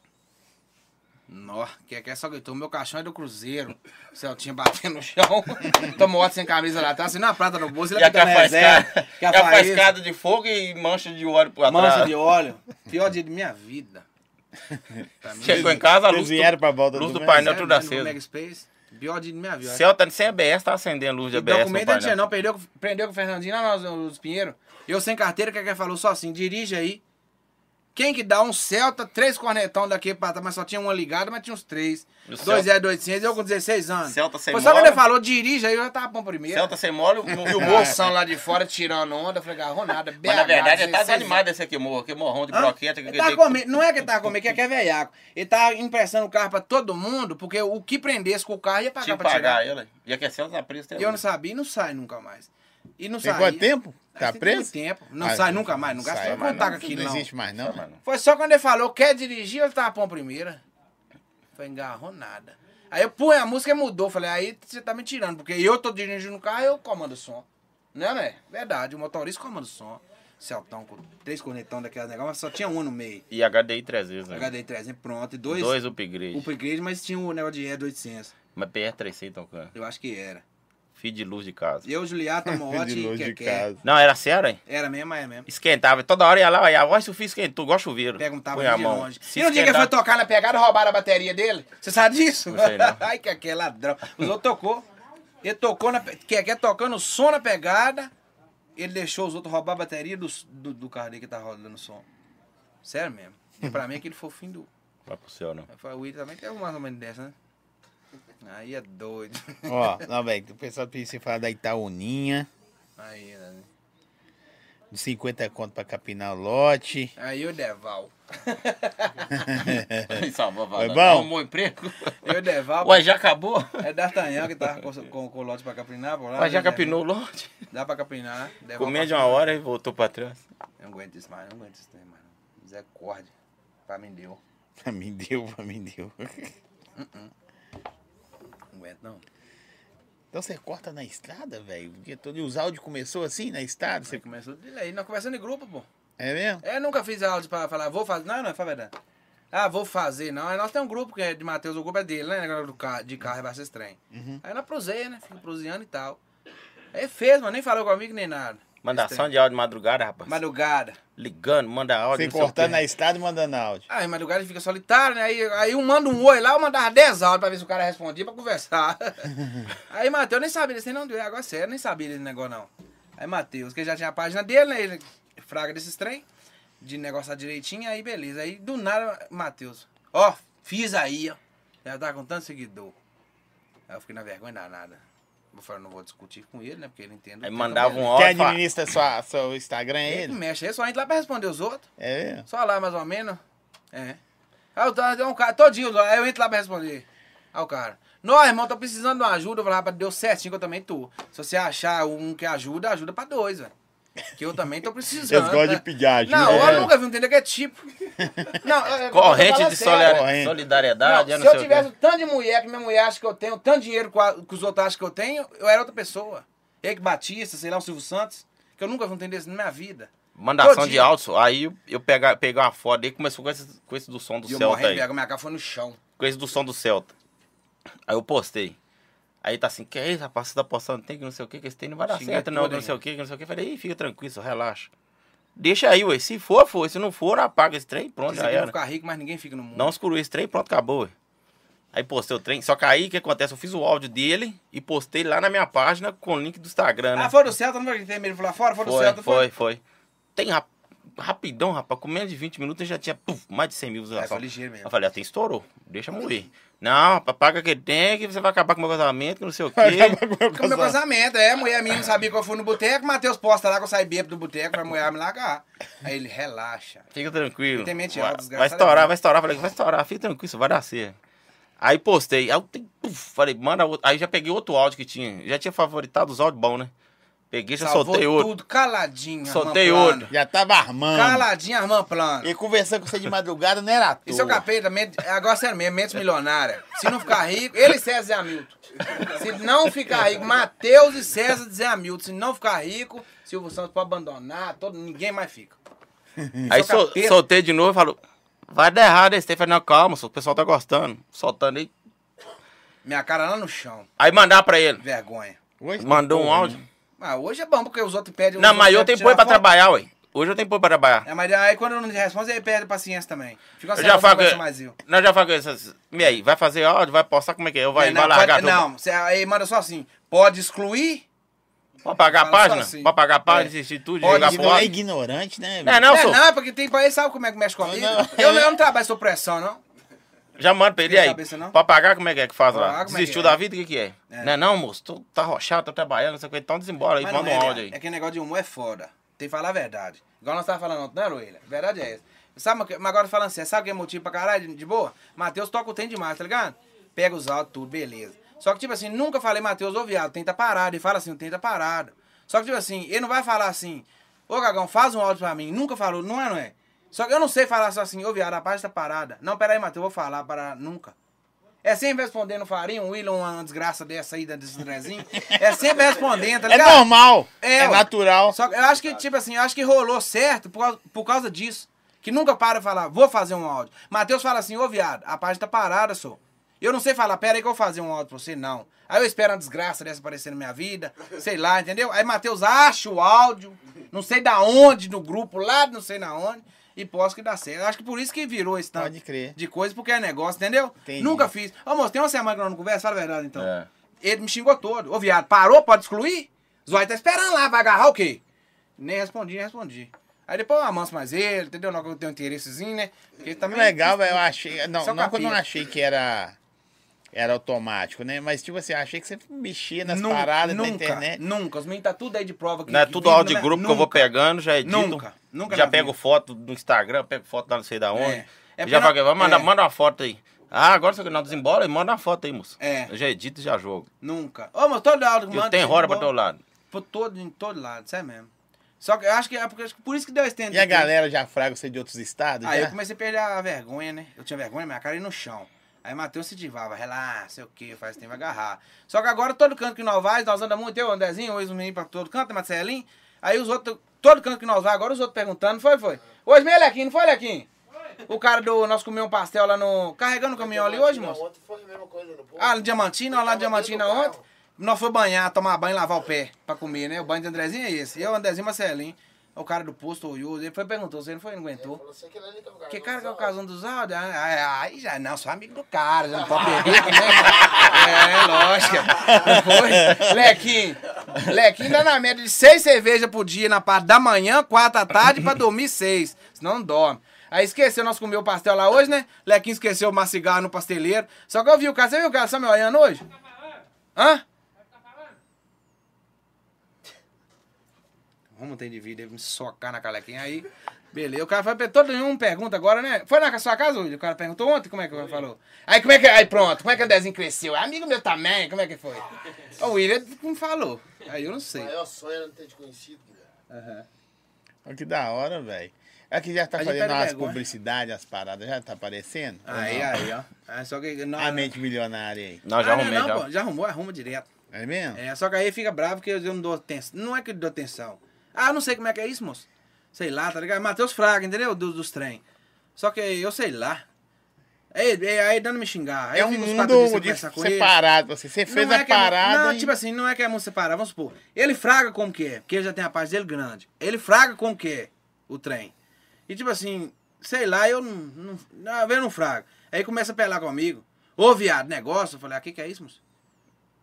Nó, que que é só gritou, meu caixão é do Cruzeiro. O Celtinha batendo no chão. Tomou outro sem camisa lá atrás, assim, na prata no bolso, ele E a e a a faiscada de fogo e mancha de óleo por mancha atrás. de óleo. Pior dia de minha vida. Pra mim, Chegou em casa, a luz vieram do, pra volta luz do do painel tudo no aceso. Mega Space. Pior dia de minha vida. Celta sem ABS, tá acendendo luz de ABS no documento não tinha não, prendeu, prendeu com o Fernandinho lá nos, nos Pinheiro. Eu sem carteira, que que falou só assim, dirige aí. Quem que dá um Celta, três cornetão daqui pra trás, mas só tinha uma ligada, mas tinha uns três. O Dois Celta- é 800, eu com 16 anos. Celta sem Foi só quando mola? ele falou, dirige aí, eu já tava bom primeiro. Celta sem mole, o- E o moção lá de fora tirando onda, eu falei, agarrou nada. Mas na BH, verdade ele tá 16 desanimado esse aqui, morro. Que morrão de Hã? broqueta. Que Ele que tava tem- com- não é que ele tava com medo, que é que é velhaco. Ele tava emprestando o carro pra todo mundo, porque o que prendesse com o carro ia pagar Tinha pra tirar. pagar ele. E aqui é Celta na presa até eu não sabia e não sai nunca mais. E não sai. quanto tempo? Tá Tem preso? tempo. Não Ah, sai nunca mais, não gasta mais contar não. com aquilo, Não não. existe mais, não. Mano. Foi só quando ele falou, quer dirigir, ele tava bom primeira. Foi engarrou nada. Aí eu pus a música e mudou. Falei, aí você tá me tirando, porque eu tô dirigindo o carro eu comando o som. Não, né? Verdade, o motorista comanda o som. Celtão com três cornetão daquela negócio, mas só tinha um no meio. E HDI 300, né? HDI 300 pronto, e dois, Dois upgrade. upgrade, mas tinha o negócio de E800. Mas PR 300 tocando. Eu acho que era. Fio de luz de casa. E eu, Juliato, Mote de e luz de Keké. casa. Não, era sério, hein? Era mesmo, é mesmo. Esquentava. Toda hora ia lá, e a voz do fio esquentou, igual chuveiro. Perguntava Põe a de mão. longe. Se e no dia que ele foi tocar na pegada, roubaram a bateria dele? Você sabe disso? Não sei, não. Ai, que aquele ladrão. Os outros tocou. Ele tocou na. pe- Que é tocando som na pegada. Ele deixou os outros roubar a bateria do, do, do carro dele que tá rodando o som. Sério mesmo. E pra mim aquele foi o fim do. Vai pro céu, não. O Willi também tem mais ou menos dessa, né? Aí é doido. Ó, não, velho, o pessoal pediu você falar da Itaúninha, Aí, né? de 50 conto pra capinar o lote. Aí o Deval. Salvou, Foi bom? Um bom emprego. Eu Deval. Ué, já acabou? É D'Artagnan que tava com, com, com o lote pra capinar. por lá, Ué, já né, capinou o lote. Dá pra capinar. Deval Comia pra de uma hora e voltou pra trás. Não aguento isso mais, não aguento isso mais, não. Misericórdia. Pra mim deu. Pra mim deu, pra mim deu. Não aguento, não. Então você corta na estrada, velho? Porque todo e os áudios começou assim na estrada? Você começou de lei. Nós conversando em grupo, pô. É mesmo? Eu nunca fiz áudio pra falar, vou fazer. Não, não, é verdade. Ah, vou fazer, não. Aí nós temos um grupo que é de Matheus, o grupo é dele, né? Negócio do carro, de carro e vai ser trem. Aí nós proseia, né? Fica proseando e tal. Aí fez, mas nem falou comigo nem nada. Mandação de áudio de madrugada, rapaz. Madrugada. Ligando, manda áudio. Você o cortando na estrada e mandando áudio. Aí madrugada ele fica solitário, né? Aí, aí um manda um oi lá, eu mandava 10 áudios pra ver se o cara respondia pra conversar. aí Matheus nem sabia desse não, agora é sério, nem sabia desse negócio não. Aí Matheus, que já tinha a página dele, né? Ele fraga desses trem, de negociar direitinho, aí beleza. Aí do nada, Matheus, ó, fiz aí, ó. Já tá com tanto seguidor. Aí eu fiquei na vergonha danada. Eu falei, não vou discutir com ele, né? Porque ele entende. Aí mandava um dele. Quem administra sua, seu Instagram é Ele ele? mexe, ele só entra lá pra responder os outros. É mesmo? Só lá, mais ou menos. É. Aí eu tava, um cara, todinho, aí eu entro lá pra responder. Aí o cara, não, irmão, tô precisando de uma ajuda. Eu falei, rapaz, deu certinho que eu também tô. Se você achar um que ajuda, ajuda pra dois, velho. Que eu também tô precisando. Eles gostam né? de ajuda. Não, É. eu nunca vi um entender que é tipo. Não, é- é- Corrente eu de falando solidar- sério. Corrente. solidariedade, Não, eu se eu tivesse o tanto de mulher que minha mulher acha que eu tenho, tanto dinheiro que, a- que os outros acham que eu tenho, eu era outra pessoa. Eike Batista, sei lá, o Silvio Santos, que eu nunca vi um entender isso na minha vida. Mandação Todo de áudio, aí eu, eu pegar, pegar uma foto dele, começou com esse, com esse do som do E eu Celta morrendo de aí. minha cara foi no chão. Com esse do som do Celta. Aí eu postei. Aí tá assim, que é isso, rapaz, você tá postando, tem que não sei o que, que esse tem não vai dar Xinguei certo, não, que não sei o que, que não sei o que. Falei, fica tranquilo, só relaxa. Deixa aí, ué. Se for, foi. Se não for, apaga esse trem, pronto, Isso já era. ficar rico, mas ninguém fica no mundo. Não escurou esse trem, pronto, acabou, ué. Aí postei o trem. Só que aí o que acontece? Eu fiz o áudio dele e postei lá na minha página com o link do Instagram, né? Ah, foi do Celta, não foi que tem medo de falar fora? Foi do Foi, Celta, foi, foi. Tem rap- rapidão, rapaz. Com menos de 20 minutos eu já tinha puf, mais de 100 mil Aí foi visualizações. ligeiro mesmo. Eu falei, até estourou. Deixa morrer. Não, paga que tem, que você vai acabar com o meu casamento, que não sei o quê. Com o meu casamento, é, a mulher minha não sabia que eu fui no boteco, Matheus posta lá que eu saí bêbado do boteco pra mulher me largar. Aí ele, relaxa. Fica tranquilo. Ele tem mente vai, alta, vai estourar, vai estourar. Falei, vai estourar, fica tranquilo, isso vai dar certo. Aí postei, aí eu puf, falei, manda outro. Aí já peguei outro áudio que tinha. Já tinha favoritado os áudios bons, né? Peguei, já Salvou soltei outro. tudo, caladinho, Soltei outro. Já tava armando. Caladinho, armando plano. E conversando com você de madrugada não era à toa. Isso é o capeta, mente- agora sério mesmo, mente milionária. Se não ficar rico, ele e César Zé Hamilton. Se não ficar rico, Matheus e César Zé Hamilton. Se não ficar rico, Silvio Santos pode abandonar, todo, ninguém mais fica. Aí sol- soltei de novo e falou, vai dar errado esse tempo. Falei, não, calma, o pessoal tá gostando. Soltando aí. Minha cara lá no chão, Aí mandar pra ele. vergonha. Hoje Mandou um áudio. Ah, hoje é bom, porque os outros pedem... Não, mas eu tenho pôr pra trabalhar, ué. Hoje eu tenho pôr pra trabalhar. É, mas aí quando não responde, aí perde paciência também. Fica Eu já falo que- mais eu. Nós já falamos essas. E aí, vai fazer áudio, vai postar como é que é? Ou vai, É, vai não, largar pode, tudo? não, você, aí manda só assim, pode excluir? Pode pagar a página? assim. Pode pagar a página, É. assistir tudo, jogar Igno- é fora? ignorante, né? Não, não, é, sou. não, é porque tem país, sabe como é que mexe comigo? Não, Eu, não- eu não trabalho sob pressão, não. Já manda pra ele aí. cabeça, não? Pagar, como é que é que faz lá? É Desistiu é? da vida, o que que é? É. Não é não, moço? Tu tá rochado, tá trabalhando, não sei o que, então desembora aí, manda um é, áudio aí. É que negócio de humor é foda. Tem que falar a verdade. Igual nós tava falando ontem, né, Luíla? A verdade é essa. Sabe, mas agora falando assim, sabe o que é motivo pra caralho de, boa? Matheus toca o tem demais, tá ligado? Pega os áudios, tudo, beleza. Só que, tipo assim, nunca falei, Matheus, ô viado, tem tá parado. Ele fala assim, tá parado. Só que, tipo assim, ele não vai falar assim, ô Gagão, faz um áudio pra mim. Nunca falou, não é, não é? Só que eu não sei falar só assim, ô viado, a página tá parada. Não, peraí, Matheus, eu vou falar para nunca. É sempre respondendo farinha, um William, uma desgraça dessa aí, desse Andrezinho. É sempre respondendo, tá É ligado? normal. É, É, natural. Só que eu acho que, tipo assim, eu acho que rolou certo por causa, por causa disso. Que nunca para de falar, vou fazer um áudio. Matheus fala assim, ô viado, a página tá parada, só. Eu não sei falar, pera aí que eu vou fazer um áudio pra você, não. Aí eu espero uma desgraça dessa aparecer na minha vida, sei lá, entendeu? Aí Matheus acha o áudio, não sei da onde, no grupo, lá não sei na onde, e posso que dá certo. Acho que por isso que virou esse tanto Pode crer. de coisa, porque é negócio, entendeu? Entendi. Nunca fiz. Ô, moço, tem uma semana que nós não conversa, fala a verdade, então. É. Ele me xingou todo. Ô, viado, parou? Pode excluir? Zóio tá esperando lá, vai agarrar o quê? Nem respondi, nem respondi. Aí depois eu amanso mais ele, entendeu? Não que eu tenho um interessezinho, né? Porque ele também... Legal, velho. Eu achei. Não, não que eu não achei que era. Era automático, né? Mas, tipo assim, achei que você mexia nas Nunca, paradas nunca, da internet. Nunca. Os meninos tá tudo aí de prova. Que, Não é que tudo áudio de no- grupo que eu vou Nunca. pegando, já edito. Nunca, nunca Já pego vida. foto do Instagram, pego foto lá não sei da onde. É. É já não- vai mandar, é. manda uma foto aí. Ah, agora você não desembora, manda uma foto aí, moço. É. Eu já edito e já jogo. Nunca. Ô, mas todo áudio que Eu manda... tenho gente hora pra teu lado. Por todo, em todo lado, isso é mesmo. Só que eu acho que é porque, acho que por isso que deu esse tempo. E a galera já fraga você de outros estados? Aí já? eu comecei a perder a vergonha, né? Eu tinha vergonha, minha cara ia no chão. Aí Matheus se divava, relaxa, sei o que, faz tempo agarrar. Só que agora todo canto que nós vai, nós andamos muito, eu, Andrezinho, hoje os meninos pra todo canto, Marcelinho. Aí os outros, todo canto que nós vai, agora os outros perguntando, foi, foi. Hoje mesmo, Lequinho, não foi, Lequinho? O cara do, nós comemos um pastel lá no, carregando o caminhão ali hoje, moço? Ontem foi a mesma coisa no povo. Ah, no Diamantina, lá no Diamantina ontem. Nós foi banhar, tomar banho, lavar o pé pra comer, né? O banho de Andrezinho é esse. Eu, Andrezinho, Marcelinho. O cara do posto, o Yuri, ele foi e perguntou, você não foi, não aguentou. Falou que é cara Que do cara que é o casão dos áudios? Ah, ah, Aí já, não, sou amigo do cara, já não pode perder também. É, lógico. Foi? Lequinho, Lequinho dá na média de seis cervejas por dia na parte da manhã, quatro à tarde, pra dormir seis. Senão não dorme. Aí esqueceu, nós comemos o pastel lá hoje, né? Lequinho esqueceu o cigarro no pasteleiro. Só que eu vi o cara, você viu o cara só me olhando hoje? Hã? Vamos ter de vida, ele me socar na calequinha aí. Beleza, o cara foi todo mundo pergunta agora, né? Foi na sua casa, William? O cara perguntou ontem como é que o cara falou. Aí como é que. Aí pronto, como é que o Andezinho cresceu? É amigo meu também, como é que foi? O William não falou. Aí eu não O sei. maior sonho era não ter te conhecido, Guilherme. Aham. Olha que da hora, velho. Aqui já tá A fazendo vergonha. publicidades, as paradas, já tá aparecendo? Aí, não? aí, ó. É só que. Não, A mente milionária aí. Não, já Ah, arrumei, não, já. pô, já arrumou, arruma direto. É mesmo? É, só que aí fica bravo que eu não dou atenção. Não é que eu dou atenção. Ah, eu não sei como é que é isso, moço. Sei lá, tá ligado? Matheus Fraga, entendeu? Do- dos trem. Só que eu sei lá. Aí, aí, dando me xingar. Aí É um mundo de ele. separado. Você, você fez Não a é que é parada. não, e- tipo assim, não é que é muito separado. Vamos supor. Ele fraga como que é, porque ele já tem a parte dele grande. Ele fraga como que é o trem. E tipo assim, sei lá, eu não. não, não eu não frago. Aí começa a pelar comigo. Ô, viado, negócio. Eu falei, ah, que que é isso, moço?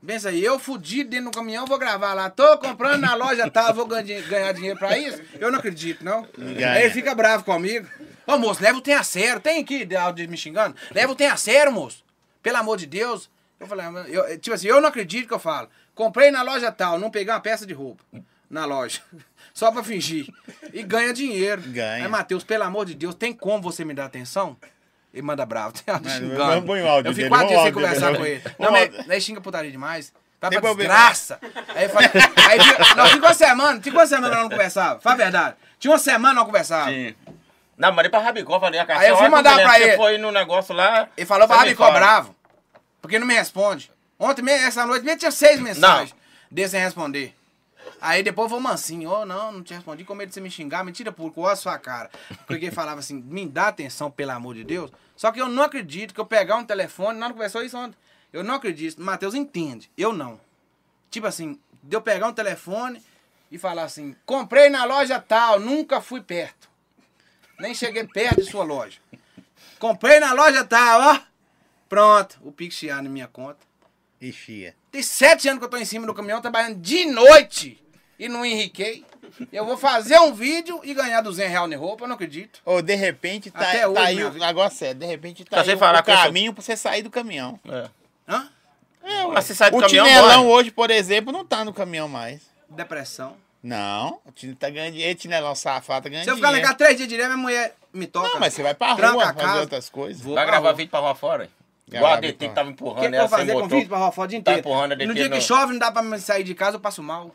Pensa aí, eu fudido dentro do caminhão, vou gravar lá. Tô comprando na loja tal, vou ganhar, dinhe- ganhar dinheiro pra isso? Eu não acredito, não. Ganha. Aí ele fica bravo comigo. Ô, moço, leva o tem a sério. Tem aqui de áudio me xingando? Leva o tem a sério, moço. Pelo amor de Deus. Eu falei, ah, eu, tipo assim, eu não acredito que eu falo. Comprei na loja tal, não peguei uma peça de roupa na loja. Só pra fingir. E ganha dinheiro. Ganha. Aí, Matheus, pelo amor de Deus, tem como você me dar atenção? Ele manda bravo, tem áudio xingando. vamos pôr o áudio Eu fico quatro dias sem conversar com ele. Não, mas aí xinga putaria demais. Vai pra desgraça. Aí, falei, aí fica- não, fica uma semana, fica uma semana nós não conversava. Fala a verdade. Tinha uma semana não conversava. Sim. Não, mandei pra Rabicó, falei, a Aí eu fui "Olha, mandar pra você ele." foi no negócio lá. Ele falou pra Rabicó fala. bravo. Porque não me responde. Ontem, essa noite, mesmo tinha seis mensagens. Dele sem responder. Aí depois foi mansinho. Ô, não, não te respondi. Com medo de você me xingar. Mentira pura, olha a sua cara. Porque falava assim, me dá atenção, pelo amor de Deus. Só que eu não acredito que eu pegar um telefone, nós não conversou isso ontem. Eu não acredito. Matheus entende. Eu não. Tipo assim, de eu pegar um telefone e falar assim, comprei na loja tal, nunca fui perto. Nem cheguei perto de sua loja. Comprei na loja tal, ó. Pronto, o Pix na minha conta. Ixia. Tem sete anos que eu tô em cima do caminhão trabalhando de noite e não enriquei. Eu vou fazer um vídeo e ganhar 200 reais de roupa, eu não acredito. Ou de repente tá, Até tá hoje, aí o negócio é, de repente tá Tá aí sem o, falar o caminho pra você sair do caminhão. É. Hã? É, ué. Mas você sai do o caminhão, Tinelão bora. hoje, por exemplo, não tá no caminhão mais. Depressão. Não, o Tinelão tá ganhando dinheiro, Tinelão safado tá ganhando Se eu ficar dinheiro. casa três dias direto, minha mulher me toca. Não, mas você vai pra rua fazer casa. outras coisas. Vou Vai gravar rua. vídeo pra rua fora? Gravar Igual a DT que tava O que, empurrando que eu vou fazer com vídeo pra rolar o dia Tá inteiro? empurrando a DT no dia que chove, não dá pra sair de casa, eu passo mal.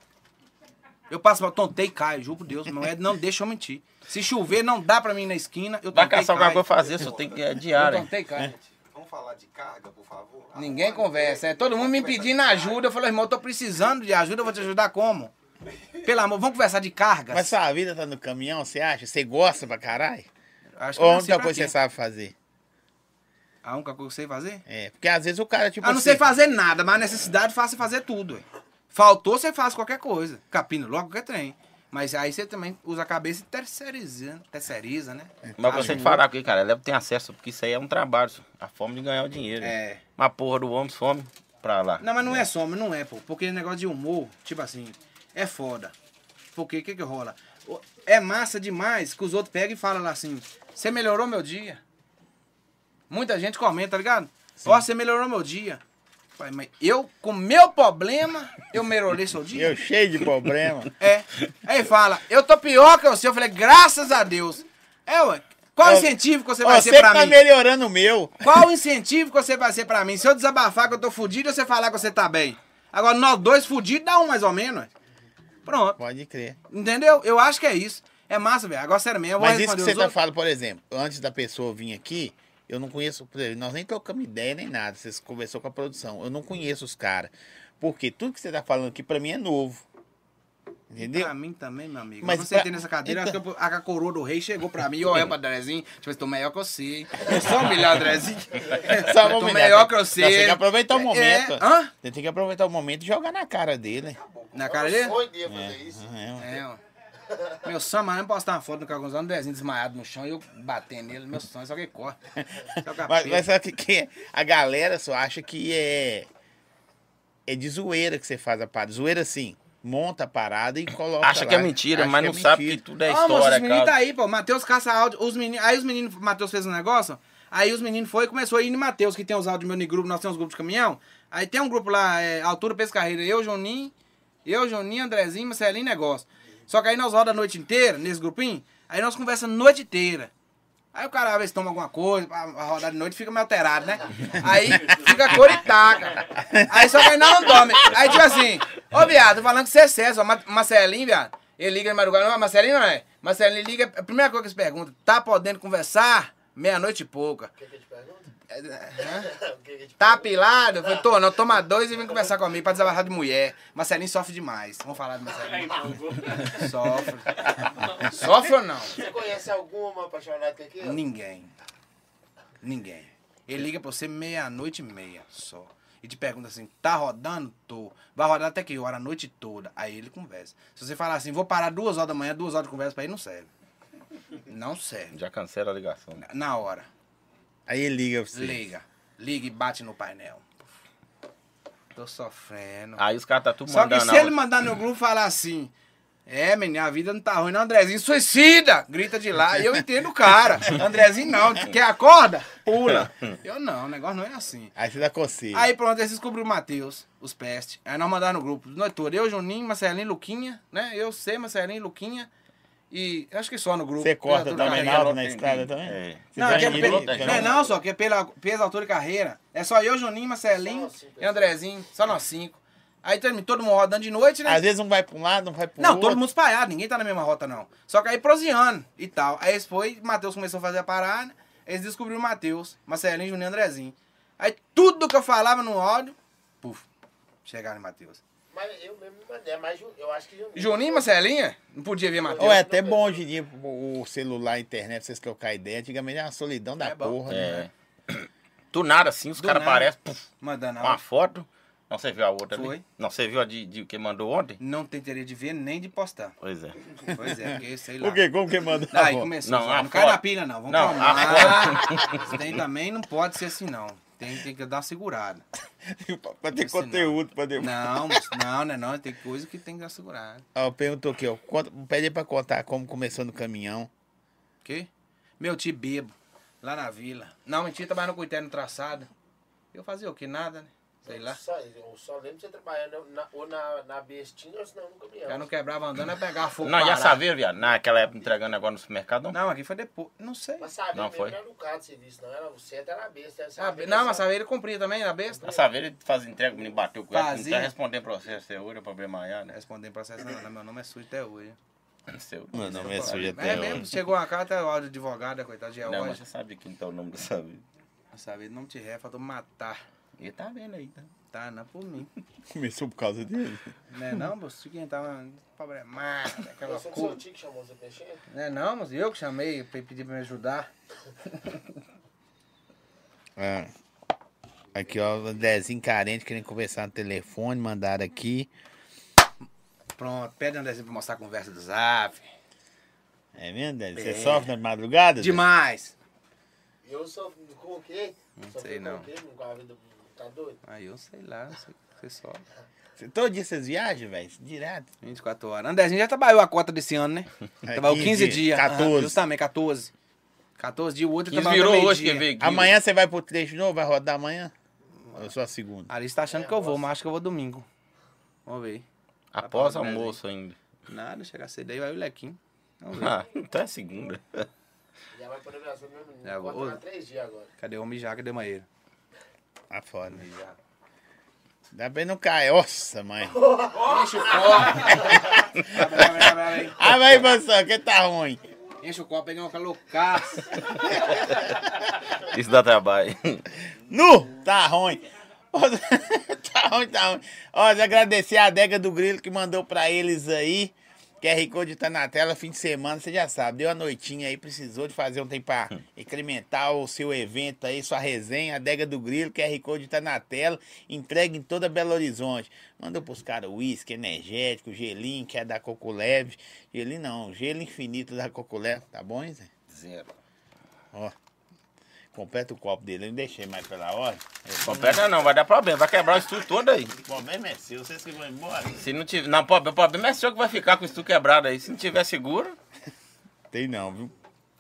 Eu passo mal, tontei e caio, juro por Deus. Não, é, não deixa eu mentir. Se chover, não dá pra mim ir na esquina, eu Vai tontei e caçar alguma coisa pra fazer, só tem que é Eu diário. tontei e caio. Vamos falar de carga, por favor? Ah, Ninguém conversa. É todo mundo me pedindo ajuda. Eu falei, irmão, eu tô precisando de ajuda, eu vou te ajudar como? Pelo amor, vamos conversar de cargas. Mas sua vida tá no caminhão, você acha? Você gosta pra caralho? Acho que Ou eu a única coisa que você sabe fazer? A única coisa que eu sei fazer? É, porque às vezes o cara, tipo ah, não assim, sei fazer nada, mas a necessidade faz você fazer tudo. ué. Faltou, você faz qualquer coisa. Capina logo qualquer trem. Mas aí você também usa a cabeça e terceiriza, terceiriza né? Mas você tem que falar com ele, cara. Ele tem acesso, porque isso aí é um trabalho. A forma de ganhar o dinheiro. É. Uma porra do homem some pra lá. Não, mas não é só, mas não é, pô. Porque negócio de humor, tipo assim, é foda. Porque o que que rola? É massa demais que os outros pegam e falam lá assim, você melhorou meu dia. Muita gente comenta, tá ligado? Ó, você melhorou meu dia. Pai, mas eu, com meu problema, eu melhorei seu dia? eu cheio de problema. É. Aí fala, eu tô pior que você. Eu falei, graças a Deus. É, ué. Qual Ó, incentivo que você vai você ser pra tá mim? melhorando o meu. Qual o incentivo que você vai ser pra mim? Se eu desabafar que eu tô fudido, você falar que você tá bem. Agora, nós dois fudidos dá um mais ou menos. ué. Pronto. Pode crer. Entendeu? Eu acho que é isso. É massa, velho. Agora, sério mesmo, eu vou Mas isso que você tá falando, por exemplo, antes da pessoa vir aqui, eu não conheço, nós nem trocamos ideia nem nada. Vocês conversou com a produção. Eu não conheço os caras. Porque tudo que você tá falando aqui pra mim é novo. Entendeu? Pra mim também, meu amigo. Mas Mas você pra- sentei nessa cadeira, então- acho que eu- a coroa do rei chegou pra mim e olha pra Andrezinho. Tipo, eu tô melhor que você, hein? Eu sou melhor, Andrezinho. Só eu tô melhor que você. Não, Você tem que aproveitar o É, momento. hã? Você tem que aproveitar o momento e jogar na cara dele. Na cara É dele? um sonho dele fazer isso. É, É, ó. Meu sonho, mas não postar uma foto no Cagonzão, um desenho desmaiado no chão e eu batendo nele. Meu sonho, só que ele corre. Só que a Mas, mas sabe o que, que é? A galera só acha que é. É de zoeira que você faz a parada. Zoeira assim. Monta a parada e coloca. Acha que é lá. mentira, Acha mas que não é sabe que mentira. tudo é Ó, moço, os história, meninos tá aí, pô. Matheus caça áudio. Os meninos, aí os meninos, Matheus fez um negócio. Aí os meninos foi e começou a ir em Matheus, que tem os áudios meu no grupo, nós temos uns grupos de caminhão. Aí tem um grupo lá, é, Altura Pescarreira, eu, Juninho, eu, Juninho, Andrezinho, Marcelinho Negócio. Só que aí nós roda a noite inteira, nesse grupinho, aí nós conversamos a noite inteira. Aí o cara às vezes toma alguma coisa, pra rodar de noite fica meio alterado, né? Aí fica cor e taca. Aí só que aí não dorme. Aí tipo assim, ô viado, tô falando que você é César, Ma- Marcelinho, viado. Ele liga de madrugada, não, Marcelinho não é. Marcelinho liga, a primeira coisa que se pergunta, tá podendo conversar? Meia-noite e pouca. O que que te É, O que que eu te Tá apilado? Eu falei, tô, não, toma dois e vem conversar comigo pra desabafar de mulher. Marcelinho sofre demais. Vamos falar do Marcelinho. Sofre. Sofre ou não? Você conhece alguma apaixonada que aqui? Ninguém. Ninguém. Ele liga pra você meia-noite e meia só. E te pergunta assim, tá rodando? Tô. Vai rodar até que hora? A noite toda. Aí ele conversa. Se você falar assim, vou parar duas horas da manhã, duas horas de conversa pra ele, não serve. Não serve. Já cancela a ligação. Na hora. Aí ele liga pra você. Liga. Liga e bate no painel. Tô sofrendo. Aí os caras tá tudo Só que mandando. se ele mandar no grupo falar assim, é, menina, a vida não tá ruim, não, Andrezinho, suicida! Grita de lá, e eu entendo o cara. Andrezinho não, quer acorda? Pula. Eu não, o negócio não é assim. Aí você dá conselho. Aí pronto, eles descobriu o Matheus, os pestes. Aí nós mandaram no grupo, nós todos, eu, Juninho, Marcelinho, Luquinha, né? Eu, sei, Marcelinho, Luquinha. E acho que só no grupo. Você corta Pela também altura na estrada também? É. Você Não, é não é não? não, só que é pela peso, altura e carreira. É só eu, Juninho, Marcelinho e Andrezinho, só nós cinco. Aí termina todo mundo rodando de noite, né? Às vezes um vai pra um lado, não vai pro Não, outro. todo mundo espalhado, ninguém tá na mesma rota, não. Só que aí proseando e tal. Aí eles foi, Matheus começou a fazer a parada, eles descobriram o Matheus, Marcelinho, Juninho e Andrezinho. Aí tudo que eu falava no áudio, puf, chegaram em Matheus. Mas eu mesmo me mandei, mas Ju- eu acho que Juninho. Juninho e Marcelinha? Não podia ver Matheus. Ou é até bom hoje em dia o celular, a internet, vocês trocar ideia. Antigamente era uma solidão da É bom. porra, né? É. Do nada assim, os caras aparecem Mandando uma foto. Não, você viu a outra Foi. ali? Não, você viu a de, de que mandou ontem? Não tem interesse de ver nem de postar. Pois é. Pois é, porque sei lá. Por quê? Como que manda? Aí começou. Não, Não, cai na pilha, não. Vamos Não, calmar. Isso daí também não pode ser assim, não. Tem, tem que dar segurada. pra ter conteúdo, pra ter... Não, não, né? Não, tem coisa que tem que dar segurada. Ó, perguntou aqui, ó. Conta, pede pra contar como começou no caminhão. quê? Meu tio bebo, lá na vila. Não, mentira, trabalhando com o no traçado. Eu fazia o quê? Nada, né? Sei lá. Só, eu só lembro de você trabalhando na, ou na, na bestinha ou senão no caminhão. Já não quebrava andando, ia pegar fogo. Não, e a parar. Saveiro, viado? Naquela época entregando negócio no supermercado, não? Não, aqui foi depois. Não sei. Mas sabe, Não foi? era no carro de serviço, não. Era, o centro era a besta. Era Ah, Saveiro, não, mas a Saveiro cumpria também, na besta. A Saveiro ele faz entrega, o menino bateu com ela, não tá respondendo processo, seu olho, problema aí, né? Respondendo processo, não, não, meu nome é sujo até hoje. Seu. Meu nome é sujo É até mesmo, hoje. chegou a carta, o áudio de advogada, coitado de Não, mas hoje. você sabe quem tá o nome da Saveiro. A Saveiro não te refa, eu matar. Ele tá vendo aí, tá? Tá, não é por mim. Começou por causa dele. Né não, moço? Quem tava problemado, aquela Você coisa. tio que chamou você pra mexer? Né não, mas eu que chamei, pe- pedi pra me ajudar. Ah. Aqui, ó, o Andrezinho carente querendo conversar no telefone, mandaram aqui. Pronto, pede Andrezinho pra mostrar a conversa do Zap. É mesmo, Andrezinho? Você É. sofre na madrugada? Demais. Eu só coloquei. Não só sei, não. coloquei, com a vida tá doido. Aí eu sei lá, sei que você Todo dia vocês viajam, velho? Direto. 24 horas. Andrezinho já trabalhou a cota desse ano, né? É, Trabalhou 15 15 dias. 14. Aham, Justamente, 14. 14 dias, o outro 15 trabalhou virou hoje dia. que veio aqui. Amanhã você vai pro trecho de novo? Vai rodar amanhã? Ou só a segunda? A Alice tá achando que eu vou, mas acho que eu vou domingo. Vamos ver. Após Tá almoço ainda. Nada, chegar cedo aí vai o Lequinho. Vamos ver. Ah, então é segunda. Já vai poder viajar mesmo. Já vou. vou. Corta três dias agora. Cadê o homem já? Cadê o banheiro? Tá foda. Pra ele não cair. Nossa, mãe. Enche o copo. Ah, vai, Bansão, que tá ruim. Enche o copo, peguei um calocaço. Isso dá trabalho. Nu, tá ruim. tá ruim, tá ruim. Ó, de agradecer a adega do Grilo que mandou pra eles aí. QR Code tá na tela, fim de semana, você já sabe. Deu a noitinha aí, precisou de fazer um tempo pra incrementar o seu evento aí, sua resenha. Adega do Grilo, QR Code tá na tela. Entrega em toda Belo Horizonte. Mandou pros caras uísque, energético, gelinho, que é da Coco Leve. Gelinho não, gelo infinito da Coco Leve. Tá bom, hein, Zé? Zero. Ó. Completa o copo dele, eu não deixei mais pela hora. Completa não, vai dar problema. Vai quebrar o estúdio todo aí. O problema é seu, vocês que vão embora. Se não tiver. Não, o problema é seu que vai ficar com o estúdio quebrado aí. Se não tiver seguro, Tem não, viu?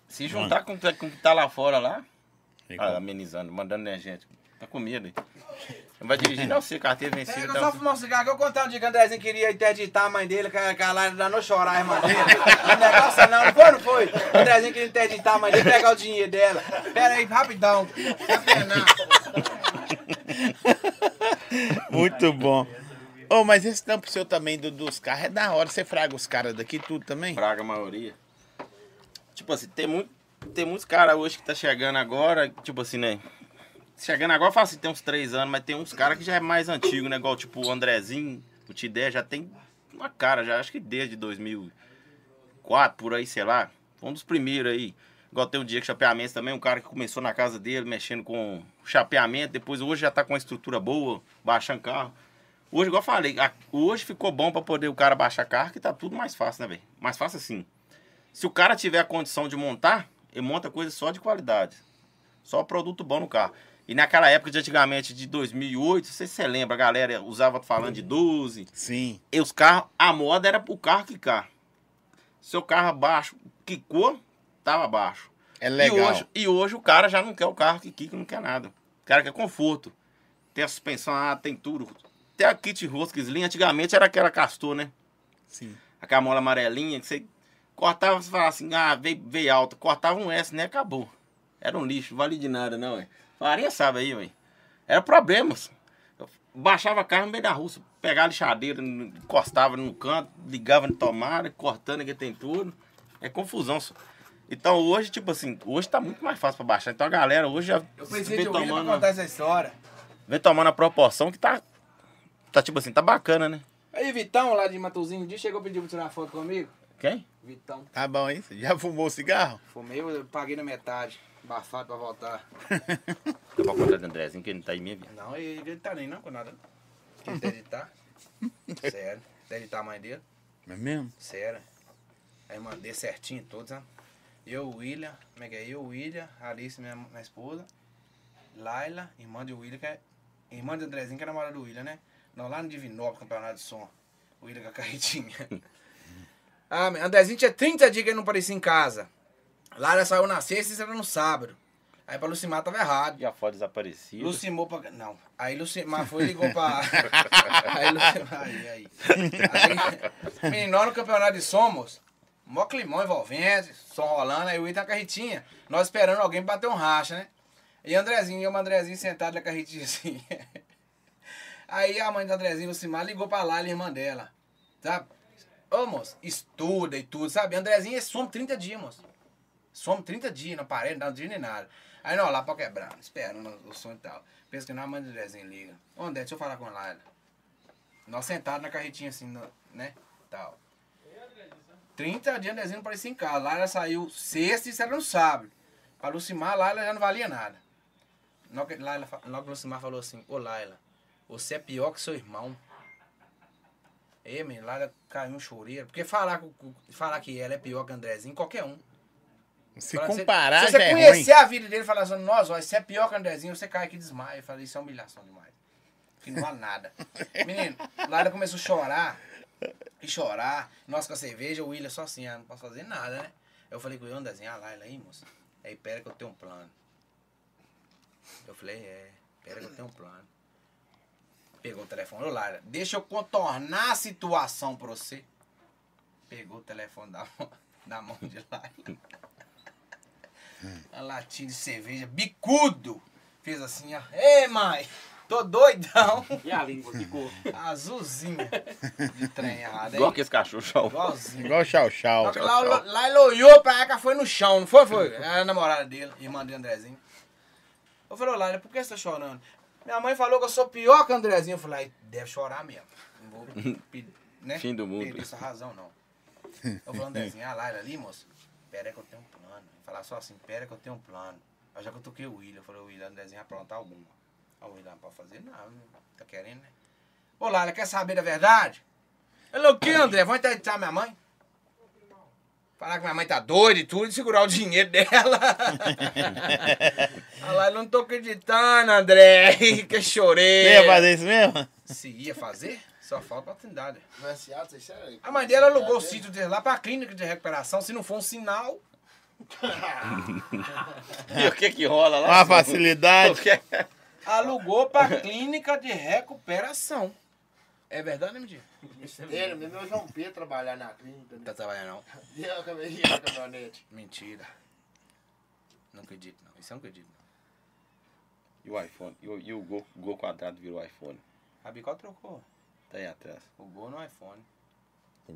se juntar com, com o que tá lá fora lá. Ah, amenizando, mandando energético. Tá com medo aí. Não vai dirigir, não, você, carteira vencida. Pega tá- só fumar um cigarro, que eu contar um dia que o Andrezinho queria interditar a mãe dele, que a, que a Laila danou chorar irmã dele. O negócio não, não foi, não foi? O Andrezinho queria interditar a mãe dele, pegar o dinheiro dela. Pera aí, rapidão. Muito bom. Ô, mas esse tampo seu também do- dos carros é da hora. Você fraga os caras daqui tudo também? Praga a maioria. Tipo assim, tem, muito, tem muitos caras hoje que tá chegando agora, tipo assim, né? Chegando agora, eu falo assim, tem uns três anos, mas tem uns caras que já é mais antigo, né? Igual tipo o Andrezinho, o Tidé, já tem uma cara, já acho que desde 2004, por aí, sei lá. Foi um dos primeiros aí. Igual tem o que chapeamento também, um cara que começou na casa dele mexendo com chapeamento, depois hoje já tá com uma estrutura boa, baixando carro. Hoje, igual eu falei, a- hoje ficou bom pra poder o cara baixar carro, que tá tudo mais fácil, né, velho? Mais fácil assim. Se o cara tiver a condição de montar, ele monta coisa só de qualidade. Só produto bom no carro. E naquela época de antigamente, de 2008, não sei se você lembra, a galera usava falando de 12. Sim. E os carros, a moda era o carro quicar. Seu carro baixo, quicou, tava baixo. É legal. E hoje, e hoje o cara já não quer o carro que quica, não quer nada. O cara quer conforto. Tem a suspensão, ah, tem tudo. Tem a kit rosca slim, antigamente era aquela castor, né? Sim. Aquela mola amarelinha que você cortava, você falava assim, ah, veio, veio alta. Cortava um S, né? Acabou. Era um lixo, vale de nada, não, ué. Farinha sabe aí, ué. Era problemas. Eu baixava carro no meio da rua, pegava a lixadeira, encostava no canto, ligava na tomada, cortando que tem tudo. É confusão, só. Então hoje, tipo assim, hoje tá muito mais fácil pra baixar. Então a galera hoje já Eu pensei vem de pra tomando, contar essa história. vem tomando a proporção que tá, tá tipo assim, tá bacana, né? Aí, Vitão, lá de Matozinho, um dia chegou pediu pra tirar foto comigo. Quem? Vitão. Tá bom, hein? Você já fumou cigarro? Fumei, eu paguei na metade. Abafado pra voltar. Eu vou contar do Andrezinho, que ele não tá aí mesmo. Não, ele, ele tá nem não com nada. Quer interditar? Sério. Interditar a mãe dele? É mesmo? Sério. Aí mandei certinho todos, sabe? Eu, William, como é que é? Eu, William, Alice, minha, minha esposa, Laila, irmã de William, que é. Irmã de Andrezinho, que é namorada do William, né? Não, lá no Divinópolis, campeonato de som. O William com a carretinha. ah, Andrezinho tinha 30 dias que ele não aparecia em casa. Laila saiu na sexta e saiu no sábado. Aí pra Lucimar tava errado. Já foi desaparecido. Lucimou pra. Não. Aí Lucimar foi e ligou pra. aí Lucimar. Aí, aí. aí menino, no campeonato de Somos, mó climão envolvente, som rolando, aí o Ita na carretinha. Nós esperando alguém bater um racha, né? E Andrezinho, eu e o Andrezinho sentado na carretinha assim. Aí a mãe do Andrezinho, Lucimar, ligou pra lá, a irmã dela. Sabe? Ô, moço, estuda e tudo, sabe? Andrezinho é some 30 dias, moço. Some 30 dias, não parei, não dá dia nem nada. Aí não, lá pra quebrar, esperando o som e tal. Pensa que não, a mãe do Andrezinho liga. Ô, André, deixa eu falar com a Laila. Nós sentados na carretinha assim, né? Tal. 30 dias Andrezinho não parecia em casa. Laila saiu sexta e era no sábado. Pra Lucimar, Laila já não valia nada. Logo Laila, logo Lucimar falou assim, ô Laila, você é pior que seu irmão. Ei, menino, Laila caiu um choreiro. Porque falar, falar que ela é pior que Andrezinho, qualquer um. Se Fala, comparar, se você é ruim. conhecer a vida dele e falar assim, nossa, ó, é pior que o Andrezinho, você cai aqui e desmaia. Eu falei, isso é humilhação demais. Que não vale nada. Menino, Lara começou a chorar. E chorar. Nós com a cerveja, o William só assim, ah, não posso fazer nada, né? Eu falei com ele, Andrezinho, ah, Laila aí, moça. Aí, pera que eu tenho um plano. Eu falei, é, pera que eu tenho um plano. Pegou o telefone, ô Laila, deixa eu contornar a situação pra você. Pegou o telefone da, mão- da mão de Laila. A latinha de cerveja, bicudo. Fez assim, ó. Ei, mãe, tô doidão. E a língua ficou. Azulzinha de trem errado, hein? Igual que esse cachorro show. Igualzinho. Igual Chau Chau. Lá, lá, lá ele olhou pra cá, foi no chão, não foi? Foi. Era a namorada dele, irmã de Andrezinho. Eu falei, Laila, por que você tá chorando? Minha mãe falou que eu sou pior que o Andrezinho. Eu falei, "Ai, deve chorar mesmo. Não vou pedir, né? Fim do mundo. Perder essa razão, não. Eu falei, Andrezinho, ah, Laila ali, moço, pera que eu tenho um plano. Falar só assim, pera que eu tenho um plano. Aí já que eu toquei o William, eu falei, o William, vai aprontar alguma. Aí o William, não pode fazer nada, não tá querendo, né? Ô, Laila, quer saber da verdade? Ele, o que, André? Vão entrevistar minha mãe? Falar que minha mãe tá doida e tudo, e segurar o dinheiro dela. Olha lá, eu não tô acreditando, André. Que chorei. Você ia fazer isso mesmo? Se ia fazer, só falta oportunidade. Não é isso é- A mãe dela alugou o sítio dele lá pra clínica de recuperação. Se não for um sinal, E o que que rola lá? Uma facilidade. Que- Alugou pra clínica de recuperação. É verdade, né, mentira? Ele, meu João Pedro trabalhar na clínica. né? Tá trabalhando não. E a cam- e a caminhonete. Mentira. Não acredito, não. Isso eu não acredito, não. E o iPhone? E o, e o gol, gol quadrado virou iPhone? A Bicol trocou. Tá aí atrás. O gol no iPhone.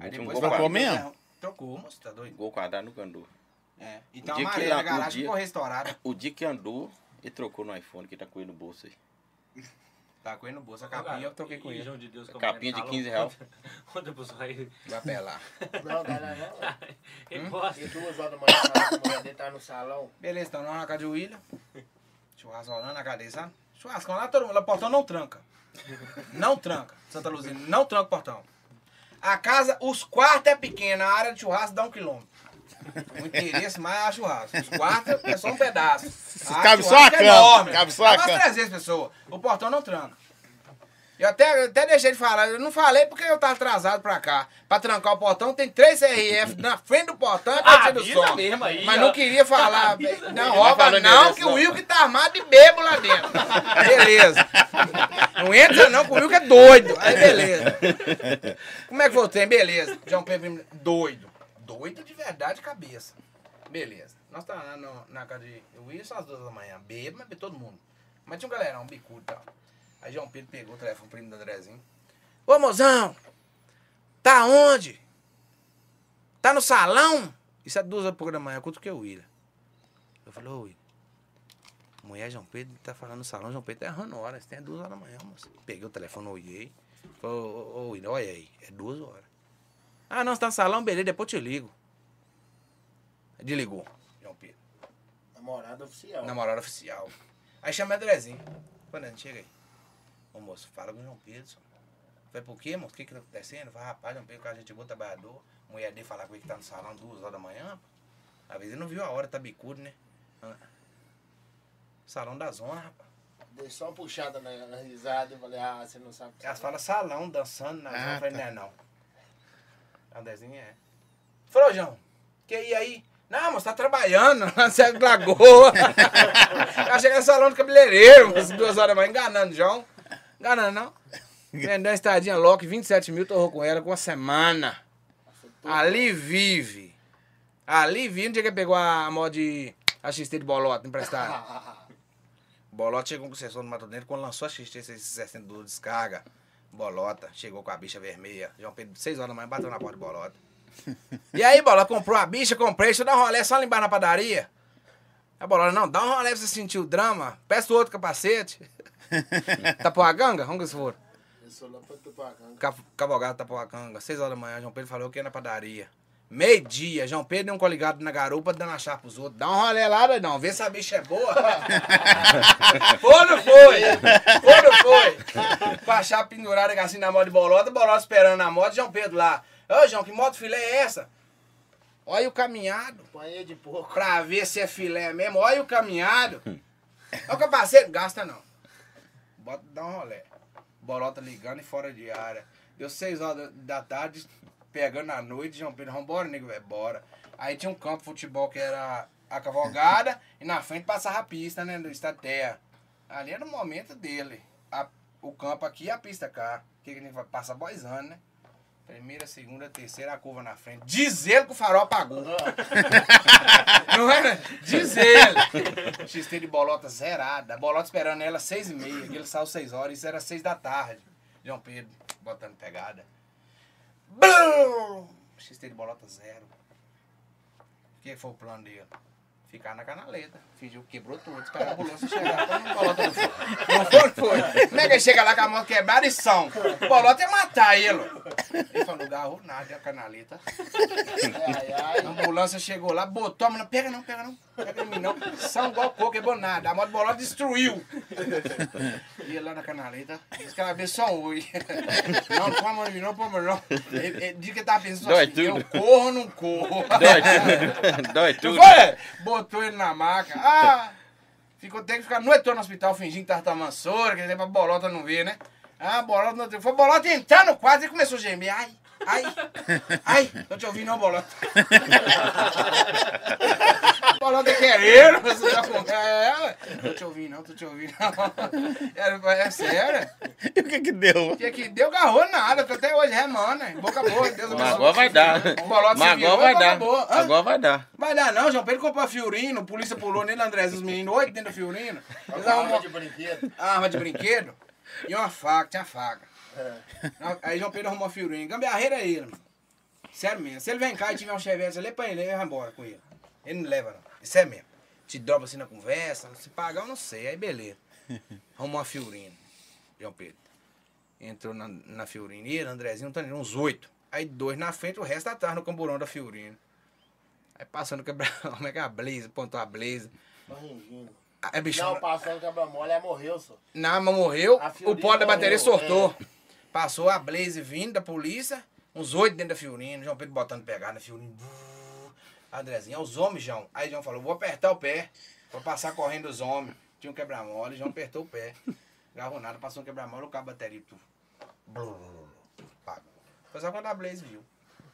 Aí Tinha um depois gol Trocou mesmo? Trocou, moço, tá doido? Gol quadrado nunca andou. É. Então dia que amarela o garagem dia- ficou restaurada. O dia que andou, ele trocou no iPhone, que tá com ele no bolso aí. Tá com ele no bolso. A capinha eu troquei com E ele. De Deus, Capinha de falou, 15 reais. Ontem, pessoal, aí, Vai apelar. Não, não, não, não. ele gosta. E duas horas da manhã, a mulher dele tá no salão. Beleza, então nós na casa de William. Churrasco rolando na cadeia, sabe? Churrascão lá, todo mundo. Lá, o portão não tranca. Não tranca. Santa Luzia, não tranca o portão. A casa, os quartos é pequeno, a área de churrasco dá um quilômetro. O interesse mais é a churrasco. Os quartos é só um pedaço. A Cabe só a é cama, enorme. cabe só a cama. 300 pessoas. O portão não tranca. Eu até, eu até deixei de falar. Eu não falei porque eu tava atrasado pra cá. Pra trancar o portão, tem três CRF na frente do portão e pra do Avisa som. mesmo aí, Mas ó. não queria falar. velho. Não, rouba não, que o que tá armado de bebo lá dentro. Beleza. Não entra não, que o Will que é doido. Aí beleza. Como é que foi o trem? Beleza. João Pedro doido. Doido de verdade, cabeça. Beleza. Nós tá lá no- na casa de Will, são as duas da manhã. Bebo, mas bebe todo mundo. Mas tinha um galerão, um bicudo e tal. Aí João Pedro pegou o telefone primo do Andrezinho. Ô, mozão! Tá onde? Tá no salão? Isso é duas horas da manhã, quanto que é o William? Eu falei, ô William, mulher João Pedro tá falando no salão, João Pedro tá errando hora, isso tem duas horas da manhã, moço. Peguei o telefone, olhei. Falei, ô, ô, ô William, olha aí, é duas horas. Ah, não, você tá no salão, beleza, depois eu te ligo. Desligou, João Pedro. Namorada oficial. Namorada oficial. Aí chama Andrezinho. Falei, Nando, chega aí. Ô moço, fala com o João Pedro. Falei, por quê, moço? O que que tá acontecendo? Falei, rapaz, João Pedro, com a gente boa trabalhador. Mulher dele falar com ele que tá no salão duas horas da manhã. Às vezes ele não viu a hora, tá bicudo, né? Ah. Salão da zona, rapaz. Dei só uma puxada na, na risada e falei, ah, você não sabe. o que Elas falam salão, dançando na Ah, zona. Eu falei, tá. não é não. Andrezinho é. Falou, João, que aí aí? Não, mas tá trabalhando, Serra de Lagoa. Ela chega no salão do cabeleireiro, umas duas horas manhã, enganando, João. Enganando, não. Vendeu uma estadinha Loki, 27 mil, torrou com ela com uma semana. Ali vive. Ali vive, no dia que ele pegou a moda de a XT de bolota emprestada. Bolota chegou com o sessão do Mato Dentro, quando lançou a XT 660 do descarga. Bolota, chegou com a bicha vermelha. João Pedro, 6 horas da manhã, bateu na porta de Bolota. E aí, Bolota, comprou a bicha, comprei, deixa eu dar um rolê só lá embaixo na padaria. A Bolota, não, dá um rolê pra você sentir o drama. Peça o outro capacete. Tapoaganga? Vamos que se for. Eu sou lá pra Tupacanga. Ca- Cavalgado Tapoacanga, 6 horas da manhã, João Pedro falou que ia na padaria. Meio-dia, João Pedro e um coligado na garupa dando a chapa pros outros. Dá um rolê lá, não, vê se a bicha é boa. foi ou não foi? Foi ou não foi? Com a chapa pendurada assim na moto de bolota, bolota esperando na moto, João Pedro lá. Ô, João, que moto filé é essa? Olha o caminhado. Panhei de porco. Pra ver se é filé mesmo. Olha o caminhado. Olha o capacete. Gasta não. Bota, dá um rolé. Bolota ligando e fora de área. Deu seis horas da tarde, pegando a noite, João Pedro, vambora, nego, vai bora. Aí tinha um campo de futebol que era a cavalgada e na frente passava a pista, né, do Estaterra. Ali era o momento dele. A- o campo aqui e a pista cá. O que que a gente vai passar boizando, né? Primeira, segunda, terceira, a curva na frente. Diz ele que o farol apagou. Não é? Diz ele. XT de bolota zerada. Bolota esperando ela seis e meia. Ele saiu seis horas. Isso era seis da tarde. João Pedro botando pegada. Blum! XT de bolota zero. O que foi o plano dele? Ficar na canaleta. Fingiu que quebrou tudo. Esperar a ambulância chegar. Bolota não foi? Não foi. Como é que ele chega lá com a moto quebrada e são? O bolota ia matar ele. Ele falou, garro nada, é a canaleta. Ai, ai. A ambulância chegou lá, botou a menina, pega não, pega não, não. São igual coco, quebrou nada. A moto bolota destruiu. Ia lá na canaleta, disse que ela veio só um oi. Não, não põe a mão em mim, não põe a mão não. Disse que ele tava pensando Dói assim, eu tudo. corro ou não corro? Dói tudo. Dói tudo. foi? Botou ele na maca. Ah, ficou, tem que ficar noitou no hospital fingindo que tava tomando soro, que ele pra bolota não ver, né? Ah, bolota não tem. Foi bolota entrar no quadro e começou a gemer. Ai, ai, ai, não te ouvi não, bolota. querendo. Você tá com... É, ué. Tô te ouvindo, não, tô te ouvindo, não. É, é sério. E o que que deu? O que que deu, garrou nada. Tô até hoje remando, hein? Boca boa, Deus Mas abençoe. agora vai dar. O bolote Mas agora vai boca dar. Agora vai dar. Vai dar não, João Pedro comprou a Fiorino, polícia pulou nele, André, os meninos, oito dentro da Fiorino. Arma de brinquedo. arma de brinquedo e uma faca, tinha faca. É. Aí João Pedro arrumou a Fiorino. Gambiarreira é ele, mano. Sério mesmo. Se ele vem cá e tiver um chevette, você lê pra ele, ele vai embora com ele. Ele não leva, não. Isso é mesmo. Te dobra assim na conversa, se pagar eu não sei, aí beleza. Arrumou uma Fiorino, João Pedro. Entrou na, na Fiorino. E ele, Andrezinho, tá uns oito. Aí dois na frente, o resto atrás no camburão da Fiorino. Aí passando quebra... Como é que é a Blaze? Pontou a Blaze. Ringindo. Aí, bicho, Não, passando quebra-mola, ela morreu, só. na mas morreu, A o pó da bateria morreu, sortou. Passou a Blaze vindo da polícia, uns oito dentro da Fiorino, João Pedro botando pegar na Fiorino. Andrezinho, é os homens, João. Aí João falou, vou apertar o pé, vou passar correndo os homens. Tinha um quebra-mola, João apertou o pé. Gravou nada, passou um quebra-mola, o cabo bateria. Pagou. Foi só quando a Blaze viu.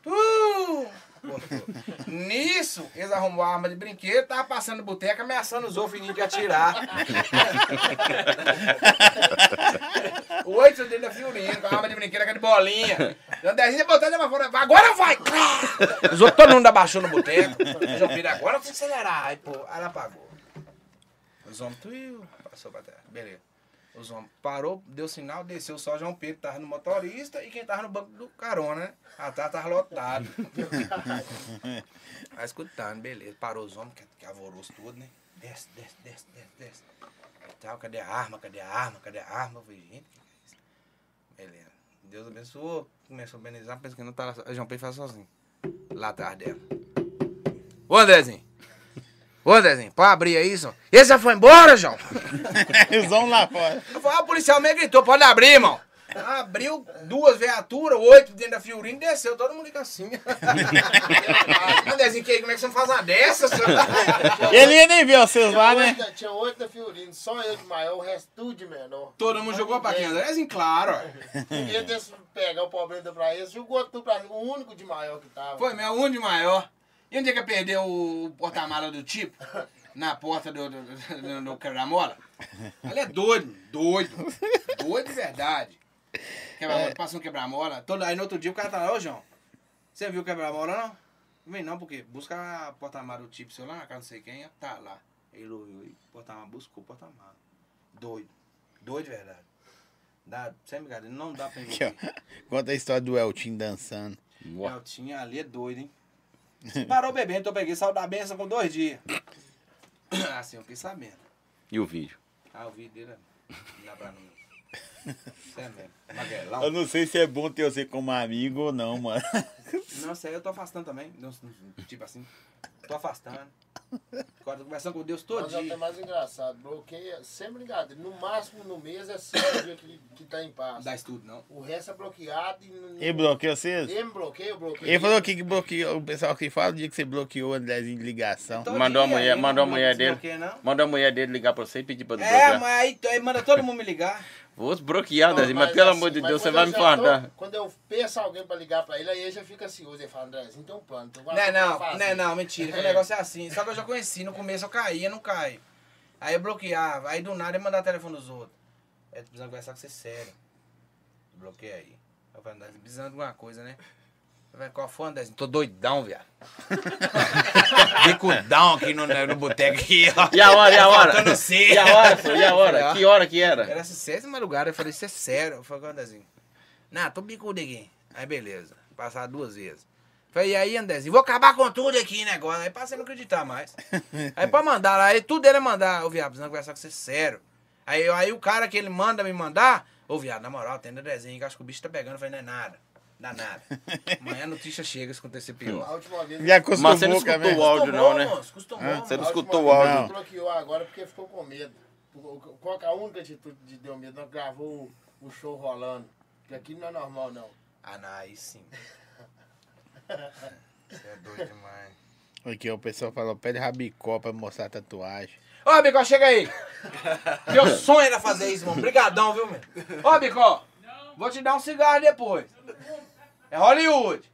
Uh! Nisso, eles arrumou a arma de brinquedo, tava passando boteca, ameaçando os outros de atirar. Oito dentro da Fiorino, com a arma de brinquedo, aquela de bolinha. O Andrezinho botou ele pra fora, agora vai! Os outros, todo mundo abaixou no boteco. João Pedro, agora tem que acelerar. Aí, pô, ela apagou. Os homens, tuiu, passou pra terra. Beleza. Os homens parou, deu sinal, desceu só João Pedro, tava no motorista e quem tava no banco do carona, né? Atrás tava lotado. Aí escutando, beleza. Parou os homens, que, que alvoroço tudo, né? Desce, desce, desce, desce, desce. Aí tal, cadê a arma? Cadê a arma? Cadê a arma? Eu falei, gente, que é isso? Beleza. Deus abençoou, começou a benizar, pensei que não tava. João Pedro faz sozinho. Lá atrás dela. Ô Andrezinho! Ô Andrezinho, pode abrir aí, João? Esse já foi embora, João? Eles vão lá fora. Eu falei, ah, o policial me gritou, pode abrir, irmão. Abriu duas viaturas, oito dentro da Fiorino, desceu, todo mundo assim. Andrezinho, que, como é que você não faz uma dessas? Ele ia nem ver vocês lá, né? da- Tinha oito da Fiorino, só eu de maior, o resto tudo de menor. todo mundo jogou pra quem? Andrezinho, claro. vez desse pegar o problema pra eles, jogou tudo pra mim, o único de maior que tava. Foi meu um de maior. E onde é que perdeu o porta-mala do tipo? Na porta do, do, do, do? Ele é doido, doido. Doido de verdade. Quebra-mola, passa um quebra-mola. Todo, aí no outro dia o cara tá lá, ô João, você viu o quebra-mola não? Não vem não, porque busca a porta-mala do tipo seu lá na casa não sei quem, tá lá. Ele ouviu porta-mala, buscou o porta-mala. Doido. Doido de verdade. Dá, sem brincadeira, não dá pra engolir. Conta a história do Eltinho dançando. Eu tinha ali é doido, hein? Parou bebendo, então eu peguei sal da benção com dois dias. Assim, eu fiquei sabendo. E o vídeo? Ah, o vídeo dele é- não dá pra não. Sério mesmo. Maguelão. Eu não sei se é bom ter você como amigo ou não, mano. Não, isso aí eu tô afastando também. Tipo assim, tô afastando. Agora tô conversando com Deus todo Mas é o que é dia. mais engraçado, bloqueia sempre ligado. No máximo no mês é só o dia que, que tá em paz. Não dá estudo, não. O resto é bloqueado e não. Ele bloqueou vocês? Ele me bloqueia, eu bloqueio. Ele falou aqui que bloqueou. O pessoal que fala o dia que você bloqueou o Andrezinho de ligação. Todo Mandou a dia, mulher- mandou a não mulher dele. não. Manda a mulher dele ligar pra você e pedir pra É, desbloquear. mas aí, aí manda todo mundo me ligar. Vou desbloquear, Não, Andrezinho, mas, pelo assim, amor de mas Deus, você vai me já fardar. tô- Quando eu peço alguém pra ligar pra ele, aí ele já fica ansioso. Ele fala, Andrézinho, tem um plano. Tu vai Não é não, fazer. não é não, mentira. O negócio é assim. Só que eu já conheci. No começo eu caía, não caio. Aí eu bloqueava. Aí do nada eu mandava telefone dos outros. É, tô precisando conversar com você sério. Bloqueei aí. Eu falei, precisando de alguma coisa, né? Falei, qual foi, André? Tô doidão, viado. Bicudão aqui no, no boteco aqui, ó. E a hora, e a hora? Faltando ser. E a hora, senhor, e a falei, hora? Que hora que era? Era essa sexta madrugada, eu falei, isso é sério. Eu falei, Andrezinho, não, tô bicudo aqui. Aí beleza, passar duas vezes. Falei, e aí, Andrezinho, vou acabar com tudo aqui, agora. Aí passei a não acreditar mais. Aí pra mandar lá, aí tudo é mandar, ô viado, precisando conversar com você sério. Aí, aí o cara que ele manda me mandar, ô viado, na moral, tem desenho, que acho que o bicho tá pegando. Eu falei, não é nada, dá nada. Amanhã a notícia chega se acontecer A pior. última vez. Já acostumou Mas você não a escutou o áudio, não, né? Você não a última escutou o áudio? ele bloqueou agora porque ficou com medo. Qual que é a única atitude de deu medo? Nós gravou o, o show rolando. Que aqui não é normal, não. Ah, não, aí sim. Você é doido demais. Aqui, ó, o pessoal falou, pede rabicó pra mostrar a tatuagem. Ô, Bicó, chega aí. Meu sonho era fazer isso, mano. Obrigadão, viu, meu? Ô, Bicó, vou te dar um cigarro depois. É Hollywood.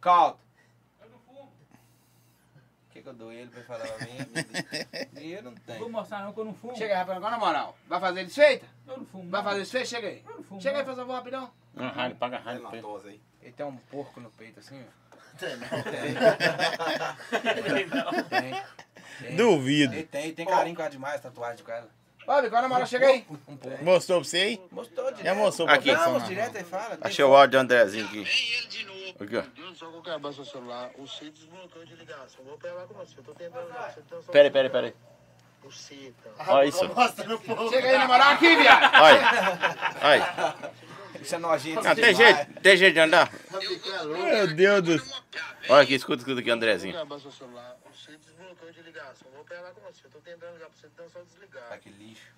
Caldo. que, que eu dou ele pra ele falar pra mim? Dinheiro não Vou tem. mostrar não que eu não fumo. Chega aí, rapaz, agora na moral. Vai fazer desfeita? Eu não fumo. Vai não. fazer desfeita? Chega aí. Eu não fumo. Chega aí, não. faz favor, rapidão. Ah, ralho, paga ralho. ele. Aí. Ele tem um porco no peito assim, ó. Tem, não. Tem. Tem. Duvido. Ele tem, tem carinho com ela demais, tatuagem com ela. Ó, Bico, na moral, chega aí. Um. Mostrou pra você aí? Mostrou direto. Já mostrou pra Aqui. Não, não? direto aí fala. Achei o áudio do Andrezinho aqui. ele de novo. Aqui, ó. Só qualquer abaixo do celular. O C desbloqueou de ligação. Vou pegar com você. Eu tô tentando. Você tem só- Tá. Olha isso. Chega aí, na moral, aqui, viado. Olha. Olha. Isso é nojento. Não, tem jeito, tem jeito de andar. Meu Deus do céu. Olha aqui, escuta, escuta aqui, Andrezinho. C desbloqueou de ligação. Vou pegar com você. Eu tô tentando ligar pra você. Então só desligar. Ah, que lixo.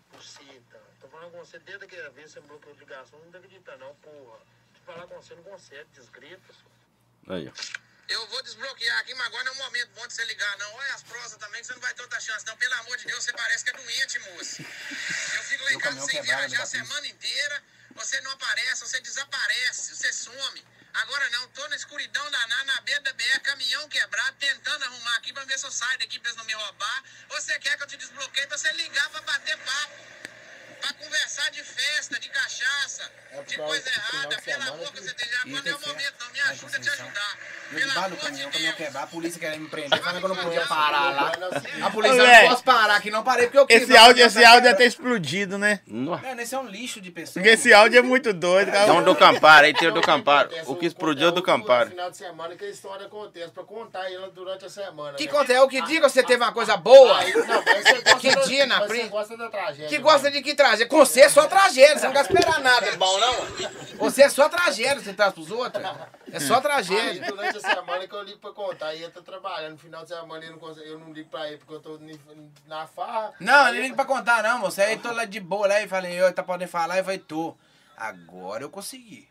Tá. Tô falando com você desde aquela vez que você bloqueou de ligação. Não acredita, não, porra. Se falar com você, não consegue. Desgrita, só. Aí, ó. Eu vou desbloquear aqui, mas agora não é o momento bom de você ligar, não. Olha as prosas também, que você não vai ter outra chance, não. Pelo amor de Deus, você parece que é doente, moço. Eu fico lá em casa sem viajar a semana inteira. Você não aparece, você desaparece, você some. Agora não, tô na escuridão danada, na beira da BR, caminhão quebrado, tentando arrumar aqui pra ver se eu saio daqui pra eles não me roubar. Ou você quer que eu te desbloqueie pra você ligar pra bater papo? Pra conversar de festa, de cachaça, É de coisa errada, que que- você tem não é o momento, não. Me ajuda a te ajudar. Pelo amor caminhão, de caminhão Deus. quebrar, a polícia querendo me prender, falando que eu não podia parar lá. A polícia Ô, não posso parar aqui, não parei porque eu quis. Esse áudio, esse áudio ter explodido, né? Mano, esse é um lixo de pessoa. Porque esse áudio é muito doido, cara. Dá um do Camparo, aí tem o do Camparo. O que explodiu é o do No Camparo. final de semana que a história acontece, pra contar ela durante a semana. Que né? conta é o que diga você teve uma coisa boa? Aí, não, mas você gosta Que dia na mas frente? Você gosta da tragédia. Que gosta de que trazer? Com você é só tragédia, você não quer esperar nada de bom, não. Você é só tragédia, você traz pros outros. É só Aí, tragédia. durante a semana que eu ligo pra contar, e ele tá trabalhando, no final de semana ele não consegue, eu não ligo pra ele porque eu tô na farra. Não, Aí nem liga pra contar, não, moço. Aí tô lá de boa lá e falei, eu tá podendo falar? E falei, tô. Agora eu consegui.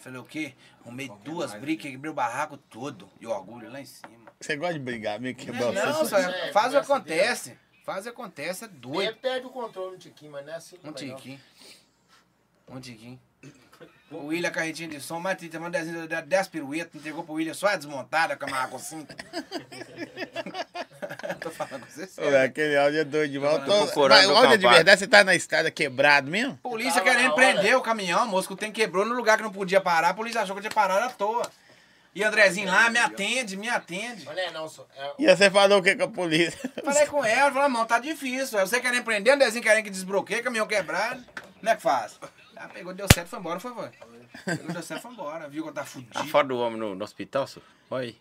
Falei, o quê? Arrumei duas brigas, quebrei o barraco todo. E o orgulho lá em cima. Você gosta de brigar, meio quebrar Não, você. só é, faz o conversa acontece. Faz o acontece, é Ele doido. perde o controle no tiquinho, mas não é assim. Um não. tiquinho. Um tiquinho. O William carretinha de som, mas tem uma desenho, 10 piruetas, entregou pro William só a desmontada com a marra com cinco. Tô falando com você sério. aquele áudio é doido demais. Tô- Mas o áudio é de verdade, você tá na estrada quebrado mesmo? Polícia querendo prender o caminhão, moço, que o trem quebrou no lugar que não podia parar. A polícia achou que eu tinha parado à toa. E Andrezinho lá, me atende, me atende. Mas não é não, só. É, E você falou o que com a polícia? Falei com ela, falei, irmão, tá difícil. Você querendo prender, Andrezinho querendo que desbloqueie, caminhão quebrado. Como é que faz? Ah, pegou, deu certo, foi embora, foi, foi. Pegou, deu certo, foi embora. Viu que eu tava A fudido. foto do homem no, no hospital, senhor? Olha aí.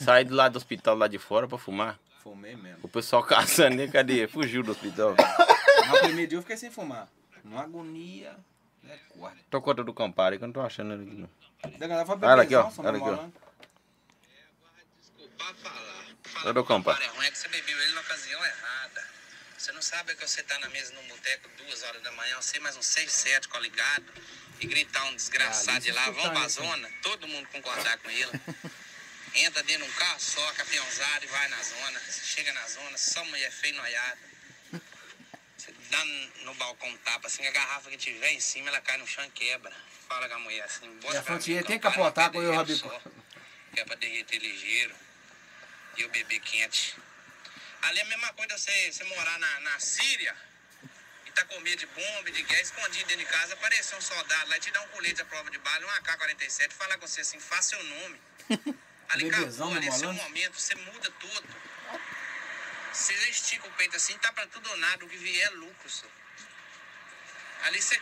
Saí do lado do hospital lá de fora pra fumar. Fumei mesmo. O pessoal caçando ele, cadê? Fugiu do hospital. No primeiro dia eu fiquei sem fumar. Uma agonia. É. Tô conta do Camparo aí que eu não tô achando ele aqui não. Da galera foi Olha aqui, ó, olha aqui, ó. Pra falar. Falar Eu dou que o campa. Campari é ruim é que você bebeu ele na ocasião errada. Você não sabe que você tá na mesa no boteco duas horas da manhã, você mais uns seis, sete coligado e gritar um desgraçado Ah, de isso lá, vamos pra isso. zona, todo mundo concordar com ele. Entra dentro de um carro só, capiãozado e vai na zona. Você chega na zona, só mulher feia e noiada. Você dá no balcão um tapa, assim, a garrafa que tiver em cima, ela cai no chão e quebra. Fala com a mulher assim, bota E a Frontier tem que capotar um com eu, derreter Rabico. Que é pra derreter ligeiro. E o bebê quente. Ali é a mesma coisa você, você morar na, na Síria e tá com medo de bomba, de guerra, escondido dentro de casa, aparecer um soldado lá e te dar um colete à prova de bala, um AK-47, falar com você assim, faça seu nome. Ali Bebezão, acabou, ali seu mamolando. momento, você muda tudo. Você estica o peito assim, tá pra tudo ou nada, o que vier é lucro, só. Ali você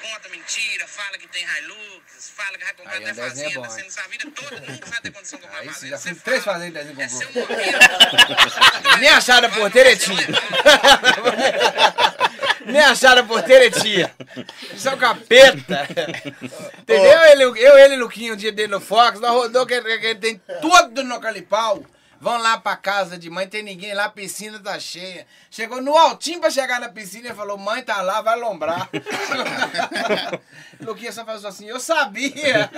conta mentira, fala que tem Hilux, fala que vai comprar Aí, até Andrezinho é fazenda, bom, você não sabe a vida toda, nunca vai ter condição de comprar Aí sim, fazenda. já Você fui três fazendas Dezinho É seu comprou. momento. Nem achada a porteira tinha. Nem achada a porteira tinha. Isso é um capeta. Entendeu? Ele, eu, ele e Luquinho, o dia dele no Fox, nós rodou que ele, que ele tem tudo no Calipau. Vão lá pra casa de mãe, tem ninguém lá, a piscina tá cheia. Chegou no altinho pra chegar na piscina e falou: mãe tá lá, vai lombrar. Luquinha só falou assim: eu sabia.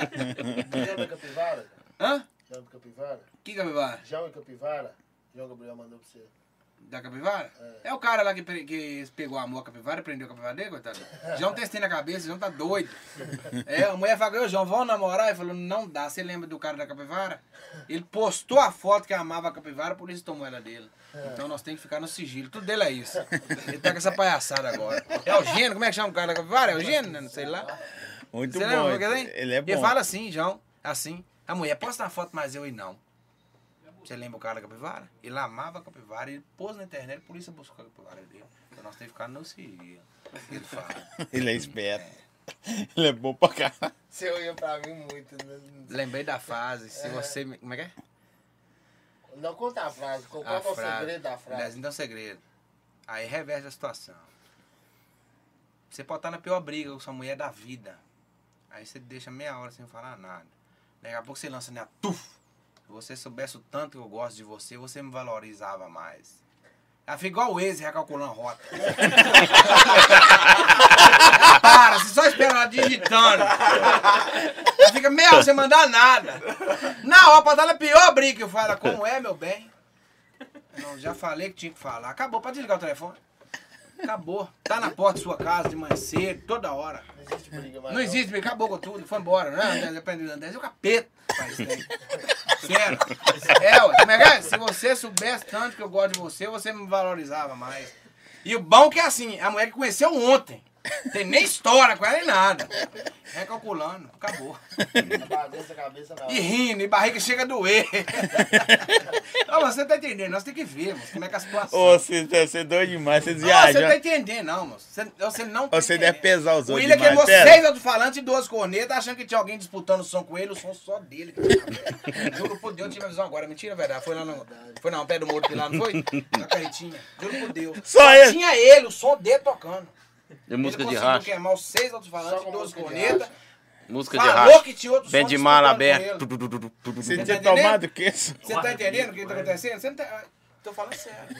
Lembra Capivara? Hã? Lembra Capivara? Que capivara? E Capivara? João Gabriel mandou pra você. Da capivara? É. o cara lá que, que pegou a amor a capivara e prendeu a capivara dele, coitado. João tem esse trem na cabeça, João tá doido. É, a mulher falou, ô João, vamos namorar? Ele falou, não dá. Você lembra do cara da capivara? Ele postou a foto que amava a capivara, por isso tomou ela dele. Então nós temos que ficar no sigilo. Tudo dele é isso. Ele tá com essa palhaçada agora. É o Gênio, como é que chama o cara da capivara? É o Gênio, né? Não sei lá. Muito Você bom. lembra? Ele é bom. Ele fala assim, João, assim. A mulher, posta na foto, mas eu e não. Você lembra o cara da capivara? Ele amava a capivara, ele pôs na internet, a polícia buscou a capivara dele. Então nós temos que ficar no sigilo. Ele fala. Ele é esperto. Ele é bom pra caralho. Você ia pra mim muito. né? Lembrei da frase, se você... me- Como é que é? Não conta a frase. Qual A é o frase. segredo da frase? Aliás, então é um segredo. Aí reverte a situação. Você pode estar na pior briga com sua mulher da vida. Aí você deixa meia hora sem falar nada. Daqui a pouco você lança nela, tuf! Se você soubesse o tanto que eu gosto de você, você me valorizava mais. Ela fica igual o Waze recalculando rota. Para, você só espera ela digitando. Ela fica meia sem mandar nada. Na hora, pra estar na pior briga eu falo, como é, meu bem? Não, já falei que tinha que falar. Acabou, pode desligar o telefone. Acabou. Tá na porta da sua casa de manhã cedo, toda hora. Não existe briga mais. Não existe, briga, acabou com tudo, foi embora, né? André, aprendeu André, é o capeta. Faz tempo. Sério. É, ué, como é que é? Se você soubesse tanto que eu gosto de você, você me valorizava mais. E o bom que é assim, a mulher que conheceu ontem. Tem nem história com ela nem nada. Recalculando, acabou. Bagunça a cabeça na E rindo, e barriga chega a doer. Não, mas você tá entendendo, nós temos que ver, moço, como é que é a situação. Ô, você, você é doido demais, você Ah, você viaja. tá entendendo, não, moço. Você, você não tá Você entendendo. deve pesar os O outros William demais. queimou Pera. seis alto-falantes e duas cornetas, achando que tinha alguém disputando o som com ele, o som só dele. Juro por Deus, eu tive a visão agora. Mentira, verdade. Foi lá no. Foi não, pé do morro lá, não foi? Na carretinha. Juro por Deus. Só ele. Tinha ele, o som dele tocando. E música ele de conseguiu racha. queimar os seis alto-falantes Só e com duas música de cornetas. racha. Música de Falou que tinha outro Vem som de mala disputando ele. Você tinha tá entendendo? tomado o quê? Você tá entendendo o que tá acontecendo? Você não tá. Tô falando sério.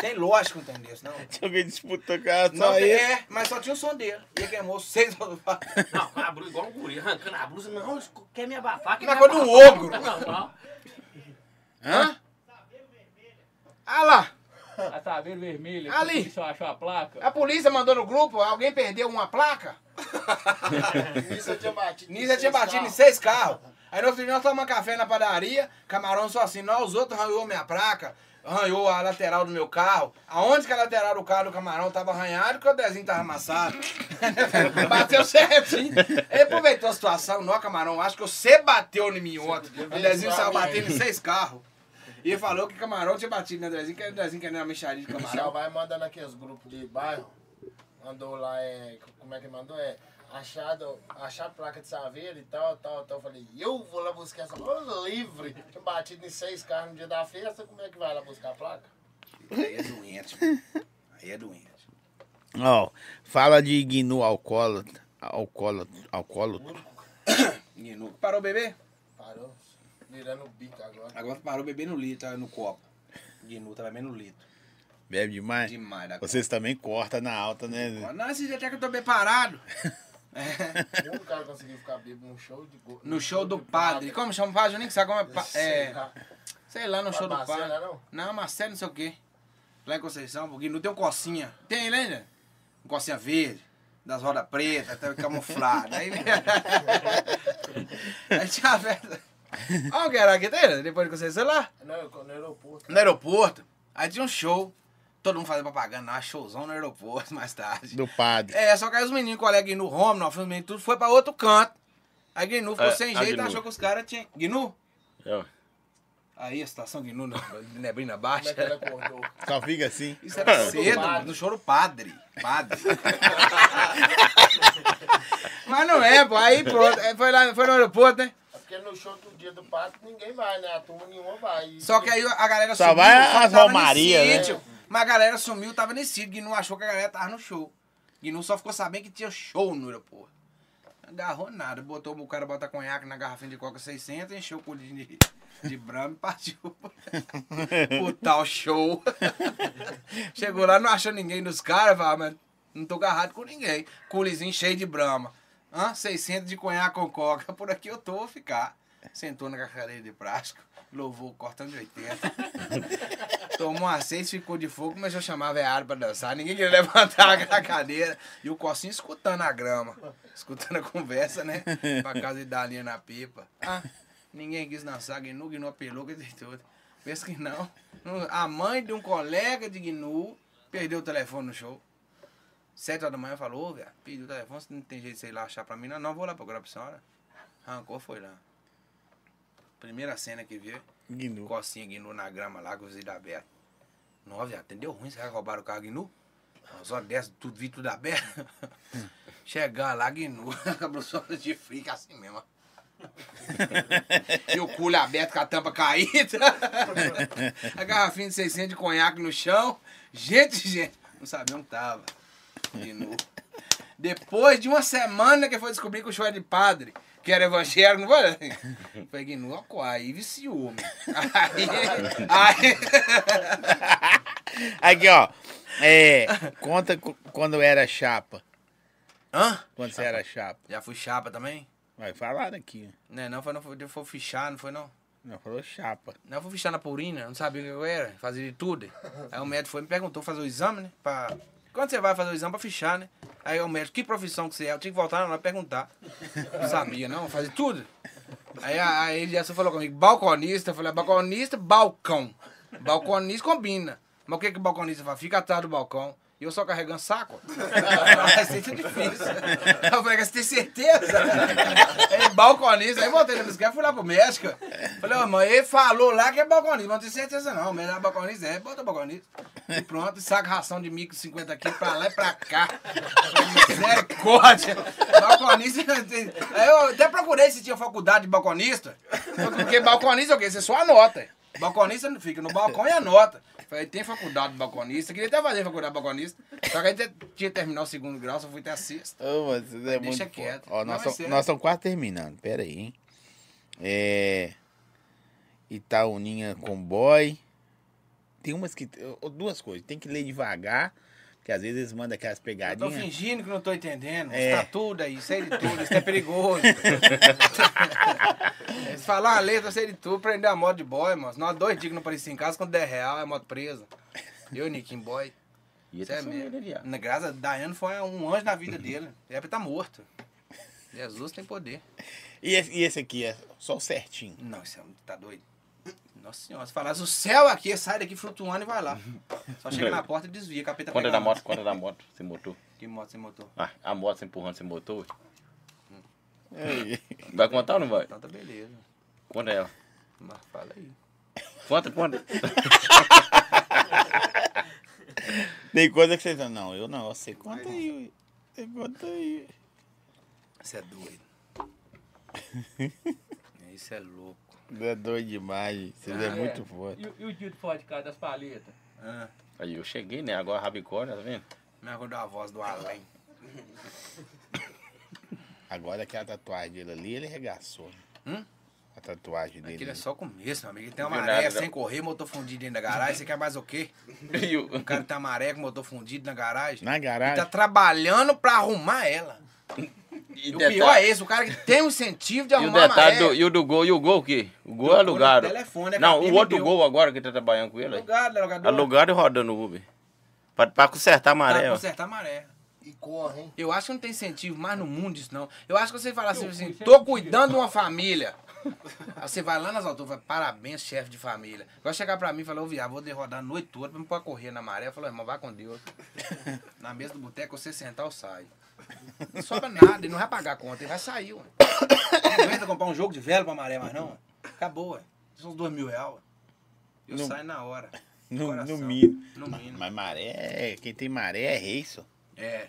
Tem lógico entender isso, não. Alguém disputou com ela, Não tem, é, mas só tinha o som dele. E ele queimou seis alto-falantes. Não, com a igual um guri, arrancando a blusa. Não, quer me abafar. Quer Na me cor um abafar. ogro. Não, não. Hã? Ah lá, A tabeira vermelha. Ali. A polícia achou a placa. a polícia mandou no grupo, alguém perdeu uma placa. Nisso eu tinha batido. Eu tinha batido em seis carros. Aí no outro dia nós tomamos café na padaria, camarão só assim, nós os outros arranhou minha placa, arranhou a lateral do meu carro. Aonde que a lateral do carro do camarão tava arranhado que o desenho tava amassado. bateu certinho. Ele aproveitou a situação, não, camarão, acho que você bateu em mim ontem. O desenho saiu batendo em seis carros. E ele falou que camarão tinha batido no Andrezinho, que o Andrezinho querendo uma mexaria de O Michel camarão. vai mandando aqui os grupos de bairro. Mandou lá, é. Como é que mandou? É. Achado, achado placa de saveiro e tal, tal, tal. Eu falei, eu vou lá buscar essa placa livre. Tinha batido em seis carros no dia da festa, como é que vai lá buscar a placa? Aí é doente. Aí é doente. Ó, fala de Gnu alcoólatra. Alcoólatra. Alcoólatra. Guinu. Parou o bebê? Parou, virando o bico agora. Agora parou o bebê no litro, tá no copo. Guinu tá bebendo no litro. Bebe demais? Demais da Vocês também cortam na alta, né? conta. Não, esse dia até que eu tô bem parado. É, O único cara conseguiu ficar bêbado num show de go- no show do de padre. Como chama o padre? Eu nem sei como é. pa- Sei é lá. sei lá, no show do Marcelo, padre. não? Não, Marcelo não sei o quê. Lá em Conceição, porque não tem um cocinha. Tem, né, né? Um cocinha verde, das rodas pretas, até camuflado. Aí, aí tinha a festa. Onde que era aqui, tem? Depois de Conceição lá? No, no aeroporto. No aeroporto. Aí tinha um show. Todo mundo fazendo propaganda, ah, showzão no aeroporto mais tarde. Do padre. É, só que aí os meninos, colega Gnu Home, nós os meninos, tudo foi pra outro canto. Aí Gnu ficou É, sem jeito, Gnu. achou que os caras tinham. Gnu? É. Aí a situação Gnu na neblina Como é que baixa. acordou? Só fica assim. Isso era do cedo, padre. no choro padre. Padre. Mas não é, pô. Aí pronto. Foi lá, foi no aeroporto, né? Porque no show do dia do padre ninguém vai, né? A turma nenhuma vai. Só que aí a galera Só sumiu. vai as Romaria, né? sítio. Mas a galera sumiu, tava nesse sítio. Gnu achou que a galera tava no show. Gnu só ficou sabendo que tinha show no aeroporto. Não agarrou nada. Botou o cara botar conhaque na garrafinha de coca 600, encheu o colinho de, de brama e partiu pro tal show. Chegou lá, não achou ninguém dos caras. "Ah, mas não tô agarrado com ninguém. Culizinho cheio de brama. Hã? 600 de conhaque com coca. Por aqui eu tô, vou ficar. sentou na cadeira de plástico, louvou cortando de 80. Tomou uma seis, ficou de fogo, começou a chamar a velhada pra dançar. Ninguém queria levantar a cadeira. E o Cocinho escutando a grama, escutando a conversa, né? Pra casa de dar linha na pipa. Ah, ninguém quis dançar, Gnu, Gnu apelou, que tudo. Pensa que. Não- A mãe de um colega de Gnu perdeu o telefone no show. Sete horas da manhã falou, ô, velho, pediu o telefone, se não tem jeito de você ir lá achar pra mim, não, não vou lá procurar pra senhora. Arrancou, foi lá. Primeira cena que viu, Gnu. Cocinha Gnu na grama lá com o vidro aberto. Não, viado, entendeu ruim? Será que roubaram o carro Gnu? Não, Só desce, tudo, vidro tudo aberto. Chegar lá, Gnu, acabou só de frio, assim mesmo. e o culo aberto com a tampa caída. a garrafinha de 600 de conhaque no chão. Gente, gente, não sabia onde tava. Gnu. Depois de uma semana que foi descobrir que o show é de padre, que era evangélico, não foi? Foi Gnu, aí viciou, meu. Aí, aí, Aqui, ó. É, conta quando era chapa. Hã? Quando você era chapa. Já fui chapa também? Vai falar aqui. Né, não, foi, não foi, foi fichar, não foi não. Não, falou chapa. Não, eu fui fichar na Purina, não sabia o que eu era, fazia de tudo. Aí o médico foi e me perguntou fazer o exame, né? Pra... Quando você vai fazer o exame pra fichar, né? Aí o médico, que profissão que você é? Eu tinha que voltar lá perguntar. Não sabia, não, fazer tudo. Aí, aí ele já falou comigo, balconista, eu falei, balconista, balcão. Balconista combina. Mas o que que balconista faz? Fica atrás do balcão. E eu só carregando saco. Vai ser difícil. Eu falei, você tem certeza? Aí, balconista, aí voltei na bicicleta, fui lá pro México. Falei, ô, mãe, ele falou lá que é balconista, mas não tenho certeza não. Melhor balconista é, bota balconista. E pronto, saca ração de mico 50 quilos pra lá e pra cá. Misericórdia. Balconista. Eu até procurei se tinha faculdade de balconista. Porque balconista é o quê? Você só anota. Balconista não fica no balcão e anota. Falei, tem faculdade de balconista. Queria até fazer faculdade de balconista. Só que aí tinha que terminar o segundo grau, só fui até a sexta. Ô, mas é Deixa muito quieto. Ó, nós é estamos estamos quase terminando. Pera aí, hein? É. Itauninha Comboy. Tem umas que. Duas coisas. Tem que ler devagar. Porque às vezes eles mandam aquelas Eu tô pegadinhas. fingindo que não tô entendendo. É. Está tudo aí, sei de tudo, isso é perigoso. Eles falam a letra, sei de tudo, prender a moto de boy, mano. Nós dois dias que não aparecia em casa, quando der real, é moto presa. Eu Niquinho Boy. E Isso é esse mesmo. Na graça, Daiane foi um anjo na vida dele. Ele tá morto. Jesus tem poder. E esse, e esse aqui é só o certinho. Não, isso é, tá doido. Nossa senhora, se falasse o céu aqui, sai daqui flutuando e vai lá. Só chega na porta e desvia, capeta Conta pega da a moto, conta da moto, sem motor. Que moto sem motor? Ah, a moto sem empurrando sem motor. Ei, Vai contar ou não vai? Então tá beleza. Conta ela. Mas fala aí. Conta, conta. Tem coisa que vocês falam, não, eu não, você conta aí. ué. Você conta aí. Você é doido. Isso é louco. Você é doido demais. Vocês é, É. muito forte. E, o- e o dia de fora de casa das paletas? Ah, Aí eu cheguei, né? Agora rabicó, tá vendo? me acordou a voz do além. Agora aquela tatuagem dele ali, ele arregaçou. né? Hum? A tatuagem dele. Aquilo é só o começo, meu amigo. Ele tem uma Não maré não. sem correr, motor fundido dentro da garagem. Você quer mais o quê? O- cara tem uma maré com motor fundido na garagem. Na Ele garagem. tá trabalhando pra arrumar ela. E, o detalhe- pior é esse, o cara que tem um incentivo de E o arrumar detalhe do, e o do gol, e o gol o quê? O gol Do é no alugado. telefone, é não, o outro deu. gol agora que tá trabalhando com ele. Alugado, alugado. Alugado e rodando no Uber. Pra, pra consertar a maré, Pra ó. consertar a maré. E corre, hein? Eu acho que não tem incentivo mais no mundo isso, não. Eu acho que você fala assim, assim tô cuidando de uma família. Aí você vai lá nas alturas e fala, parabéns, chefe de família. Vai chegar pra mim e falar, ô viado, vou derrodar a noite toda pra pôr correr na maré. Eu falo, irmão, vai com Deus. Na mesa do boteco, você sentar, eu saio. Não sobra nada, ele não vai pagar a conta, ele vai sair, ué. Não aguenta comprar um jogo de vela pra maré mais, não. ué. Acabou, ué. São uns dois mil reais, ué. Eu Não- saio na hora. No, no mínimo. No mínimo. Mas maré, quem tem maré é rei, só. É.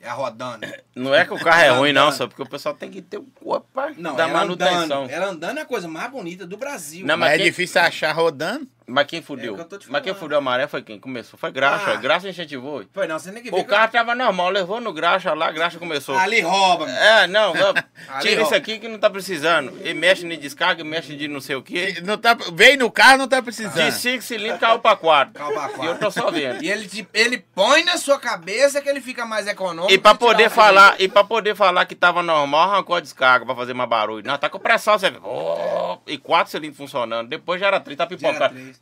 É a rodando. Não é que o carro é ruim, não, só porque o pessoal tem que ter o corpo pra Não, dar manutenção. andando, ela andando é a coisa mais bonita do Brasil. Não, Mas, mas é quem- difícil achar rodando. Mas quem fudeu? É que Mas quem fudeu a maré foi quem começou. Foi graxa. Ah. Graxa incentivou. Foi não, você nem que O carro tava normal, levou no graxa lá, graxa começou. Ali rouba. É, não, tira isso aqui que não tá precisando. E mexe de descarga, mexe de não sei o quê. Não tá, veio no carro, não tá De precisando. 5 cilindros caiu pra 4. Caiu pra quatro. E eu tô só vendo. E ele, te- ele põe na sua cabeça que ele fica mais econômico. E pra poder falar, e pra poder falar que tava normal, arrancou a descarga pra fazer mais barulho. Não, tá com pressão, você vê. Oh, e quatro cilindros funcionando. Depois já era três, tá pipocando.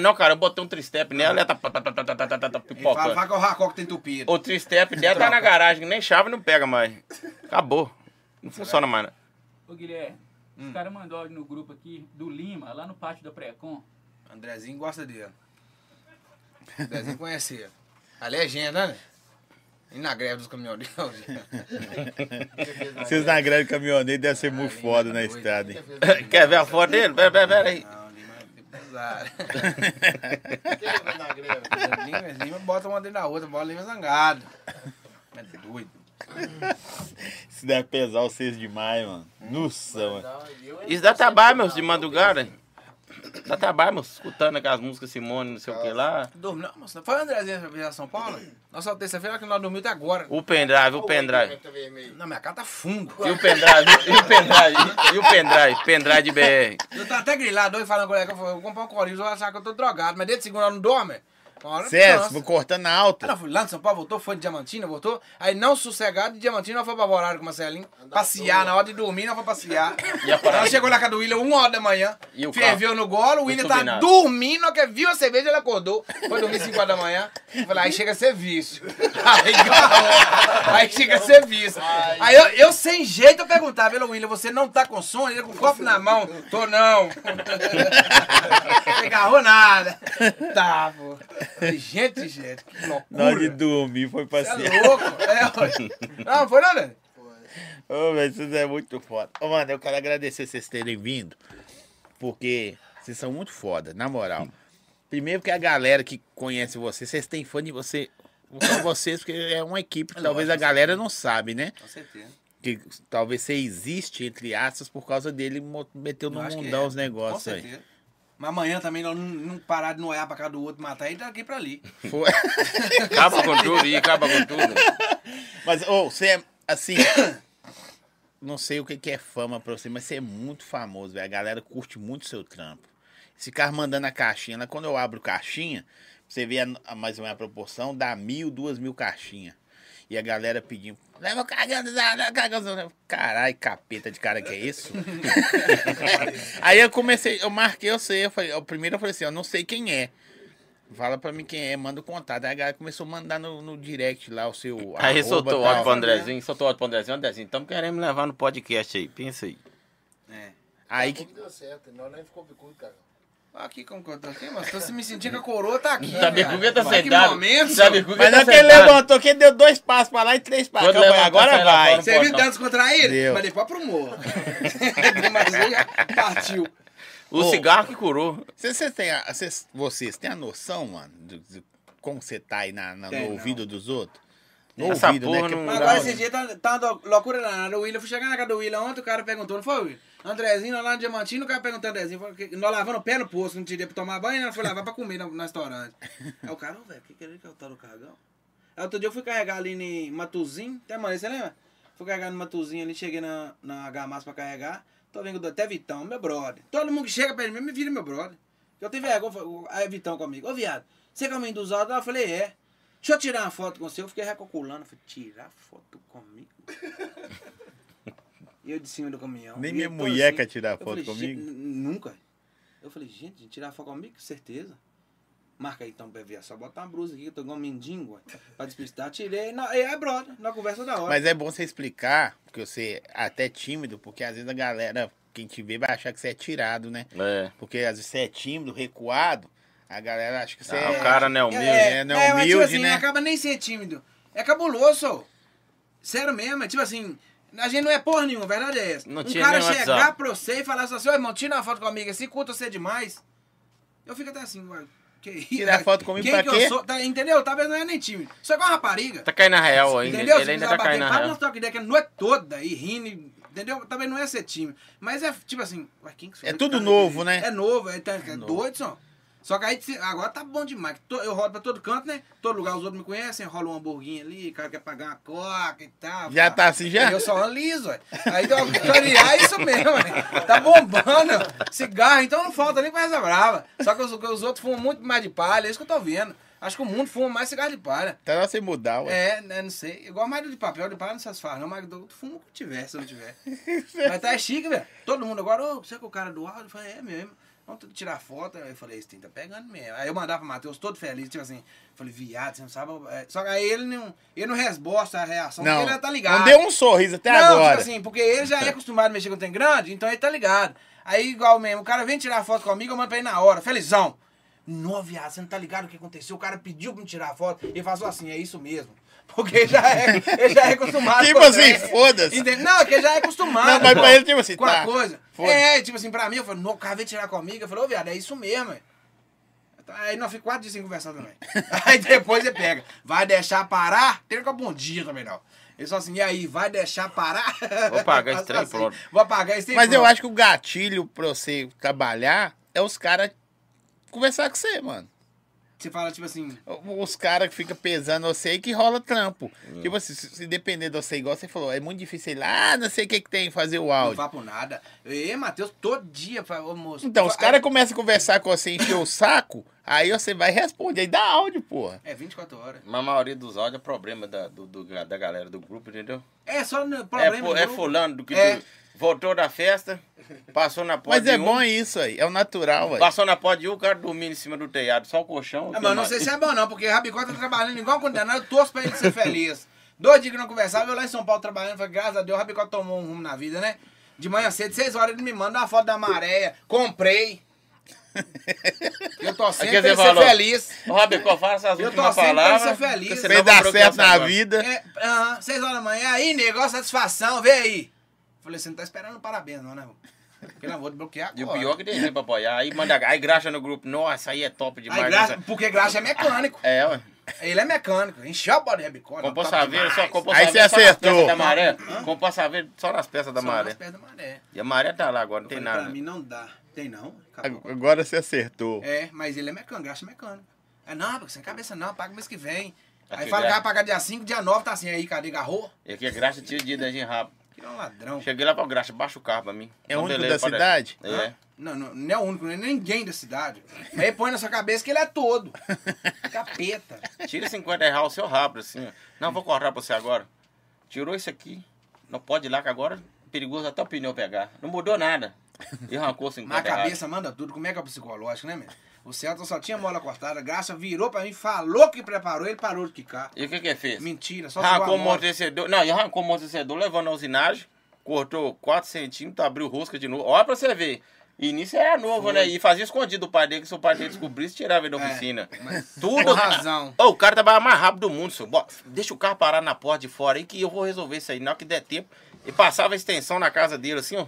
Não, cara, eu botei um tristep nela, ela tá, tá, tá, tá pipocando. Vai que o racó que tem entupido. O tristep dela tá na garagem, nem chave não pega mais. Acabou. Não funciona mais. Né? Ô, Guilherme, os hum. caras mandaram no grupo aqui do Lima, lá no pátio da Precon. Andrezinho gosta dele. Andrezinho conhecia. A legenda, é né, né? E na greve dos caminhoneiros. Vocês na greve do caminhoneiro devem ser ah, muito foda na estrada. Quer ver a foto dele? Pera, pera, pera aí. Não. Exato. Lima, bota uma dentro da outra, bota Lima zangado. É doido. Se der pesar vocês 6 de maio, mano. Nossa, mano. Isso dá trabalho, meus, de madrugada. Dá trabalho, meus, escutando aquelas músicas Simone, não sei o que lá. Dormiu, não, moça. Foi o Andrezinho pra São Paulo? Nós só terça-feira que nós dormimos até agora. O pendrive, o pendrive. Não, minha cara tá fundo. E o pendrive, e o pendrive, e o pendrive, pendrive de BR. Eu tô até grilado hoje falando com ele que eu vou comprar um corinho, eu vou achar que eu tô drogado. Mas desde segunda eu não dorme. Sério, cansa. vou cortando na alta. não, fui lá no São Paulo, voltou, foi de Diamantina, voltou. Aí não sossegado, de Diamantina, nós foi pra Borari com o Marcelinho. Passear, na hora de dormir, nós foi passear. E? Ela chegou lá com a do William uma hora da manhã. E o ferveu no golo, o William tá turbinado? dormindo, na que viu a cerveja, ele acordou. Foi dormir 5 horas da manhã. Falei, aí chega a ser vício. Aí, aí chega a ser vício. Aí eu, eu sem jeito, eu perguntava, ele, William, você não tá com sono? Ele com o copo na mão. Tô não. Não agarrou nada. Tá, pô. Falei, Gente, gente, que loucura. Na hora de dormir, foi Você passear. é louco? É, não, foi não, né? Ô, velho, vocês é muito foda. Ô, mano, eu quero agradecer vocês terem vindo, porque vocês são muito foda, na moral. Primeiro porque a galera que conhece vocês, vocês têm fã de você. Vocês porque é uma equipe que talvez a galera não sabe, né? Com certeza. Que talvez você existe, entre aspas, por causa dele meteu no que mundão é. os negócios Com aí. Mas amanhã também nós não, não parar de noiar pra cá do outro, matar ele daqui pra ali. Foi. Acaba com tudo e acaba com tudo. Mas, ô, você é, assim, não sei o que que é fama pra você, mas você é muito famoso, velho. A galera curte muito seu trampo. Esse cara mandando a caixinha, lá, quando eu abro caixinha, você vê a, a mais ou menos a proporção, dá mil, duas mil caixinhas. E a galera pedindo, leva cagando, leva cagando. Caralho, capeta de cara que é isso? Aí eu comecei, eu marquei você, eu falei, o primeiro eu falei assim, eu não sei quem é. Fala pra mim quem é, manda o contato. Aí a galera começou a mandar no, no direct lá o seu. Aí arroba, soltou o ódio pro Andrezinho, soltou o ódio pro Andrezinho. Andrezinho, estamos querendo levar no podcast aí, pensa aí. Aí que. Deu certo, nós nem ficou bicudo, cara. Aqui, como que eu tô aqui, mas tô se me sentindo que a coroa tá aqui. Sabe quem tá Olha que sentado? momento, Sabe Mas tá não que ele sentado? levantou, que ele deu dois passos pra lá e três cá pra lá. levantar, Agora lá vai. Você viu dando descontraído? Deu. Mas depois pro morro. mas aí partiu. O Ô. cigarro que curou. Vocês, têm a, vocês, vocês têm a noção, mano, de, de como você tá aí na, na- Tem, no não. ouvido dos outros? No Essa ouvido, porra né? que- não- Mas agora esse dia tá, tá uma loucura danada. O William, fui chegar na casa do William ontem, o cara perguntou, não foi, William? Andrezinho, lá no Diamantino, o cara perguntou Andrezinho, nós lavando o pé no poço, não tirei pra tomar banho, nós foi lavar pra comer no, no restaurante. Aí o cara, ô, velho, o que que ele que é o tal do cagão? Aí outro dia eu fui carregar ali em Matuzinho, até mano, você lembra? Fui carregar no Matuzinho ali, cheguei na, na H pra carregar, tô vendo até Vitão, meu brother. Todo mundo que chega pra ele, me vira meu brother. Eu tenho vergonha, aí Vitão comigo, ô viado, você que é o menino dos? Eu falei, é. Deixa eu tirar uma foto com você. Eu fiquei recalculando. Eu falei, tirar foto comigo? E eu de cima do caminhão. Nem E minha mulher quer tirar foto falei, comigo. "Gente, n- Nunca. Eu falei, gente, tirar foto comigo? Com certeza. Marca aí então pra ver. Só botar uma blusa aqui, que eu tô igual um mendigo. ué. Pra despistar, tirei. Na, e é brother, na conversa da hora. Mas é bom você explicar, porque você é até tímido, porque às vezes a galera, quem te vê, vai achar que você é tirado, né? É. Porque às vezes você é tímido, recuado, a galera acha que você Ah, é. o cara não é humilde. É, não mas, tipo humilde, assim, né? acaba nem ser tímido. É cabuloso. Sério mesmo, é tipo assim, a gente não é porra nenhuma, a verdade é essa. Não um tinha cara chegar WhatsApp. pra você e falar assim, ô irmão, tira uma foto comigo assim, curta você demais. Eu fico até assim, ué, que? Tirar foto comigo Quem pra que quê? Eu sou? Tá, entendeu? Talvez não é nem tímido. Só igual uma rapariga. Tá caindo na real ainda. Entendeu? Ele Se ainda tá caindo na real. nós troca ideia, que a noite toda aí rindo, entendeu? Também não é ser tímido. Mas é tipo assim, ué, quem que É tudo novo, né? É novo, é, tá- é doido só. Só que aí, se- agora tá bom demais. que Eu rodo pra todo canto, né? Todo lugar os outros me conhecem, rola um hamburguinho ali, o cara quer pagar uma coca e tal. Já pá. tá assim, já? Eu só liso, ué. Aí então, clarear é isso mesmo, né? Tá bombando. Cigarro, então não falta nem coisa brava. Só que os, que os outros fumam muito mais de palha, é isso que eu tô vendo. Acho que o mundo fuma mais cigarro de palha. Até nós sem mudar, ué. É, né, não sei. Igual mais de papel, de palha não satisfaz, não. Mas do fumo o que tiver, se não tiver. Mas tá chique, velho. Todo mundo agora, ô, você que é o cara do áudio? Eu falei, é mesmo. Vamos tirar foto. Aí eu falei, esse tem tá pegando mesmo. Aí eu mandava pro Matheus todo feliz, tipo assim. Falei, viado, você não sabe. é. Só que aí ele não, ele não resbosta a reação, Não, porque ele já tá ligado. não deu um sorriso até não, agora. tipo assim, porque ele já é acostumado a mexer com trem grande, então ele tá ligado. Aí, igual mesmo, o cara vem tirar foto comigo, eu mando pra ele na hora, felizão. Não, viado, você não tá ligado o que aconteceu? O cara pediu pra me tirar foto. Ele falou assim, é isso mesmo. Porque ele já é, ele já é acostumado Tipo com assim, foda-se. Não, é que ele já é acostumado. Não, mas pô, pra ele, tipo assim, com tá, a coisa. É, tipo assim, pra mim, eu falei, não, o cara veio tirar comigo. Eu falei, ô, viado, é isso mesmo, ué. Aí nós ficamos quatro dias sem conversar também. Aí depois ele pega. Vai deixar parar? Tem que é bom dia também, não. Ele só assim, e aí, vai deixar parar? Vou pagar esse trem, assim, pronto. Vou pagar esse trem, Mas eu pronto. acho que o gatilho pra você trabalhar é os caras conversar com você, mano. Você fala, tipo assim, Os caras que ficam pesando você e que rola trampo. Hum. Tipo assim, se, depender de você, igual você falou, é muito difícil ir lá, ah, não sei o que que tem, fazer o não áudio. vapo nada. Eu e Matheus, todo dia, ô moço. Então, os caras começam a conversar com você, encher o saco, aí você vai responder, aí dá áudio, porra. É 24 horas. Mas a maioria dos áudios é problema da, do, do- da galera do grupo, entendeu? É só no É, problema. é do- fulano do que É. do- voltou da festa, passou na porta Mas é de um, bom isso aí, é o natural. Passou na porta de um, o cara dormindo em cima do telhado, só o colchão. Ah, mas não sei se é bom não, porque o Rabicó tá trabalhando igual um condenado, eu torço pra ele ser feliz. Dois dias que não conversava, eu lá em São Paulo trabalhando, falei, graças a Deus, o Rabicó tomou um rumo na vida, né? De manhã cedo, seis horas, ele me manda uma foto da maré, comprei. Eu tô sempre pra ele você ser falou. feliz. Rabicó, fala essas Eu últimas torcendo pra ele palavras. ser feliz. Pra dar certo na agora. vida. É, aham, seis horas da manhã, aí, negócio, satisfação, vê aí. Falei, você não tá esperando parabéns não, né? irmão? Pelo amor de bloquear E o agora. pior que tem pra apoiar. Aí manda, aí graxa no grupo. Nossa, aí é top demais. Aí, graxa, essa- porque Graxa é mecânico. É, ué. Ele é mecânico. Encheu a bola de Rabicó. Comprou top saveiro, só comprou Aí você só nas acertou. peças da maré. Comprou saveiro só nas peças da Só maré. nas pernas da maré. E a maré tá lá agora, não tem Falei, nada. Pra mim não dá. Tem não? Acabou. Agora você acertou. É, mas ele é mecânico, graxa é mecânico. É, não, porque sem cabeça não, paga mês que vem. Aí Aqui, fala que vai pagar dia 5, dia 9, tá assim, aí, cadê garrou? E aqui é graxa, tira o dia da gente rápido. Que é um ladrão. Cheguei lá pra graxa, baixa o carro pra mim. É o único beleza, da pode cidade? É. Não, não, não é o único, não é ninguém da cidade. Aí põe na sua cabeça que ele é todo. Capeta. Tira 50 reais o seu rápido, assim. ó. Não, vou cortar pra você agora. Tirou isso aqui. Não pode ir lá que agora é perigoso até o pneu pegar. Não mudou nada. E arrancou 50 Mas a reais. cabeça manda tudo. Como é que é o psicológico, né, meu? O Celton só tinha mola cortada, Graça virou pra mim, falou que preparou, ele parou de quicar. E o que que ele fez? Mentira, só Arrancou o amortecedor. Não, e arrancou o amortecedor, levando a usinagem, cortou 4 centímetros, abriu rosca de novo. Olha pra você ver. Início era novo, né? E fazia escondido do pai dele, que se o pai dele descobrisse, tirava ele da É, oficina. mas Tudo. com razão. Ô, o cara trabalha mais rápido do mundo, senhor. Bó, Deixa o carro parar na porta de fora aí que eu vou resolver isso aí. Na hora que der tempo. E passava a extensão na casa dele, assim, ó.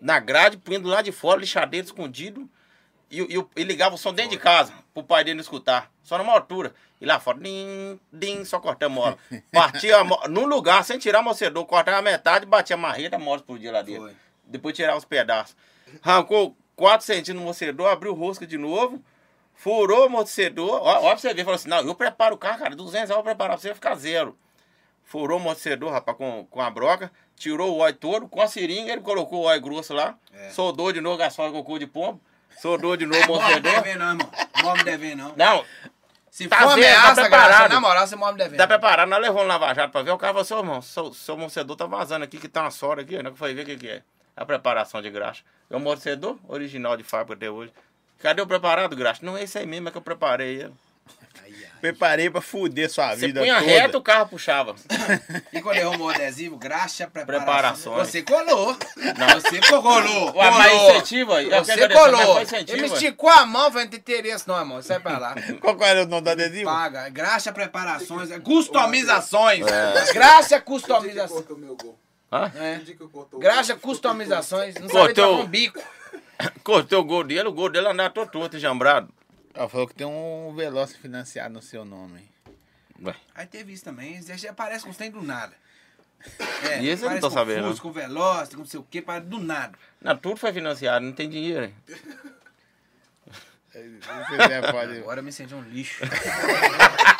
Na grade, indo lá de fora, lixadeiro escondido. E, o- e, o- e ligava o som dentro de casa, pro pai dele não escutar. Só numa altura. E lá fora, din, din, só cortando mola. Partia num lugar, sem tirar o amortecedor, cortava a metade, batia a marreta, a mola explodia lá dentro. Foi. Depois tirava os pedaços. Arrancou 4 centímetros no amortecedor, abriu rosca de novo, furou o. Ó, ó pra você ver, falou assim: não, eu preparo o carro, cara, 200 reais eu vou preparar pra você ficar zero. Furou o amortecedor, rapaz, com, com a broca, tirou o óleo todo, com a seringa, ele colocou o óleo grosso lá, É. soldou de novo gasóleo com cu de pombo, soldou de novo Morre devendo não, irmão. Morre devendo não. Não, Se Tá for tá ameaça, preparado. Graça, na moral, você morre devendo. tá preparado, nós levamos Lava Jato pra ver, o cara falou, seu irmão, seu, seu amortecedor tá vazando aqui, que tá uma sora aqui, né, que foi ver o que que é. A preparação de graxa. É o amortecedor original de fábrica até hoje. Cadê o preparado, graxa? Não é esse aí mesmo, é que eu preparei ele. Preparei pra fuder sua Você vida punha toda. reto, o carro puxava. E quando errou o adesivo, graxa, preparação. Preparações. Você colou. Não, você colou. Mas colou. incentiva. Eu Você colou. Ele esticou a mão, falei, não tem interesse não, irmão. Sai pra lá. Qual era o nome do adesivo? Paga. Graxa, preparações, customizações. Graxa, customizações. cortou meu gol. Hã? É. Cortou Graxa, customizações. Não sabe Cortou. um bico. Cortei o gol dele, o gol dele andava todo torto, jambrado. Ela falou que tem um Veloce financiado no seu nome. Ué, Aí teve isso também. Aí aparece com os trem do nada. É, E esse eu não tô sabendo, Fusca, com Veloz, com não sei o que, parece do nada. não, tudo foi financiado, não tem dinheiro. já pode... Agora eu me senti um lixo.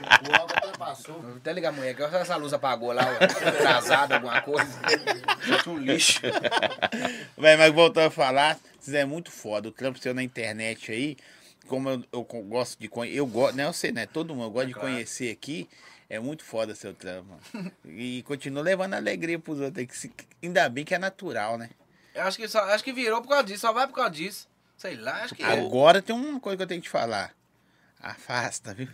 O álcool até passou. Vou até ligar a mulher, que essa luz apagou lá, atrasada, alguma coisa. Senti um lixo. Véi, mas voltando a falar, vocês é muito foda. O trampo seu na internet aí, como eu, eu gosto de conhecer. Eu gosto, não é você, né? Todo mundo gosta de conhecer aqui. É muito foda seu trampo. E continua levando alegria pros outros. que se- Ainda bem que é natural, né? Eu acho que, só, acho que virou por causa disso, só vai por causa disso. Sei lá, acho que. Agora tem uma coisa que eu tenho que te falar. Afasta, viu?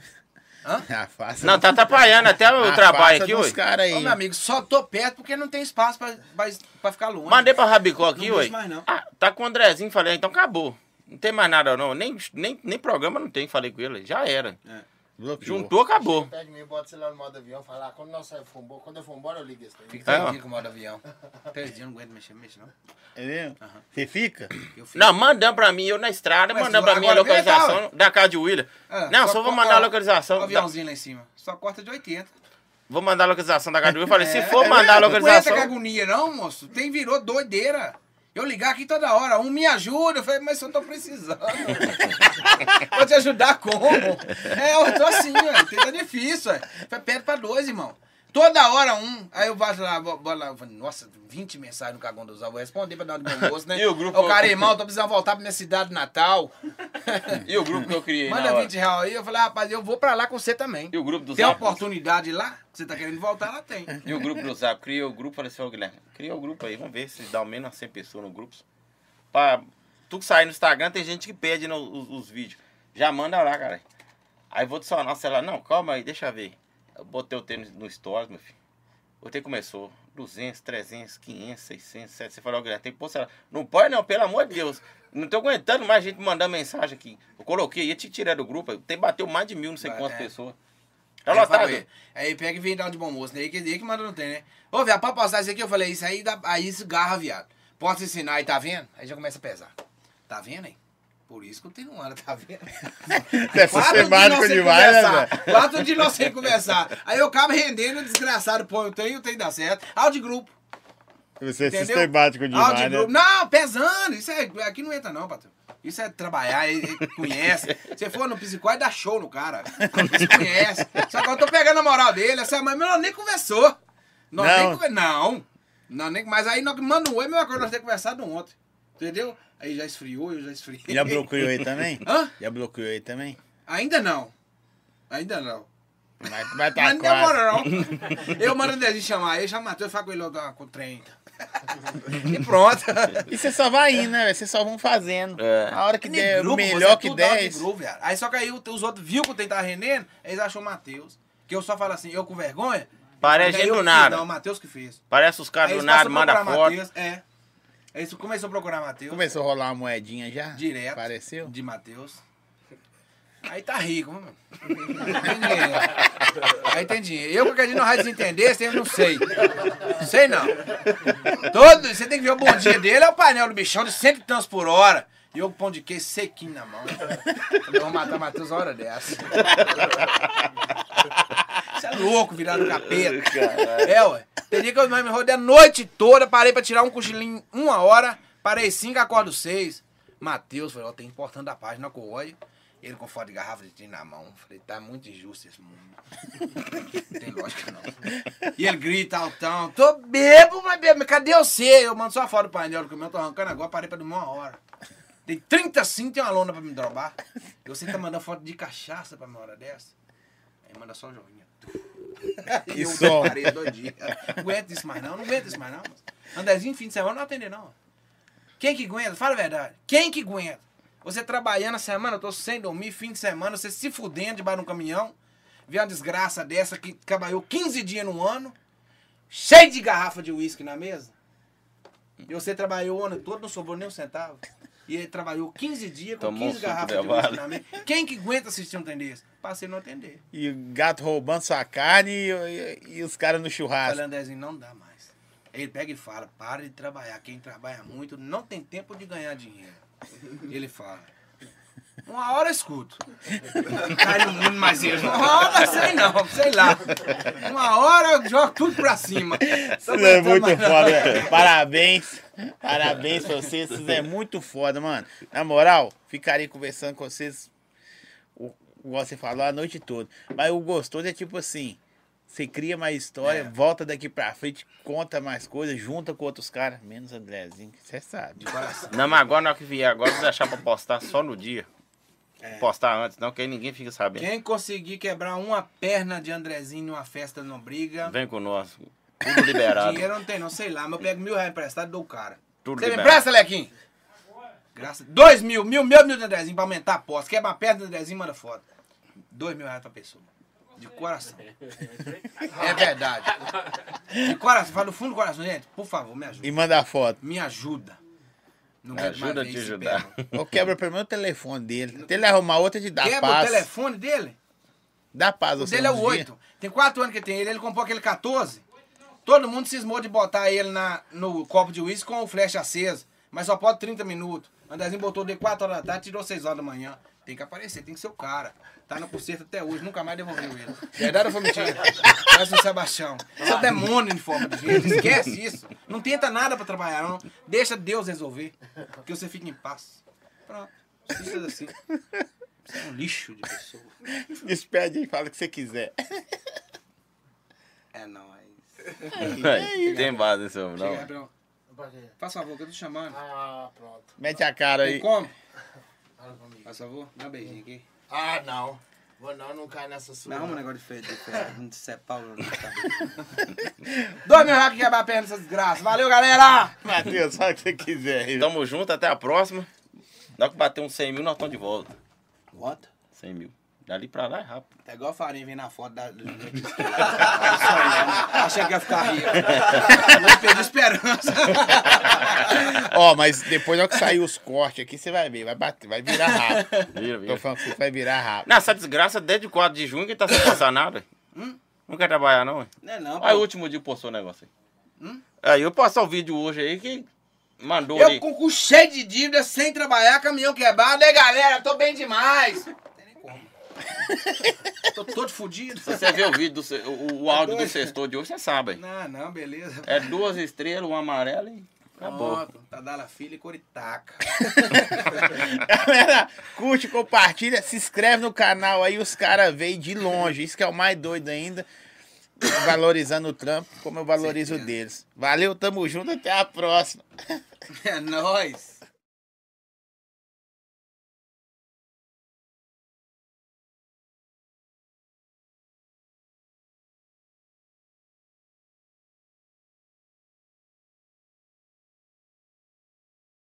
Hã? Afasta. Não, tá atrapalhando até o afasta trabalho aqui, ué. caras aí. Ô, meu amigo, só tô perto porque não tem espaço pra, pra, pra ficar longe. Mandei pra Rabicó aqui, Não ué. deixa mais, não. Ah, tá com o Andrezinho, falei, então acabou. Não tem mais nada não, nem, nem, nem programa não tem, falei com ele, já era. Bloqueou. Juntou, acabou. Pede mim, bota você lá no modo avião, fala, ah, quando nós sair for embora, quando eu for embora, eu ligo esse. Fica três É, com o modo avião. Três dias eu não aguento mexer, mexe não. É mesmo? Você fica? Eu fico. Não, mandando pra mim, eu na estrada, Mas mandando pra mim a localização da casa de William. Ah, não, só vou co- mandar a localização. O aviãozinho lá em cima. Só corta de 80. Vou mandar a localização da casa de William. Falei, se É, for é mandar a mesmo? Não aguenta localização. com agonia, não, moço. Tem virou doideira. Eu ligar aqui toda hora, um me ajuda. Eu falei, mas eu tô precisando. Vou te ajudar como? É, eu tô assim, velho. Tá difícil, velho. Falei, pede pra dois, irmão. Toda hora um. Aí eu baixo lá, vou lá, eu falo, nossa, 20 mensagens no cagão dos. Vou responder pra dar de bom moço, né? E o grupo- Ô, cara, irmão, tô precisando voltar pra minha cidade natal. E o grupo que eu criei Manda hora? 20 reais aí. Eu falei, rapaz, eu vou pra lá com você também. E o grupo do Tem Zap? oportunidade lá? Você tá querendo voltar? Lá tem. E o grupo do Zap? Criei o grupo, falei assim, ô Guilherme, cria o grupo aí, vamos ver se dá ao menos umas 100 pessoas no grupo. Pra tu que sair no Instagram, tem gente que pede no- os, os vídeos. Já manda lá, cara. Aí vou adicionar o celular. Não, calma aí, deixa eu ver. Eu botei o tênis no Stories, meu filho. O tempo começou. 200, 300, 500, 600, 700. Você falou, Guilherme, tem que pôr celular. Não pode não, pelo amor de Deus. Não tô aguentando mais gente mandando mensagem aqui. Eu coloquei, ia te tirar do grupo. Tem bateu mais de mil, não sei Vai, quantas é. pessoas. Tá Aí, lotado. "Ei", aí pega e vem dar um de bom moço, né? Aí que, aí que manda não tem, né? Ô, viado, pra postar isso aqui, eu falei, isso aí, dá, aí isso garra, viado. Posso ensinar aí, tá vendo? Aí já começa a pesar. Tá vendo aí? Por isso que eu tenho hora, tá vendo? Deve Quatro ser dias mágico nós sem demais, né? Quatro dias nós sem conversar. Aí eu acabo rendendo, desgraçado, pô, eu tenho, tem dá certo. Áudio de grupo, Você é entendeu? sistemático demais, Áudio de né? grupo. Não, pesando. Isso é, aqui não entra não, patrão. Isso é trabalhar, ele, conhece. Se for no psicólogo, dá show no cara. Você conhece. Só que eu tô pegando a moral dele. Essa mãe nós nem conversou. Nós Não. nem conver- Não. Não, nem, mas aí nós manda um oi, mesma coisa nós temos conversado ontem. Entendeu? Aí já esfriou, eu já esfriei. Já bloqueou aí também? Hã? Já bloqueou aí também? Ainda não. Ainda não. Vai, vai tá Mas não quase. demora, não. Eu mando o Dezinho chamar ele, chama Matheus, fala com ele eu dou com 30. E pronto. E você só vai indo, né? Vocês só vão fazendo. É. A hora que der, grupo, melhor você que tudo der. áudio de grupo, viado. Aí só que aí os outros viu que o trem tava rendendo, eles achou o Matheus. Que eu só falo assim, eu com vergonha. Parece gente eu do nada. Não, o Matheus que fez. Parece os caras do nada, manda foto. Matheus, é. Aí eles começou a procurar Matheus. Começou a rolar uma moedinha já? Direto. Apareceu? De Matheus. Aí tá rico, mano. Tem dinheiro. Aí tem dinheiro. Eu, qualquer dia, não vai desentender, você não sei. Sei não. Todo, você tem que ver o bom dia dele, é o painel do bichão de cento e tantos por hora. E eu com pão de queijo sequinho na mão. Eu vou matar Matheus a hora dessa. Você é louco, virado capeta. É, ué. Tem que eu me rodei a noite toda, parei pra tirar um cochilinho uma hora, parei cinco, acordo seis. Matheus, falei, ó, tem importante da página com o olho. Ele com foto de garrafa de tinta na mão. Falei, tá muito injusto esse mundo. Não tem lógica, não. E ele grita altão, tô bebo, mas bebo, cadê você? Eu mando só a foto do painel que o meu tô arrancando agora, parei pra dormir uma hora. Tem 30 sim, tem uma lona pra me drobar. E você tá mandando foto de cachaça pra uma hora dessa? Aí manda só o joinha. E eu som. parei dois dias. Não aguento isso mais não, não aguento isso mais não. moço. Andrezinho, fim de semana, não atender não. Quem que aguenta? Fala a verdade. Quem que aguenta? Você trabalhando a semana, eu tô sem dormir, fim de semana, você se fudendo debaixo de um caminhão, vê uma desgraça dessa que trabalhou 15 dias no ano, cheio de garrafa de uísque na mesa. E você trabalhou o ano todo, não sobrou nem um centavo. E ele trabalhou 15 dias com Tomou um 15 suco garrafas de vale. Quem que aguenta assistir um trem desse? Passei não atender. E o gato roubando sua carne e, e- e os caras no churrasco. Falei, Andrezinho, não dá mais. Ele pega e fala, para de trabalhar. Quem trabalha muito não tem tempo de ganhar dinheiro. Ele fala. Uma hora eu escuto. Cai no mundo mais isso. Uma hora, sei não, sei lá. Uma hora eu jogo tudo pra cima. Isso é muito foda, velho. Parabéns. Parabéns pra vocês. Vocês é muito foda, mano. Na moral, ficaria conversando com vocês, o, igual você falou, a noite toda. Mas o gostoso é tipo assim. Você cria mais história, volta daqui pra frente, conta mais coisas, junta com outros caras. Menos Andrezinho, que você sabe. Não, mas agora na hora que vier, agora vou deixar pra postar só no dia. Postar antes, não, que aí ninguém fica sabendo. Quem conseguir quebrar uma perna de Andrezinho numa festa não briga. Vem com nós. Tudo liberado. Dinheiro não tem, não, sei lá, mas eu pego mil reais emprestado e dou o cara. Tudo Você me liberado. empresta, Lequinho? Graças. Dois mil, mil, mil, mil de Andrezinho pra aumentar a aposta. Quebra a perna do Andrezinho, manda foto. Dois mil reais pra pessoa. De coração. É verdade. De coração, fala do fundo do coração, gente. Por favor, me ajuda. E manda a foto. Me ajuda. Não Me ajuda a te ajudar. pé, Ou quebra pelo menos o telefone dele. Até ele arrumar outra de dar Quebra paz. o telefone dele. Dá paz. O você dele é o dias. 8. Tem 4 anos que tem ele. Ele comprou aquele 14. Todo mundo cismou de botar ele na, no copo de uísque com o flash aceso. Mas só pode 30 minutos. O Andrezinho botou de 4 horas da tarde, tirou 6 horas da manhã. Tem que aparecer, tem que ser o cara. Tá no concerto até hoje, nunca mais devolveu ele. Verdade ou foi mentira? Parece o Sebastião. Você é um demônio em forma de gente. Esquece isso. Não tenta nada pra trabalhar, não. Deixa Deus resolver. Que você fique em paz. Pronto. Simples assim. Você é um lixo de pessoa. Despede aí, fala o que você quiser. É nóis. Aí, Tem base esse homem, Chega, não. Gabriel. Faz favor, que eu tô chamando. Ah, pronto. Mete a cara Tem aí. como? Fala comigo. Faz favor, dá um beijinho aqui. Ah, não. Vou não, não cai nessa sua. Me arruma um negócio de feio, de feio. Não se é Paulo, não tá. Dois mil reais que quebra a perna dessa desgraça. Valeu, galera! Matheus, fala o que você quiser aí. Tamo junto, até a próxima. Na hora que bater uns 100 mil, nós estamos de volta. Quanto? 100 mil. Dali pra lá é rápido. É igual a farinha vem na foto da. Achei que ia ficar rico. Não perdi esperança. Ó, mas depois que sair os cortes aqui, você vai ver. Vai bater, vai virar rápido. Vira, Tô vira. falando que vai virar rápido. Não, essa desgraça desde 4 de junho que tá sem passar nada. Não quer trabalhar, não, ué. Não é não, Aí o último dia postou o negócio aí. Aí eu passar o vídeo hoje aí que mandou Eu ali. com cu cheio de dívida, sem trabalhar, caminhão quebrado. Aí, galera, tô bem demais. Não tem nem como. Tô todo fudido. Se você ver o vídeo, do, o, o áudio do sextor de hoje, você sabe. Não, não, beleza. É duas estrelas, um amarelo e acabou. Pronto, Tadala Filha e Coritaca. Galera, curte, compartilha, se inscreve no canal aí, os caras veem de longe. Isso que é o mais doido ainda. Valorizando o trampo, como eu valorizo o deles. Valeu, tamo junto, até a próxima. É nóis.